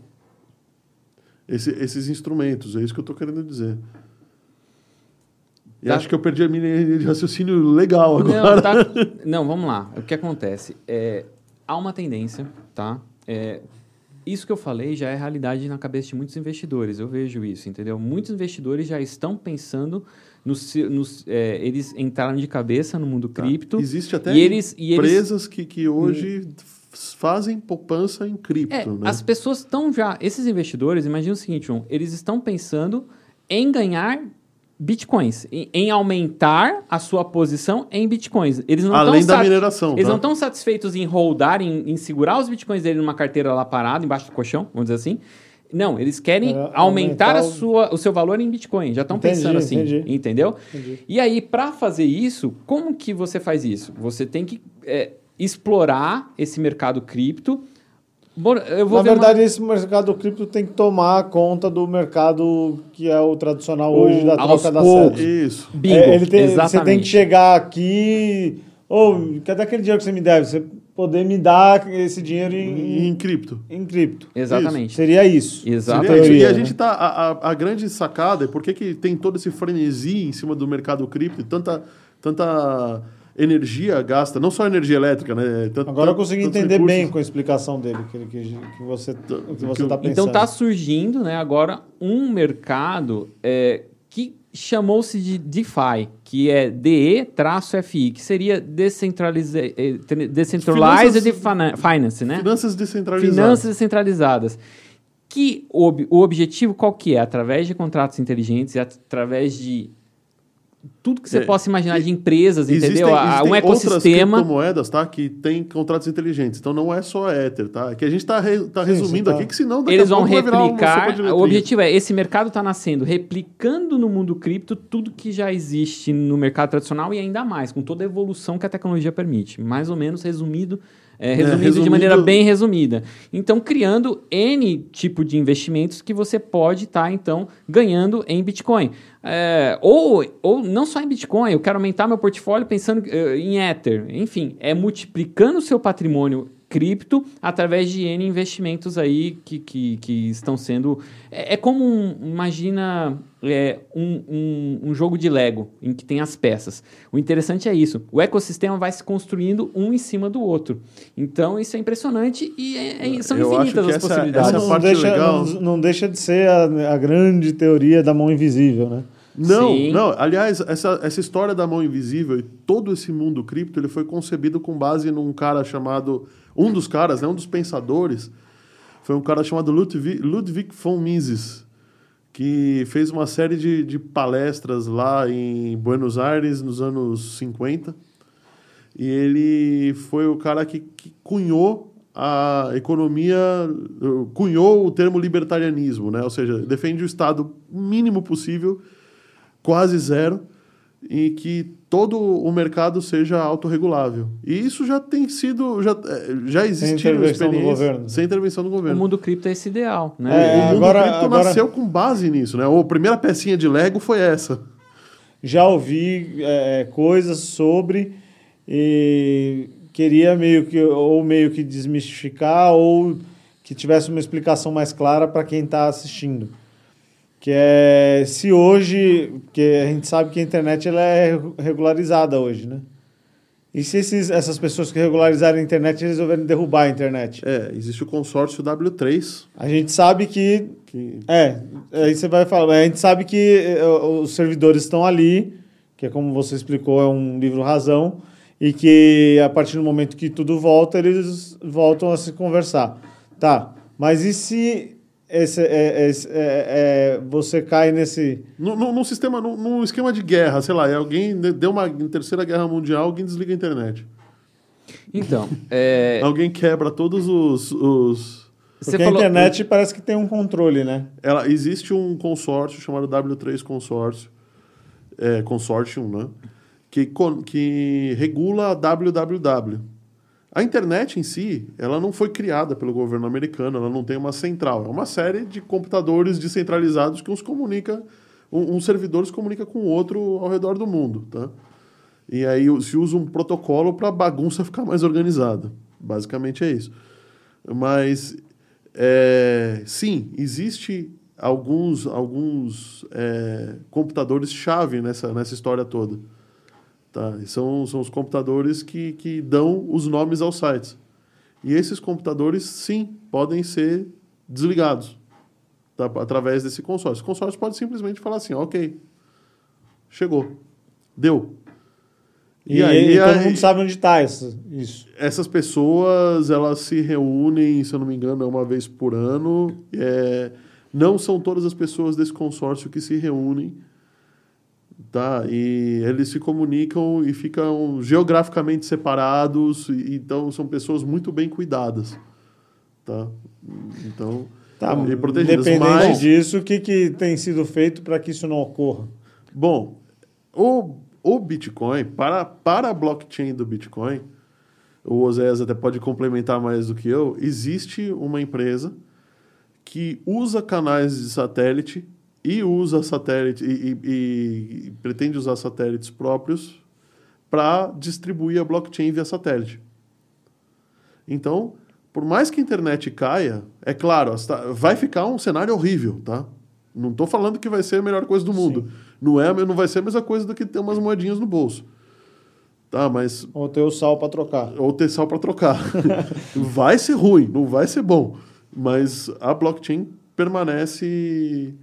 esse, esses instrumentos. É isso que eu estou querendo dizer. E tá. acho que eu perdi a minha linha de raciocínio legal agora. Não, tá... não vamos lá. O que acontece? É, há uma tendência, tá? É, isso que eu falei já é realidade na cabeça de muitos investidores. Eu vejo isso, entendeu? Muitos investidores já estão pensando nos, nos é, eles entraram de cabeça no mundo tá. cripto. Existe até e eles, e empresas eles, que, que hoje hum, fazem poupança em cripto. É, né? As pessoas estão já. Esses investidores, imagina o seguinte, João, eles estão pensando em ganhar bitcoins, em, em, aumentar a sua posição em bitcoins. Eles não Além da mineração. Eles tá? não estão satisfeitos em holdar, em, em, segurar os bitcoins dele numa carteira lá parada, embaixo do colchão, vamos dizer assim. Não, eles querem é, aumentar, aumentar a sua, o seu valor em Bitcoin. Já estão pensando assim, entendi. entendeu? Entendi. E aí, para fazer isso, como que você faz isso? Você tem que é, explorar esse mercado cripto na verdade, uma... esse mercado cripto tem que tomar conta do mercado que é o tradicional o, hoje da troca da sede. Isso. Bingo, é, ele tem, Exatamente. Você tem que chegar aqui. Ou, oh, cadê aquele dinheiro que você me deve? Você poder me dar esse dinheiro em, em cripto. Em cripto. Exatamente. Isso. Seria isso. Exatamente. Seria, e a gente tá. A, a, a, grande sacada é por que tem todo esse frenesi em cima do mercado cripto e tanta. tanta energia gasta, não só energia elétrica, né? Tanto, Agora eu consegui entender recursos. bem com a explicação dele, que, que, que você está pensando. Então está surgindo né, agora um mercado é, que chamou-se de DeFi, que é DE-FI, que seria Decentralized, eh, Decentralized Finanças, Finance, né? Finanças descentralizadas. Finanças descentralizadas. Que o, o objetivo qual que é? Através de contratos inteligentes e através de tudo que você é, possa imaginar de empresas, existem, entendeu? Existem um ecossistema. Outras criptomoedas, tá? Que tem contratos inteligentes. Então não é só Ether, tá? É que a gente está re, tá resumindo tá... aqui, que senão daqui Eles vão replicar. o objetivo é: esse mercado está nascendo, replicando no mundo cripto tudo que já existe no mercado tradicional e ainda mais, com toda a evolução que a tecnologia permite. Mais ou menos resumido é, resumindo, é, resumindo, de maneira bem resumida. Então, criando N tipo de investimentos que você pode estar, tá, então, ganhando em Bitcoin. É, ou, ou não só em Bitcoin, eu quero aumentar meu portfólio pensando uh, em Ether. Enfim, é multiplicando o seu patrimônio cripto através de N investimentos aí que, que, que estão sendo. É, é como, um, imagina, é, um, um, um, jogo de Lego em que tem as peças. O interessante é isso: o ecossistema vai se construindo um em cima do outro. Então, isso é impressionante e é, é, são Eu infinitas as essa, possibilidades. Essa não, deixa, não, não, deixa de ser a, a grande teoria da mão invisível, né? Não, Sim. não. Aliás, essa, essa história da mão invisível e todo esse mundo cripto ele foi concebido com base num cara chamado um dos caras, né, um dos pensadores, foi um cara chamado Ludwig, Ludwig von Mises, que fez uma série de, de palestras lá em Buenos Aires nos anos 50. E ele foi o cara que, que cunhou a economia, cunhou o termo libertarianismo, né? ou seja, defende o Estado mínimo possível, quase zero, e que todo o mercado seja autorregulável. E isso já tem sido, já, é, já existiu sem intervenção do governo. Sem intervenção do governo. O mundo cripto é esse ideal, né? É, o mundo agora, cripto agora... nasceu com base nisso, né? A primeira pecinha de Lego foi essa. Já ouvi é, coisas sobre e queria meio que ou meio que desmistificar ou que tivesse uma explicação mais clara para quem está assistindo que é se hoje, que a gente sabe que a internet ela é regularizada hoje, né? E se esses, essas pessoas que regularizaram a internet resolverem derrubar a internet? É, existe o consórcio W3. A gente sabe que, que... É, aí você vai falar, a gente sabe que eh, os servidores estão ali, que é como você explicou, é um livro razão, e que a partir do momento que tudo volta, eles voltam a se conversar. Tá, mas e se esse, é, é, é, você cai nesse. Num, num sistema, num, num, esquema de guerra, sei lá, alguém deu uma terceira guerra mundial, alguém desliga a internet. Então. É... alguém quebra todos os. os... Porque Você a internet parece que tem um controle, né? Ela, existe um consórcio chamado W3 Consórcio, é, Consortium, né? Que, que regula a WWW. A internet em si, ela não foi criada pelo governo americano, ela não tem uma central. É uma série de computadores descentralizados que uns comunica, um, um servidor se comunica com o outro ao redor do mundo, tá? E aí se usa um protocolo para a bagunça ficar mais organizada. Basicamente é isso. Mas, é, sim, existe alguns, alguns é, computadores-chave nessa, nessa história toda. Tá? E são, são os computadores que, que dão os nomes aos sites. E esses computadores, sim, podem ser desligados tá? através desse consórcio. O consórcio pode simplesmente falar assim: ok, chegou, deu. E, e aí, e todo aí, mundo sabe onde está isso, isso. Essas pessoas, elas se reúnem, se eu não me engano, é uma vez por ano. É, não são todas as pessoas desse consórcio que se reúnem tá? E eles se comunicam e ficam geograficamente separados, e, então são pessoas muito bem cuidadas, tá? Então, tá, e protegidas. Mas, disso, o que, que tem sido feito para que isso não ocorra? Bom, o, o Bitcoin, para, para a blockchain do Bitcoin, o Oséias até pode complementar mais do que eu, existe uma empresa que usa canais de satélite e usa satélite e, e, e pretende usar satélites próprios para distribuir a blockchain via satélite. Então, por mais que a internet caia, é claro, vai ficar um cenário horrível, tá? Não estou falando que vai ser a melhor coisa do mundo. Não é, não vai ser a mesma coisa do que ter umas moedinhas no bolso. Tá, mas ou ter o sal para trocar. Ou ter sal para trocar. vai ser ruim, não vai ser bom, mas a blockchain permanece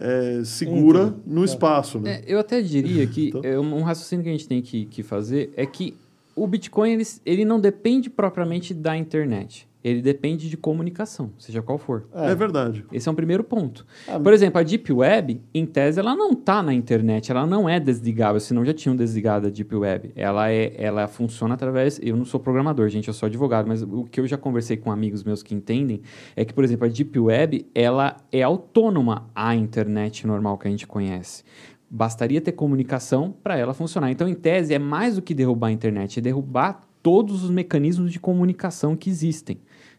é, segura no é. espaço. Né? É, eu até diria que então... É, um raciocínio que a gente tem que, que fazer é que o Bitcoin ele, ele não depende propriamente da internet ele depende de comunicação, seja qual for. É, é verdade. Esse é um primeiro ponto. É, Por exemplo, a Deep Web, em tese, ela não está na internet, ela não é desligável, senão já tinham desligado a Deep Web. Ela, é, ela funciona através. Eu não sou programador, gente, eu sou advogado, mas o que eu já conversei com amigos meus que entendem é que, por exemplo, a Deep Web ela é autônoma à internet normal que a gente conhece. Bastaria ter comunicação para ela funcionar. Então, em tese, é mais do que derrubar a internet, é derrubar todos os mecanismos de comunicação que existem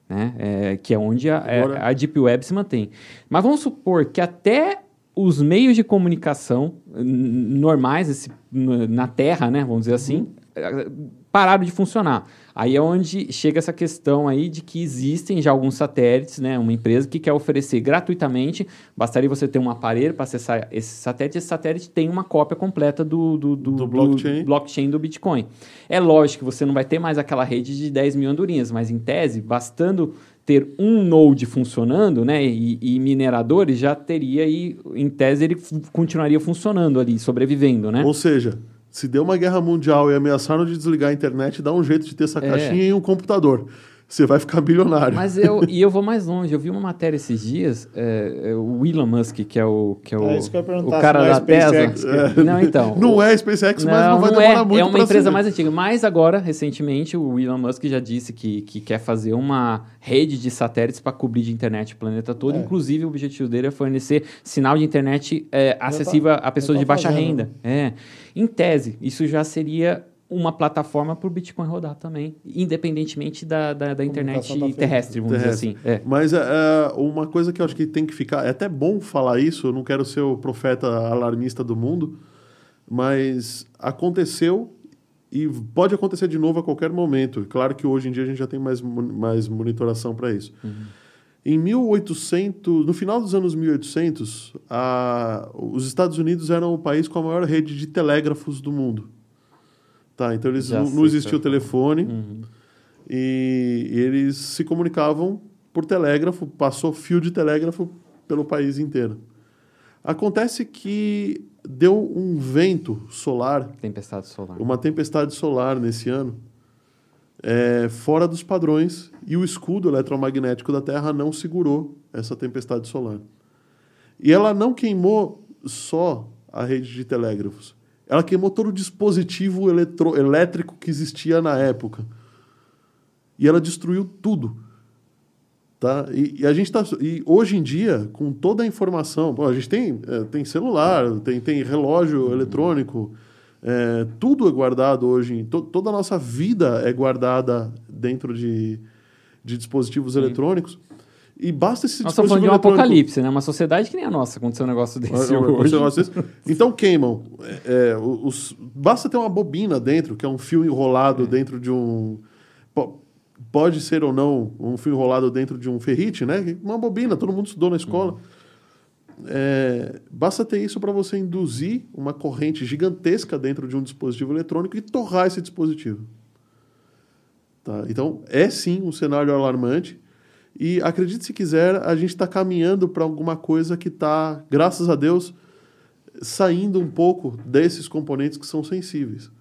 né? É, que é onde a, é, a Deep Web se mantém. Mas vamos supor que até os meios de comunicação normais esse, na Terra, né, vamos dizer assim, uhum. Pararam de funcionar. Aí é onde chega essa questão aí de que existem já alguns satélites, né? Uma empresa que quer oferecer gratuitamente, bastaria você ter um aparelho para acessar esse satélite, esse satélite tem uma cópia completa do, do, do, do blockchain. do, blockchain. do Bitcoin. É lógico que você não vai ter mais aquela rede de 10 mil andorinhas, mas em tese, bastando ter um node funcionando, né, e, e, mineradores, já teria aí, em tese, ele continuaria funcionando ali, sobrevivendo, né? Ou seja, se deu uma guerra mundial e ameaçaram de desligar a internet, dá um jeito de ter essa é. caixinha em um computador. Você vai ficar bilionário. Mas eu, e eu vou mais longe. Eu vi uma matéria esses dias, é, é o Elon Musk, que é o, que é o, é o cara é da Tesla. É. Não, então. Não o, é SpaceX, não, mas não vai não demorar é, muito É uma empresa mais antiga. Mas agora, recentemente, o Elon Musk já disse que, que quer fazer uma rede de satélites para cobrir de internet o planeta todo. É. Inclusive, o objetivo dele é fornecer sinal de internet é, acessível tá, a pessoas tá de baixa fazendo. renda. É. Em tese, isso já seria uma plataforma para o Bitcoin rodar também, independentemente da, da, da internet terrestre, vamos terrestre. dizer assim. É. Mas é, uma coisa que eu acho que tem que ficar. É até bom falar isso, eu não quero ser o profeta alarmista do mundo, mas aconteceu e pode acontecer de novo a qualquer momento. Claro que hoje em dia a gente já tem mais, mais monitoração para isso. Uhum. Em 1800, no final dos anos 1800, a, os Estados Unidos eram o país com a maior rede de telégrafos do mundo. Tá, então eles não, não existia o telefone uhum. e, e, eles se comunicavam por telégrafo, passou fio de telégrafo pelo país inteiro. Acontece que deu um vento solar, tempestade solar, uma tempestade solar nesse ano, é, fora dos padrões e o escudo eletromagnético da Terra não segurou essa tempestade solar. E ela não queimou só a rede de telégrafos ela queimou todo o dispositivo eletro, elétrico que existia na época. E ela destruiu tudo. Tá? E, e a gente tá, e hoje em dia, com toda a informação, bom, a gente tem, é, tem celular, tem, tem relógio eletrônico, é, tudo é guardado hoje, to, toda a nossa vida é guardada dentro de, de dispositivos Sim. eletrônicos. E basta esse Nós estamos falando de um apocalipse, né? Uma sociedade que nem a nossa, aconteceu um negócio desse hoje. Um desse. Então queimam. É, é, os, basta ter uma bobina dentro, que é um fio enrolado é. dentro de um... Pode ser ou não um fio enrolado dentro de um ferrite, né? Uma bobina, todo mundo estudou na escola. É, basta ter isso para você induzir uma corrente gigantesca dentro de um dispositivo eletrônico e torrar esse dispositivo. Tá? Então, é sim um cenário alarmante e acredite se quiser, a gente está caminhando para alguma coisa que está, graças a Deus, saindo um pouco desses componentes que são sensíveis.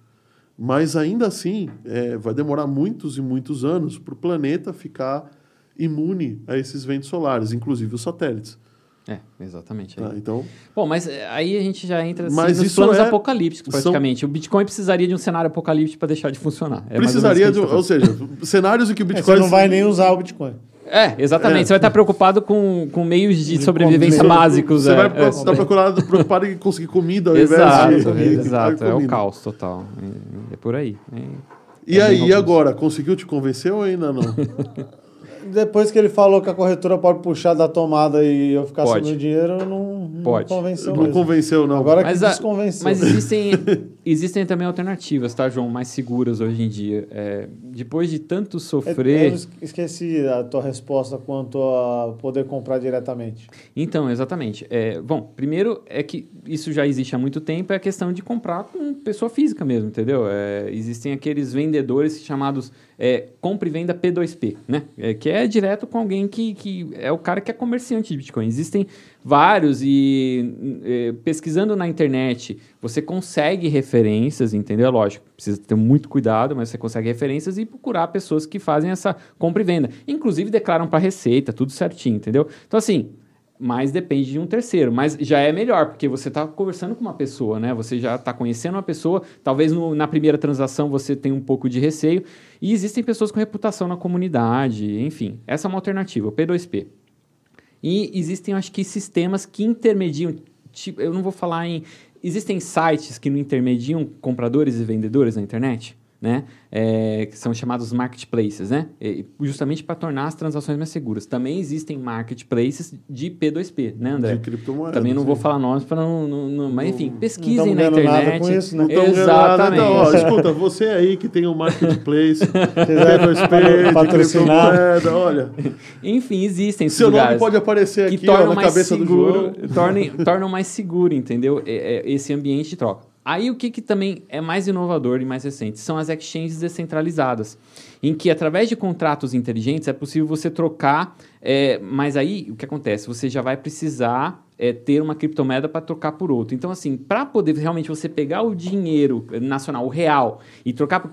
Mas ainda assim, é, vai demorar muitos e muitos anos para o planeta ficar imune a esses ventos solares, inclusive os satélites. É, exatamente. Tá, então... Bom, mas é, aí a gente já entra assim, mas nos planos é... apocalípticos, praticamente. São... O Bitcoin precisaria de um cenário apocalíptico para deixar de funcionar. É precisaria de, tá ou seja, cenários em que o Bitcoin... É, você não vai nem usar o Bitcoin. É, exatamente. É. Você vai estar preocupado com, com meios de, de sobrevivência básicos. Você é, vai é, estar preocupado, preocupado em conseguir comida ao exato, invés de. Exato, é o caos total. É, é por aí. É, e aí, e agora? Conseguiu te convencer ou ainda não? Depois que ele falou que a corretora pode puxar da tomada e eu ficar sem o dinheiro, não, não pode. convenceu. Não mesmo. convenceu, não. Agora mas que desconvenceu. Mas existem, Existem também alternativas, tá, João? Mais seguras hoje em dia. É, depois de tanto sofrer. Eu esqueci a tua resposta quanto a poder comprar diretamente. Então, exatamente. É, bom, primeiro é que isso já existe há muito tempo, é a questão de comprar com pessoa física mesmo, entendeu? É, existem aqueles vendedores chamados é, compra e venda P2P, né? É, que é direto com alguém que, que é o cara que é comerciante de Bitcoin. Existem vários e é, pesquisando na internet você consegue referências, entendeu? Lógico, precisa ter muito cuidado, mas você consegue referências e procurar pessoas que fazem essa compra e venda. Inclusive declaram para receita, tudo certinho, entendeu? Então assim, mas depende de um terceiro. Mas já é melhor, porque você está conversando com uma pessoa, né? Você já está conhecendo uma pessoa, talvez no, na primeira transação você tenha um pouco de receio, e existem pessoas com reputação na comunidade, enfim. Essa é uma alternativa, o P2P. E existem, acho que, sistemas que intermediam, tipo, eu não vou falar em... Existem sites que não intermediam compradores e vendedores na internet? Né? É, que são chamados marketplaces, né? E justamente para tornar as transações mais seguras. Também existem marketplaces de P2P, né, André? De criptomoedas. Também não sim. vou falar nomes para não, não, não, Mas enfim, pesquisem na internet. Nada com isso, né? Não Exatamente. Nada, ó, escuta, você aí que tem um marketplace, P2P, patrocinado, olha. Enfim, existem Seu nome pode aparecer aqui ó, na cabeça seguro, do João. Tornem, tornam mais seguro, entendeu? É, é, esse ambiente de troca. Aí o que, que também é mais inovador e mais recente são as exchanges descentralizadas, em que através de contratos inteligentes é possível você trocar, é, mas aí o que acontece? Você já vai precisar é, ter uma criptomoeda para trocar por outra. Então, assim, para poder realmente você pegar o dinheiro nacional, o real, e trocar por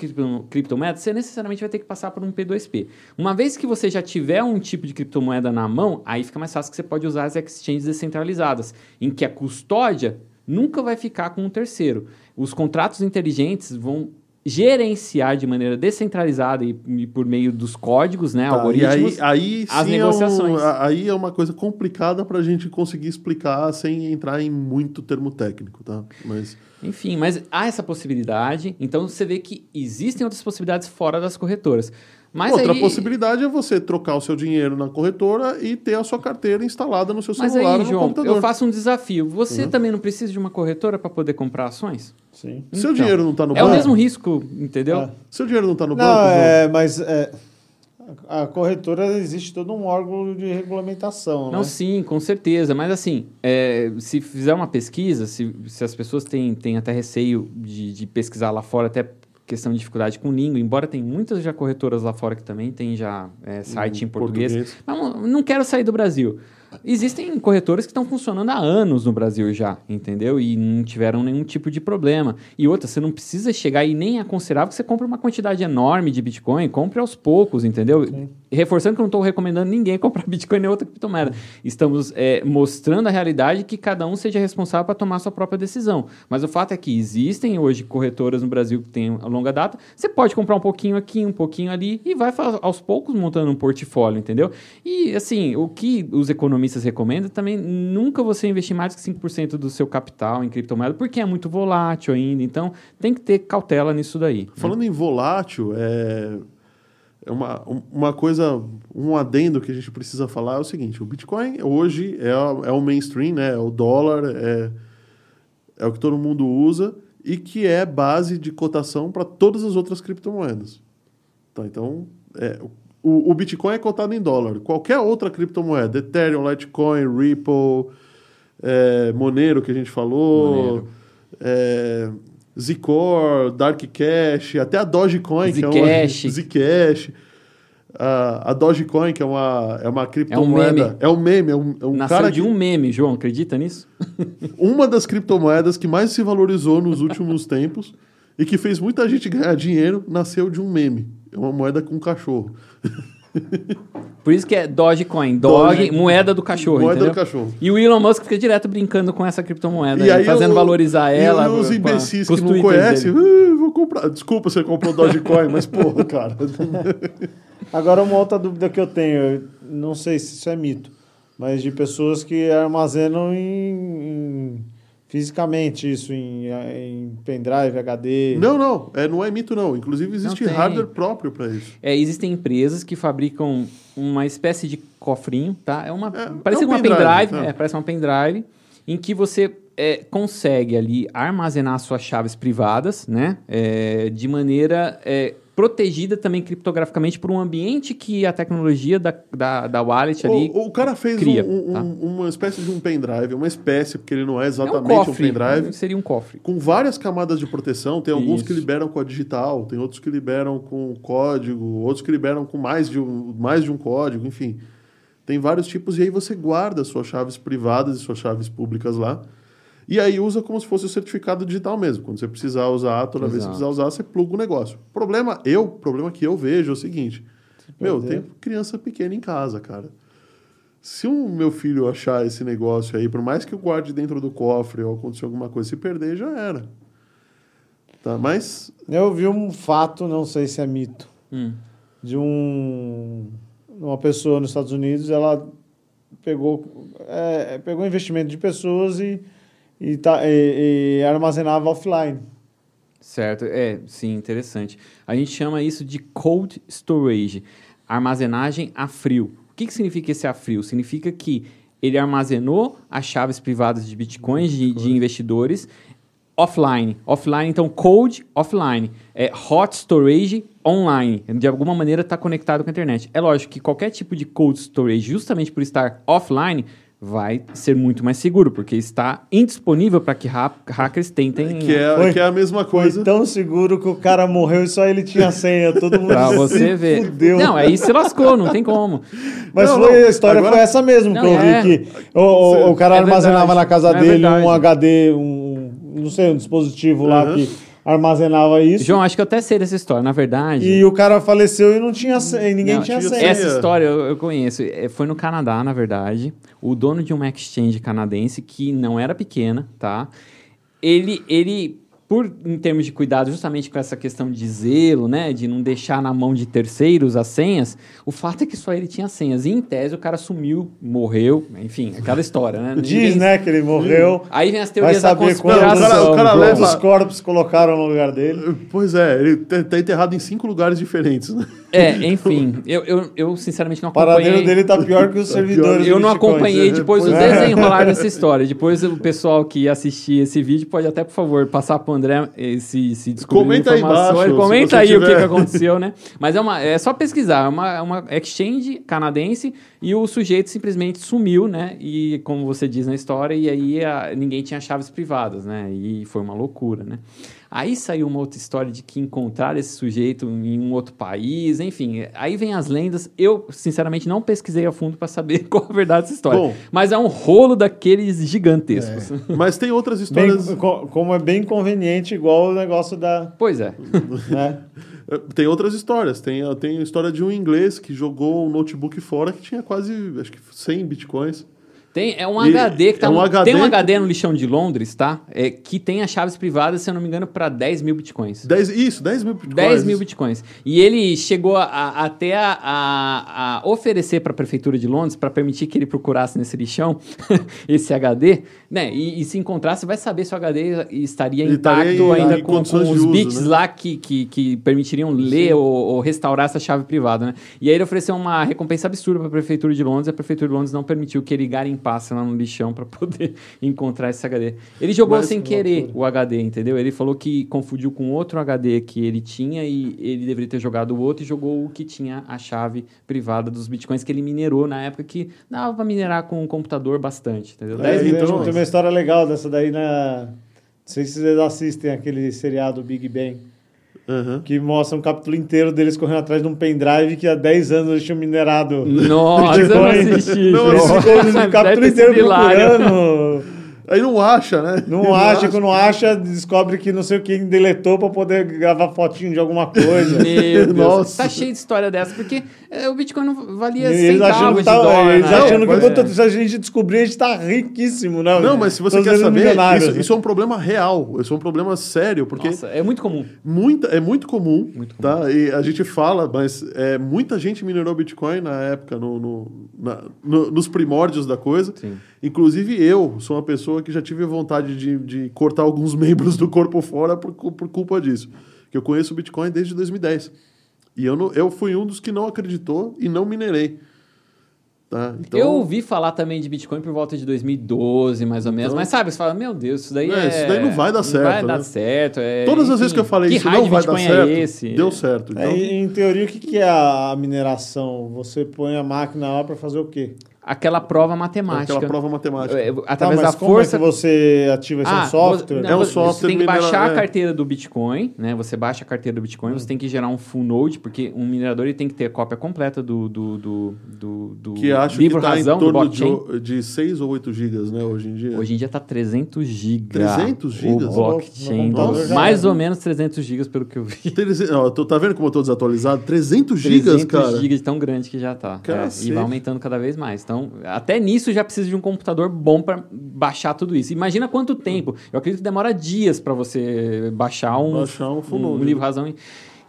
criptomoeda, você necessariamente vai ter que passar por um P2P. Uma vez que você já tiver um tipo de criptomoeda na mão, aí fica mais fácil que você pode usar as exchanges descentralizadas, em que a custódia nunca vai ficar com um terceiro. Os contratos inteligentes vão gerenciar de maneira descentralizada e, e por meio dos códigos, né, tá, algoritmos, aí, aí as negociações. É um, aí é uma coisa complicada para a gente conseguir explicar sem entrar em muito termo técnico, tá? Mas enfim, mas há essa possibilidade. Então você vê que existem outras possibilidades fora das corretoras. Mas Outra aí... possibilidade é você trocar o seu dinheiro na corretora e ter a sua carteira instalada no seu celular Mas aí, João, computador. Eu faço um desafio. Você uhum. também não precisa de uma corretora para poder comprar ações? Sim. Então, seu dinheiro não está no banco. É o mesmo risco, entendeu? É. Seu dinheiro não está no não, banco. É, mas é, a corretora existe todo um órgão de regulamentação. Não, né? sim, com certeza. Mas assim, é, se fizer uma pesquisa, se, se as pessoas têm, têm até receio de, de pesquisar lá fora, até questão de dificuldade com língua, embora tem muitas já corretoras lá fora que também tem já é, site em português. português. Mas não quero sair do Brasil. Existem corretores que estão funcionando há anos no Brasil já, entendeu? E não tiveram nenhum tipo de problema. E outra, você não precisa chegar e nem aconselhar que você compre uma quantidade enorme de Bitcoin, compre aos poucos, entendeu? Sim. Reforçando que eu não estou recomendando ninguém comprar Bitcoin nem outra criptomoeda. Estamos é, mostrando a realidade que cada um seja responsável para tomar sua própria decisão. Mas o fato é que existem hoje corretoras no Brasil que têm a longa data. Você pode comprar um pouquinho aqui, um pouquinho ali e vai aos poucos montando um portfólio, entendeu? E assim, o que os economistas recomendam, também nunca você investir mais que 5% do seu capital em criptomoeda, porque é muito volátil ainda. Então, tem que ter cautela nisso daí. Né? Falando né? em volátil, é uma, uma coisa, um adendo que a gente precisa falar é o seguinte: o Bitcoin hoje é, é o mainstream, né? é o dólar, é, é o que todo mundo usa e que é base de cotação para todas as outras criptomoedas. Tá, então, é, o, o Bitcoin é cotado em dólar. Qualquer outra criptomoeda, Ethereum, Litecoin, Ripple, é, Monero, que a gente falou, é, Zcor, Dark Cash, até a Dogecoin, Zcash. que é uma Zcash. A, a Dogecoin, que é uma, é uma criptomoeda. É um meme. É um meme. É um, é um Nasceu cara de que... um meme, João. Acredita nisso? uma das criptomoedas que mais se valorizou nos últimos tempos e que fez muita gente ganhar dinheiro nasceu de um meme. É uma moeda com cachorro. Por isso que é Dogecoin. Dog, Doge, moeda do cachorro. Moeda entendeu? do cachorro. E o Elon Musk fica direto brincando com essa criptomoeda, e aí, fazendo valorizar ela. E os imbecis que não conhecem, ah, vou comprar. Desculpa, você comprou Dogecoin, mas porra, cara. Agora, uma outra dúvida que eu tenho, não sei se isso é mito, mas de pessoas que armazenam em, em fisicamente isso em, em pendrive, HD? Não, não, é, não é mito não. Inclusive existe hardware próprio para isso. É, existem empresas que fabricam uma espécie de cofrinho, tá? É uma é, parece é um uma pendrive, pendrive tá? é, parece uma pendrive em que você é, consegue ali armazenar suas chaves privadas, né? É, de maneira é, protegida também criptograficamente por um ambiente que a tecnologia da, da, da wallet ali. O, o cara fez cria, um, um, tá? uma espécie de um pendrive, uma espécie, porque ele não é É exatamente um um, cofre. pendrive. Seria um cofre. Com várias camadas de proteção, tem alguns que Isso. liberam com a digital, tem outros que liberam com código, outros que liberam com mais de um, mais de um código, enfim. Tem vários tipos, e aí você guarda suas chaves privadas e suas chaves públicas lá. E aí usa como se fosse o certificado digital mesmo. Quando você precisar usar, toda vez que você Exato. precisar usar, você pluga o negócio. Problema, eu, problema que eu vejo é o seguinte: meu, tem criança pequena em casa, cara. Se o meu filho achar esse negócio aí, por mais que eu guarde dentro do cofre ou acontecer alguma coisa, se perder, já era. Tá, mas Eu vi um fato, não sei se é mito, Hum. de um uma pessoa nos Estados Unidos, ela pegou é, pegou investimento de pessoas e, e, tá, e, e armazenava offline. Certo, é, sim, interessante. A gente chama isso de cold storage, armazenagem a frio. O que, que significa esse a frio? Significa que ele armazenou as chaves privadas de bitcoins de, de investidores offline. Offline, então, cold offline. É hot storage online. De alguma maneira está conectado com a internet. É lógico que qualquer tipo de cold storage, justamente por estar offline, vai ser muito mais seguro, porque está indisponível para que ha- hackers tentem que é, Foi- que é a mesma Foi coisa. tão seguro que o cara morreu e só ele tinha senha. Todo mundo Pra se você ver. fudeu. Não, aí se lascou, não tem como. Mas Não, foi, não, a história agora- foi essa mesmo Não, que eu é. vi que o, o, o cara É armazenava verdade. na casa É dele verdade. um HD, um não sei, um dispositivo lá Uhum. que armazenava isso. João, acho que eu até sei dessa história. Na verdade, E o cara faleceu e não tinha e ninguém Não, tinha senha. essa história eu, eu conheço. É, Foi no Canadá, na verdade. O dono de uma exchange canadense, que não era pequena, tá? Ele, ele por, em termos de cuidado, justamente com essa questão de zelo, né? De não deixar na mão de terceiros as senhas, o fato é que só ele tinha senhas. E, em tese, o cara sumiu, morreu, enfim, aquela história, né? Diz, Ninguém- né, que ele morreu. Aí vem as teorias da conspiração. o cara- o cara leva- quantos corpos colocaram no lugar dele. Pois é, ele tá tá enterrado em cinco lugares diferentes. né? É, enfim, eu, eu, eu sinceramente não O paradeiro acompanhei. dele tá pior que os servidores Eu não acompanhei depois é. desenrolar dessa história. Depois o pessoal que assistir esse vídeo pode até, por favor, passar para o André eh, se, se descobrir Comenta aí embaixo, Comenta aí o que, tiver. que aconteceu, né? Mas é, uma, é só pesquisar. É uma, é uma exchange canadense e o sujeito simplesmente sumiu, né? E como você diz na história, e aí a- ninguém tinha chaves privadas, né? E foi uma loucura, né? Aí saiu uma outra história de que encontraram esse sujeito em um outro país, enfim. Aí vem as lendas. Eu, sinceramente, não pesquisei a fundo para saber qual a verdade dessa história. Bom. Mas é um rolo daqueles gigantescos. Mas tem outras Bem, histórias. co- como é bem conveniente, igual o negócio da. Pois é. Né? Tem outras histórias. Tem, tem a história de um inglês que jogou um notebook fora que tinha quase, acho que 100 bitcoins. Tem, é um E HD que tá é um no- HD Tem um HD no lixão de Londres, tá? É, que tem as chaves privadas, se eu não me engano, para 10 mil bitcoins. 10, isso, 10 mil bitcoins. 10 mil bitcoins. E ele chegou a- a- até a, a- oferecer para a Prefeitura de Londres para permitir que ele procurasse nesse lixão esse HD, né? E, e se encontrasse, vai saber se o HD estaria Ele intacto em- ainda em com, com os bits né? lá que, que, que permitiriam ler ou, ou restaurar essa chave privada, né? E aí ele ofereceu uma recompensa absurda para a Prefeitura de Londres e a Prefeitura de Londres não permitiu que ele garimpasse lá no lixão para poder encontrar esse HD. Ele jogou Mas- sem querer o HD, entendeu? Ele falou que confundiu com outro HD que ele tinha e ele deveria ter jogado o outro e jogou o que tinha a chave privada dos bitcoins que ele minerou na época que dava para minerar com um computador bastante, entendeu? É, 10 Tem- mil então- tem uma história legal dessa daí na. Não sei se vocês assistem aquele seriado Big Bang, Aham. que mostra um capítulo inteiro deles correndo atrás de um pendrive que há 10 anos eles tinham minerado. Nossa, eu não assisti. Não, eles ficam o Deve capítulo inteiro procurando. Aí não acha, né? Não acha, quando acha, descobre que não sei o que deletou pra poder gravar fotinho de alguma coisa. Meu Deus. Nossa. Tá cheio de história dessa, porque é, o Bitcoin não valia E eles achando centavos que, de tá, dólar. eles né? achando que puta, é. se a gente descobrir, a gente tá riquíssimo, né? Não, mas se você Todos quer saber, isso, né? isso é um problema real. Isso é um problema sério, porque Nossa, é muito comum. muita, é muito comum, Muito tá? E a gente fala, mas é, muita gente minerou Bitcoin na época, no, no- na- no- nos primórdios da coisa. Sim. Inclusive eu sou uma pessoa que já tive vontade de, de cortar alguns membros do corpo fora por, por culpa disso. Que eu conheço o Bitcoin desde 2010. E eu, não, eu fui um dos que não acreditou e não minerei. Tá? Então, eu ouvi falar também de Bitcoin por volta de 2012, mais ou menos. Então, mas sabe, você fala, meu Deus, isso daí é... é isso daí não vai dar certo. Não vai né? dar certo. É, Todas enfim, as vezes que eu falei que isso não vai dar é certo, esse? deu certo. Então... É, em teoria, o que é a mineração? Você põe a máquina lá para fazer o quê? Aquela prova matemática. Aquela prova matemática. É, através tá, da força. É que você ativa esse ah, software? Não, é um software. Você tem que baixar a carteira do Bitcoin, né? Você baixa a carteira do Bitcoin, você tem que gerar um full node, porque um minerador ele tem que ter a cópia completa do, do, do, do, do que acho livro que tá razão em torno de, de 6 ou 8 gigas, né, hoje em dia. Hoje em dia tá 300 gigas. 300 gigas? O blockchain. mais ou menos 300 gigas pelo que eu vi. Tô, tá vendo como eu tô desatualizado? 300 gigas, 300 cara. 300 gigas tão grande que já tá. É, e vai aumentando cada vez mais. Então, até nisso isso já precisa de um computador bom para baixar tudo isso. Imagina quanto tempo. Eu acredito que demora dias para você baixar um, baixar um, um, um livro razão.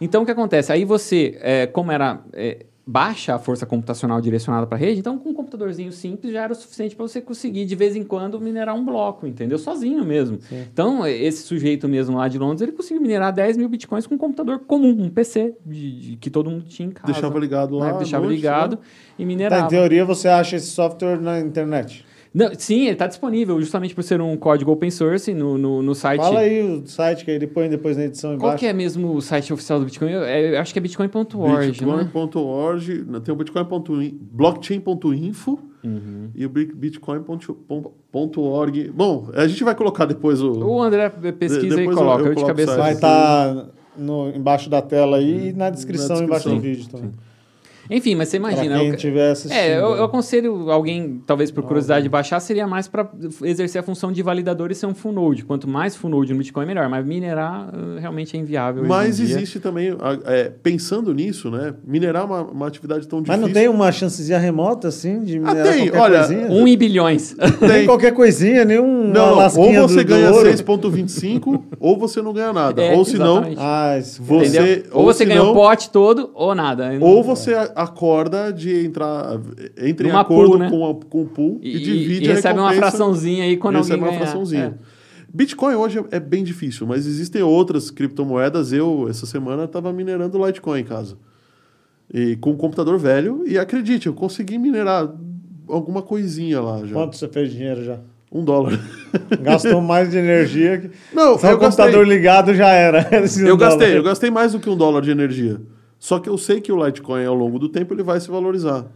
Então, o que acontece? Aí você, é, como era... É, baixa a força computacional direcionada para a rede, então com um computadorzinho simples já era o suficiente para você conseguir de vez em quando minerar um bloco, entendeu? Sozinho mesmo. Sim. Então, esse sujeito mesmo lá de Londres, ele conseguiu minerar 10 mil bitcoins com um computador comum, um PC, de, de que todo mundo tinha em casa. Deixava ligado lá. Né? Deixava noite, ligado né? e minerava. Tá, em teoria, você acha esse software na internet? Não, sim, ele está disponível, justamente por ser um código open source no, no, no, site. Fala aí o site que ele põe depois na edição embaixo. Qual que é mesmo o site oficial do Bitcoin? Eu, eu acho que é bitcoin.org. Bitcoin.org, né? tem o bitcoin.blockchain.info blockchain.info uhum. e o bitcoin.org. Bom, a gente vai colocar depois o. O André pesquisa de, e coloca, eu, eu de cabeça. Vai estar tá embaixo da tela aí e na descrição, na descrição. embaixo do vídeo também. Sim. Enfim, mas você imagina. Pra quem estiver assistindo. É, eu, eu, aconselho alguém, talvez por curiosidade, de baixar, seria mais para exercer a função de validador e ser um full node. Quanto mais full node no Bitcoin, melhor. Mas minerar uh, realmente é inviável. Mas existe também, é, pensando nisso, né? Minerar uma, uma atividade tão difícil. Mas não tem uma chancezinha remota, assim, de minerar ah, tem. qualquer Olha, coisinha? Um em bilhões. Tem qualquer coisinha, nenhum. Não, ou você do, ganha 6,25 ou você não ganha nada. É, ou se não, ah, você. Ou, ou você ganha o pote todo ou nada. Ou você acorda de entrar, entre em acordo pool, né? com, a, com o pool e, e divide e recebe uma fraçãozinha aí quando alguém uma fraçãozinha. É. Bitcoin hoje é bem difícil, mas existem outras criptomoedas. Eu, essa semana, estava minerando Litecoin em casa. E com um computador velho, e acredite, eu consegui minerar alguma coisinha lá já. Quanto você fez dinheiro já? Um dólar. Gastou mais de energia que. Não, Só o computador ligado já era. eu gastei, eu gastei mais do que um dólar de energia. Só que eu sei que o Litecoin, ao longo do tempo, ele vai se valorizar.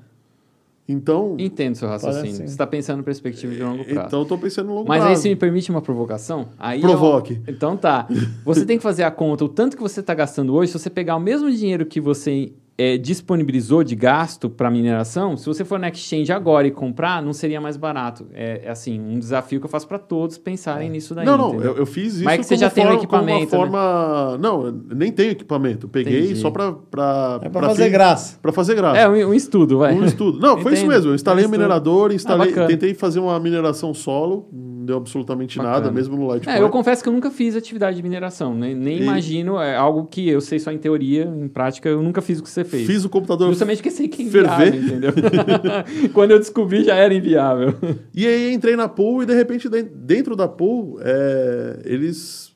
Então. Entendo seu raciocínio. Assim. Você está pensando em perspectiva de longo prazo. Então, estou pensando no longo Mas prazo. Mas aí, se me permite uma provocação. Aí Provoque. Eu... Então tá. Você tem que fazer a conta, o tanto que você está gastando hoje, se você pegar o mesmo dinheiro que você é, disponibilizou de gasto para mineração, se você for na exchange agora e comprar, não seria mais barato. É, é assim, um desafio que eu faço para todos pensarem é. nisso daí. Não, não, eu, eu, fiz isso. Mas é que você já tem o equipamento. Uma forma... Né? Não, eu nem tenho equipamento. peguei Entendi. só para. É para fazer graça. Para fazer graça. É, um, um, estudo, vai. Um estudo. Não, foi isso mesmo. Eu instalei um o minerador, instalei, ah, tentei fazer uma mineração solo, não deu absolutamente bacana. nada, mesmo no Litecoin. É, eu confesso que eu nunca fiz atividade de mineração, nem, nem e... imagino, é algo que eu sei só em teoria, em prática, eu nunca fiz o que você fez. Fiz o computador Justamente porque sei que é inviável, entendeu? Quando eu descobri, já era inviável. E aí entrei na pool e, de repente, dentro da pool, é, eles...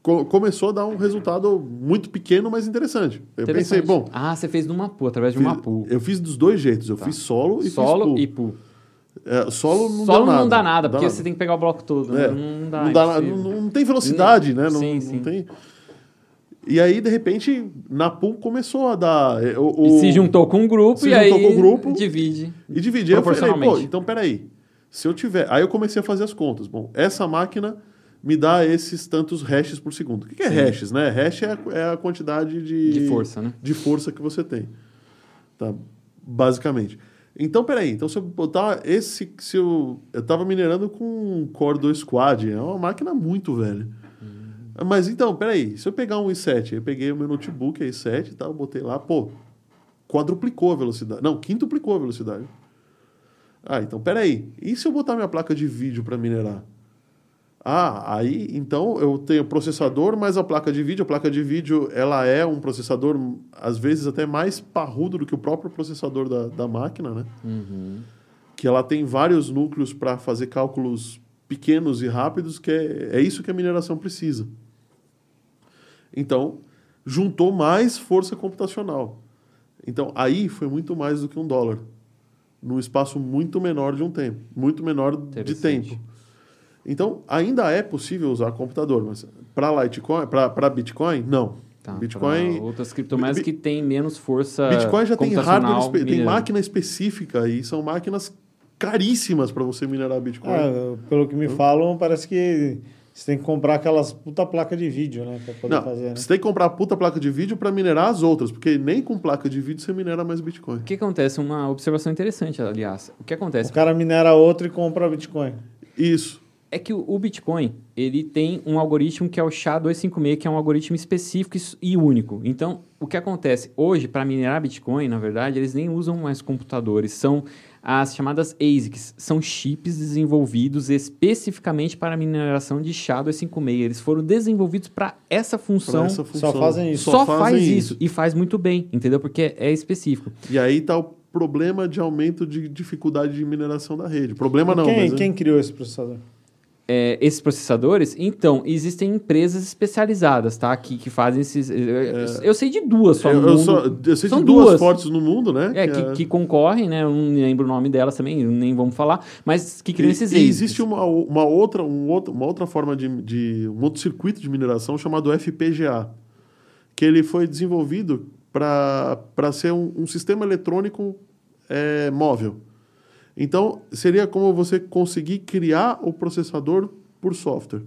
Co começou a dar um resultado muito pequeno, mas interessante. Eu interessante. pensei, bom... Ah, você fez numa pool, através de uma pool. Eu fiz dos dois jeitos. Eu tá. fiz solo e solo fiz pool. e pool. É, solo não solo dá nada. não dá nada, porque dá você tem que pegar o bloco todo. Né? É. Não, dá, não, dá não, não, tem velocidade, né? Não, sim, sim. Tem... E aí, de repente, na pool começou a dar. É, o, o se juntou com um grupo e aí com um grupo, divide. E divide. Eu falei, pô, então peraí. Se eu tiver. Aí eu comecei a fazer as contas. Bom, essa máquina me dá esses tantos hashes por segundo. O que, que é hashes, né? Hash é, é, a quantidade de. De força, né? De força que você tem. Tá? Basicamente. Então, peraí. Então, se eu botar esse. Se eu, eu tava minerando com um Core 2 Quad, é uma máquina muito velha. Mas então, peraí, se eu pegar um i7, eu peguei o meu notebook i7 e tal, botei lá, pô, quadruplicou a velocidade. Não, quintuplicou a velocidade. Ah, então peraí. E se eu botar minha placa de vídeo para minerar? Ah, aí então eu tenho processador mais a placa de vídeo. A placa de vídeo ela é um processador, às vezes, até mais parrudo do que o próprio processador da, da máquina, né? Uhum. Que ela tem vários núcleos para fazer cálculos pequenos e rápidos, que é, é isso que a mineração precisa. Então, juntou mais força computacional. Então, aí foi muito mais do que um dólar. num espaço muito menor de um tempo, muito menor de tempo. Então, ainda é possível usar computador, mas para Litecoin, para Bitcoin, não. Tá, Bitcoin. Outras criptomoedas que têm menos força. Bitcoin já tem hardware, tem máquina específica e são máquinas caríssimas para você minerar Bitcoin. É, pelo que me falam, parece que você tem que comprar aquelas puta placa de vídeo, né? Pra poder Não, fazer, né? Você tem que comprar a puta placa de vídeo para minerar as outras, porque nem com placa de vídeo você minera mais Bitcoin. O que acontece? Uma observação interessante, aliás. O que acontece? O cara minera outro e compra Bitcoin. Isso. É que o Bitcoin, ele tem um algoritmo que é o SHA-256, que é um algoritmo específico e único. Então, o que acontece? Hoje, para minerar Bitcoin, na verdade, eles nem usam mais computadores. São as chamadas ASICs. São chips desenvolvidos especificamente para a mineração de SHA-256. Eles foram desenvolvidos para essa função. essa função. Só fazem isso. Só, Só faz isso. isso. E faz muito bem, entendeu? Porque é específico. E aí está o problema de aumento de dificuldade de mineração da rede. Problema não. Quem, mas, quem criou esse processador? É, esses processadores, então, existem empresas especializadas, tá? Que, que fazem esses. É, eu sei de duas só. Eu, eu, só, eu sei São de duas, duas fortes no mundo, né? É, que, que, que, concorrem, né? Eu não lembro o nome delas também, nem vamos falar, mas que criam e, esses E existe uma, uma, outra, um outro, uma outra forma de, de. um outro circuito de mineração chamado FPGA, que ele foi desenvolvido para ser um, um sistema eletrônico é, móvel. Então, seria como você conseguir criar o processador por software.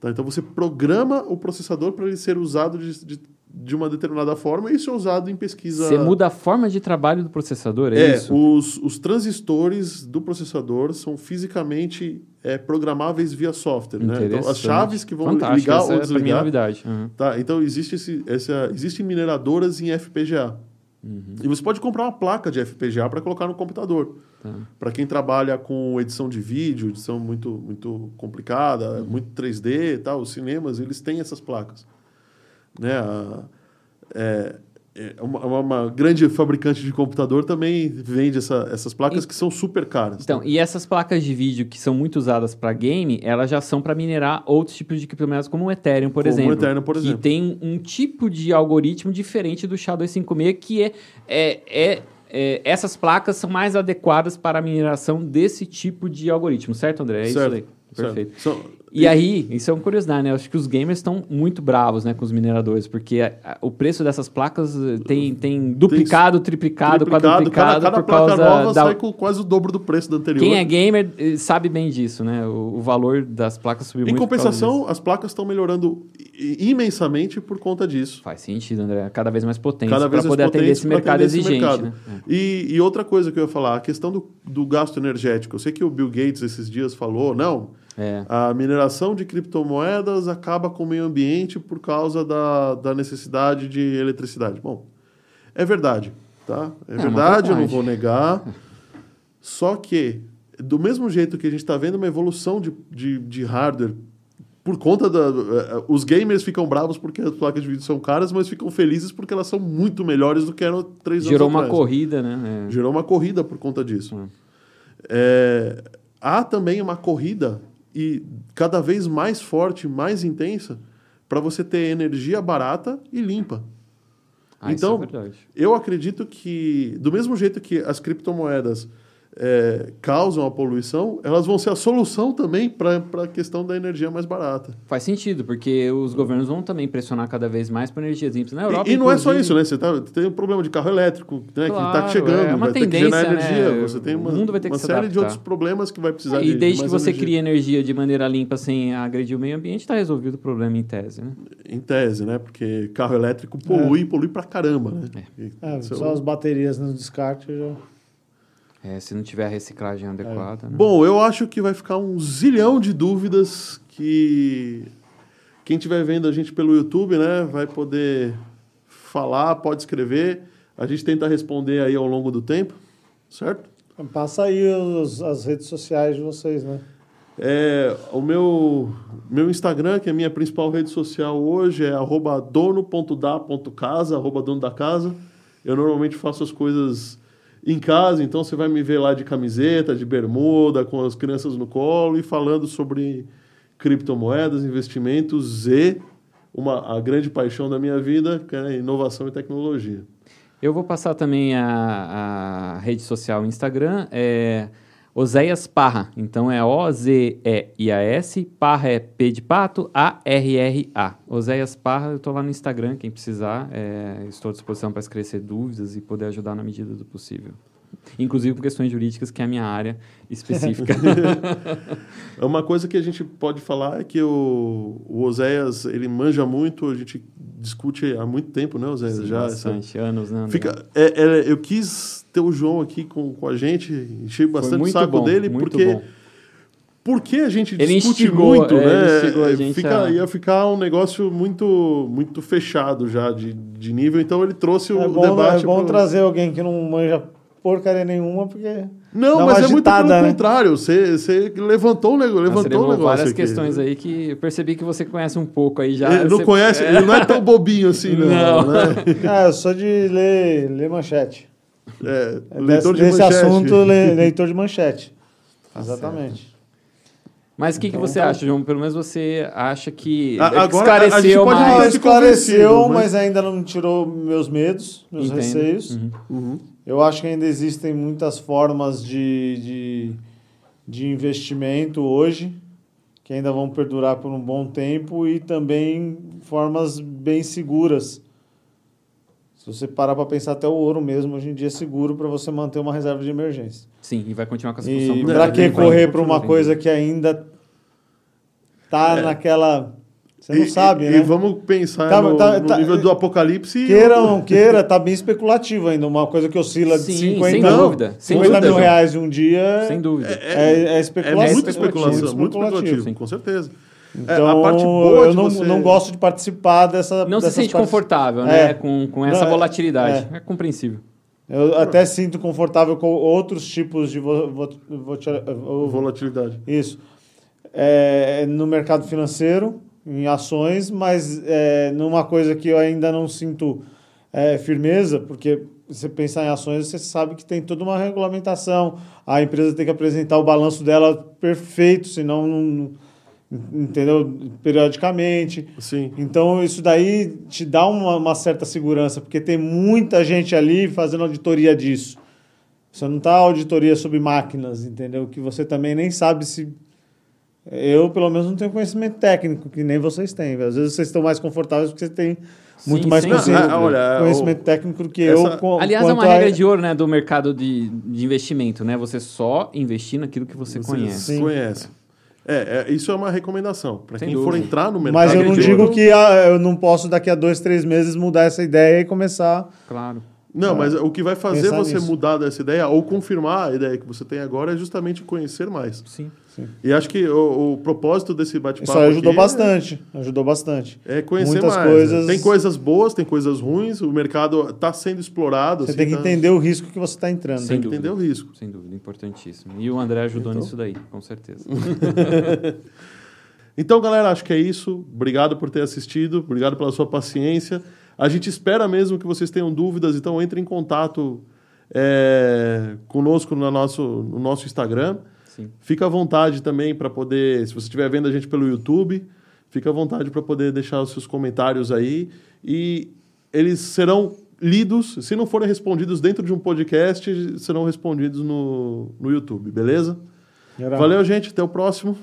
Tá? Então, você programa o processador para ele ser usado de, de, de, uma determinada forma e isso é usado em pesquisa. Você muda a forma de trabalho do processador, é, é isso? Os, os transistores do processador são fisicamente é, programáveis via software. Né? Então, as chaves que vão Fantástico, ligar essa ou é desligar. É novidade. Uhum. Tá? Então, existe esse, essa, existem mineradoras em FPGA. Uhum. E você pode comprar uma placa de FPGA para colocar no computador. Tá. Para quem trabalha com edição de vídeo, edição muito, muito complicada, uhum. muito 3D e tal, os cinemas, eles têm essas placas. Né? A, é, é uma, uma, grande fabricante de computador também vende essa, essas placas e, que são super caras. Então, tá? e essas placas de vídeo que são muito usadas para game, elas já são para minerar outros tipos de criptomoedas, como o Ethereum, por como exemplo. O Ethereum, por exemplo. Que tem um tipo de algoritmo diferente do SHA-256, que é, é, é, é, essas placas são mais adequadas para a mineração desse tipo de algoritmo, certo, André? É certo. isso aí. Perfeito. E aí, isso é uma curiosidade, né? Eu acho que os gamers estão muito bravos né, com os mineradores, porque a, a, o preço dessas placas eh, tem, tem duplicado, triplicado, triplicado, quadruplicado cada, cada por causa placa nova da... sai com quase o dobro do preço da anterior. Quem é gamer eh, sabe bem disso, né? O, o valor das placas subiu em muito. Em compensação, as placas estão melhorando imensamente por conta disso. Faz sentido, André. Cada vez mais potentes para poder atender esse mercado exigente. Mercado. Né? E, e, outra coisa que eu ia falar, a questão do, do gasto energético. Eu sei que o Bill Gates esses dias falou, não, é. A mineração de criptomoedas acaba com o meio ambiente por causa da, da necessidade de eletricidade. Bom, é verdade, tá? É, é verdade, eu não vou negar. Só que, do mesmo jeito que a gente está vendo uma evolução de, de, de hardware por conta da. Uh, os gamers ficam bravos porque as placas de vídeo são caras, mas ficam felizes porque elas são muito melhores do que eram três Gerou anos atrás. Gerou uma corrida, né? É. Gerou uma corrida por conta disso. É. É, há também uma corrida e cada vez mais forte, mais intensa, para você ter energia barata e limpa. Ah, então, é eu acredito que, do mesmo jeito que as criptomoedas é, causam a poluição, elas vão ser a solução também para a questão da energia mais barata. Faz sentido, porque os governos vão também pressionar cada vez mais por energias limpas. Na Europa, e, e não é só isso, né? Você tá, tem um problema de carro elétrico né, tá claro, que está chegando, é uma vai tendência, ter que gerar energia. Né? Você tem uma, o mundo vai ter uma série de outros problemas que vai precisar é, de E desde de que você energia. cria energia de maneira limpa sem agredir o meio ambiente, está resolvido o problema em tese, né? Em tese, né? Porque carro elétrico polui, é. polui pra caramba, né? É. E, só as baterias no descarte já... É, se não tiver a reciclagem adequada. É. Né? Bom, eu acho que vai ficar um zilhão de dúvidas que quem estiver vendo a gente pelo YouTube, né, vai poder falar, pode escrever. A gente tenta responder aí ao longo do tempo, certo? Passa aí os, as redes sociais de vocês, né? É, o meu, meu Instagram, que é a minha principal rede social hoje, é dono.da.casa, arroba dono da casa. Eu normalmente faço as coisas em casa, então você vai me ver lá de camiseta, de bermuda, com as crianças no colo e falando sobre criptomoedas, investimentos e uma, a grande paixão da minha vida, que é inovação e tecnologia. Eu vou passar também a, a rede social Instagram, é Oséias Parra. Então é O-Z-E-I-A-S, Parra é P de pato, A-R-R-A. Oséias Parra, eu estou lá no Instagram, quem precisar. É, estou à disposição para esclarecer dúvidas e poder ajudar na medida do possível. Inclusive com questões jurídicas, que é a minha área específica. é uma coisa que a gente pode falar é que o, o Oséias, ele manja muito, a gente discute há muito tempo, né, Oséias? Sim, Já, bastante, essa... anos, né? Fica, é, é, eu quis ter o João aqui com, com a gente, enchei bastante o saco bom, dele, porque... Bom. Porque a gente ele discute instigou, muito, é, né? Ele Fica, a... Ia ficar um negócio muito, muito fechado já de, de nível, então ele trouxe o é bom, debate. É bom pro... trazer alguém que não manja porcaria nenhuma, porque. Não, mas é muito pelo né? contrário. Você, você levantou o negócio. Levantou o negócio várias aqui. questões aí que eu percebi que você conhece um pouco aí já. Ele não você... conhece, ele não é tão bobinho assim, não. não. Né? ah, eu sou de ler, ler manchete. É, leitor desse, de manchete. assunto, leitor de manchete. Tá Exatamente. Certo. Mas o que, então, que você tá. acha, João? Pelo menos você acha que agora, esclareceu a mais. Esclareceu, mas... mas... ainda não tirou meus medos, meus Entendo. receios. Uhum. Uhum. Eu acho que ainda existem muitas formas de, de, de investimento hoje que ainda vão perdurar por um bom tempo e também formas bem seguras. Se você parar para pensar, até o ouro mesmo hoje em dia é seguro para você manter uma reserva de emergência. Sim, e vai continuar com essa função. E para que correr para uma coisa que ainda está é. naquela você não e, sabe, e, né? E vamos pensar tá, no, tá, no tá, nível do apocalipse. Queira ou não queira, tá bem especulativo ainda. Uma coisa que oscila de Sim, 50, sem dúvida, 50 dúvida, mil reais um dia. Sem dúvida. É, é, é especulação. É muita especulação, muito especulativo, sim. com certeza. Então, a parte boa eu não, você... não gosto de participar dessa. Não se sente partes... confortável, né? Com, com essa não, volatilidade. É. compreensível. Eu até sinto confortável com outros tipos de vo, vo, vo, volatilidade. Isso. É, no mercado financeiro em ações, mas é, numa coisa que eu ainda não sinto é, firmeza, porque você pensar em ações, você sabe que tem toda uma regulamentação, a empresa tem que apresentar o balanço dela perfeito, senão não, entendeu? Periodicamente. Sim. Então isso daí te dá uma, uma certa segurança, porque tem muita gente ali fazendo auditoria disso. Você não está auditoria sobre máquinas, entendeu? Que você também nem sabe se eu, pelo menos, não tenho conhecimento técnico, que nem vocês têm. Às vezes vocês estão mais confortáveis porque você tem muito sim, mais conhecimento, ah, olha, conhecimento o, técnico do que essa, eu. Aliás, é uma regra de ouro né, do mercado de, de investimento, né? Você só investir naquilo que você, você conhece. Sim. Conhece. É, é, isso é uma recomendação. Para quem dúvida. for entrar no mercado. Mas eu não digo ouro, que ah, eu não posso, daqui a dois, três meses, mudar essa ideia e começar. Claro. Não, mas o que vai fazer você nisso. mudar dessa ideia ou confirmar a ideia que você tem agora é justamente conhecer mais. Sim. Sim. E acho que o, o propósito desse bate-papo. Isso ajudou bastante. É, ajudou bastante. É conhecer Muitas mais. Né? Coisas... Tem coisas boas, tem coisas ruins, o mercado está sendo explorado. Você assim, tem que tá... entender o risco que você está entrando. Sem tem que entender o risco. Sem dúvida, importantíssimo. E o André ajudou então... nisso daí, com certeza. então, galera, acho que é isso. Obrigado por ter assistido, obrigado pela sua paciência. A gente espera mesmo que vocês tenham dúvidas, então entre em contato é, conosco no nosso, no nosso Instagram. Sim. Fica à vontade também para poder, se você estiver vendo a gente pelo YouTube, fica à vontade para poder deixar os seus comentários aí e eles serão lidos, se não forem respondidos dentro de um podcast, serão respondidos no, no YouTube, beleza? Valeu, gente, até o próximo.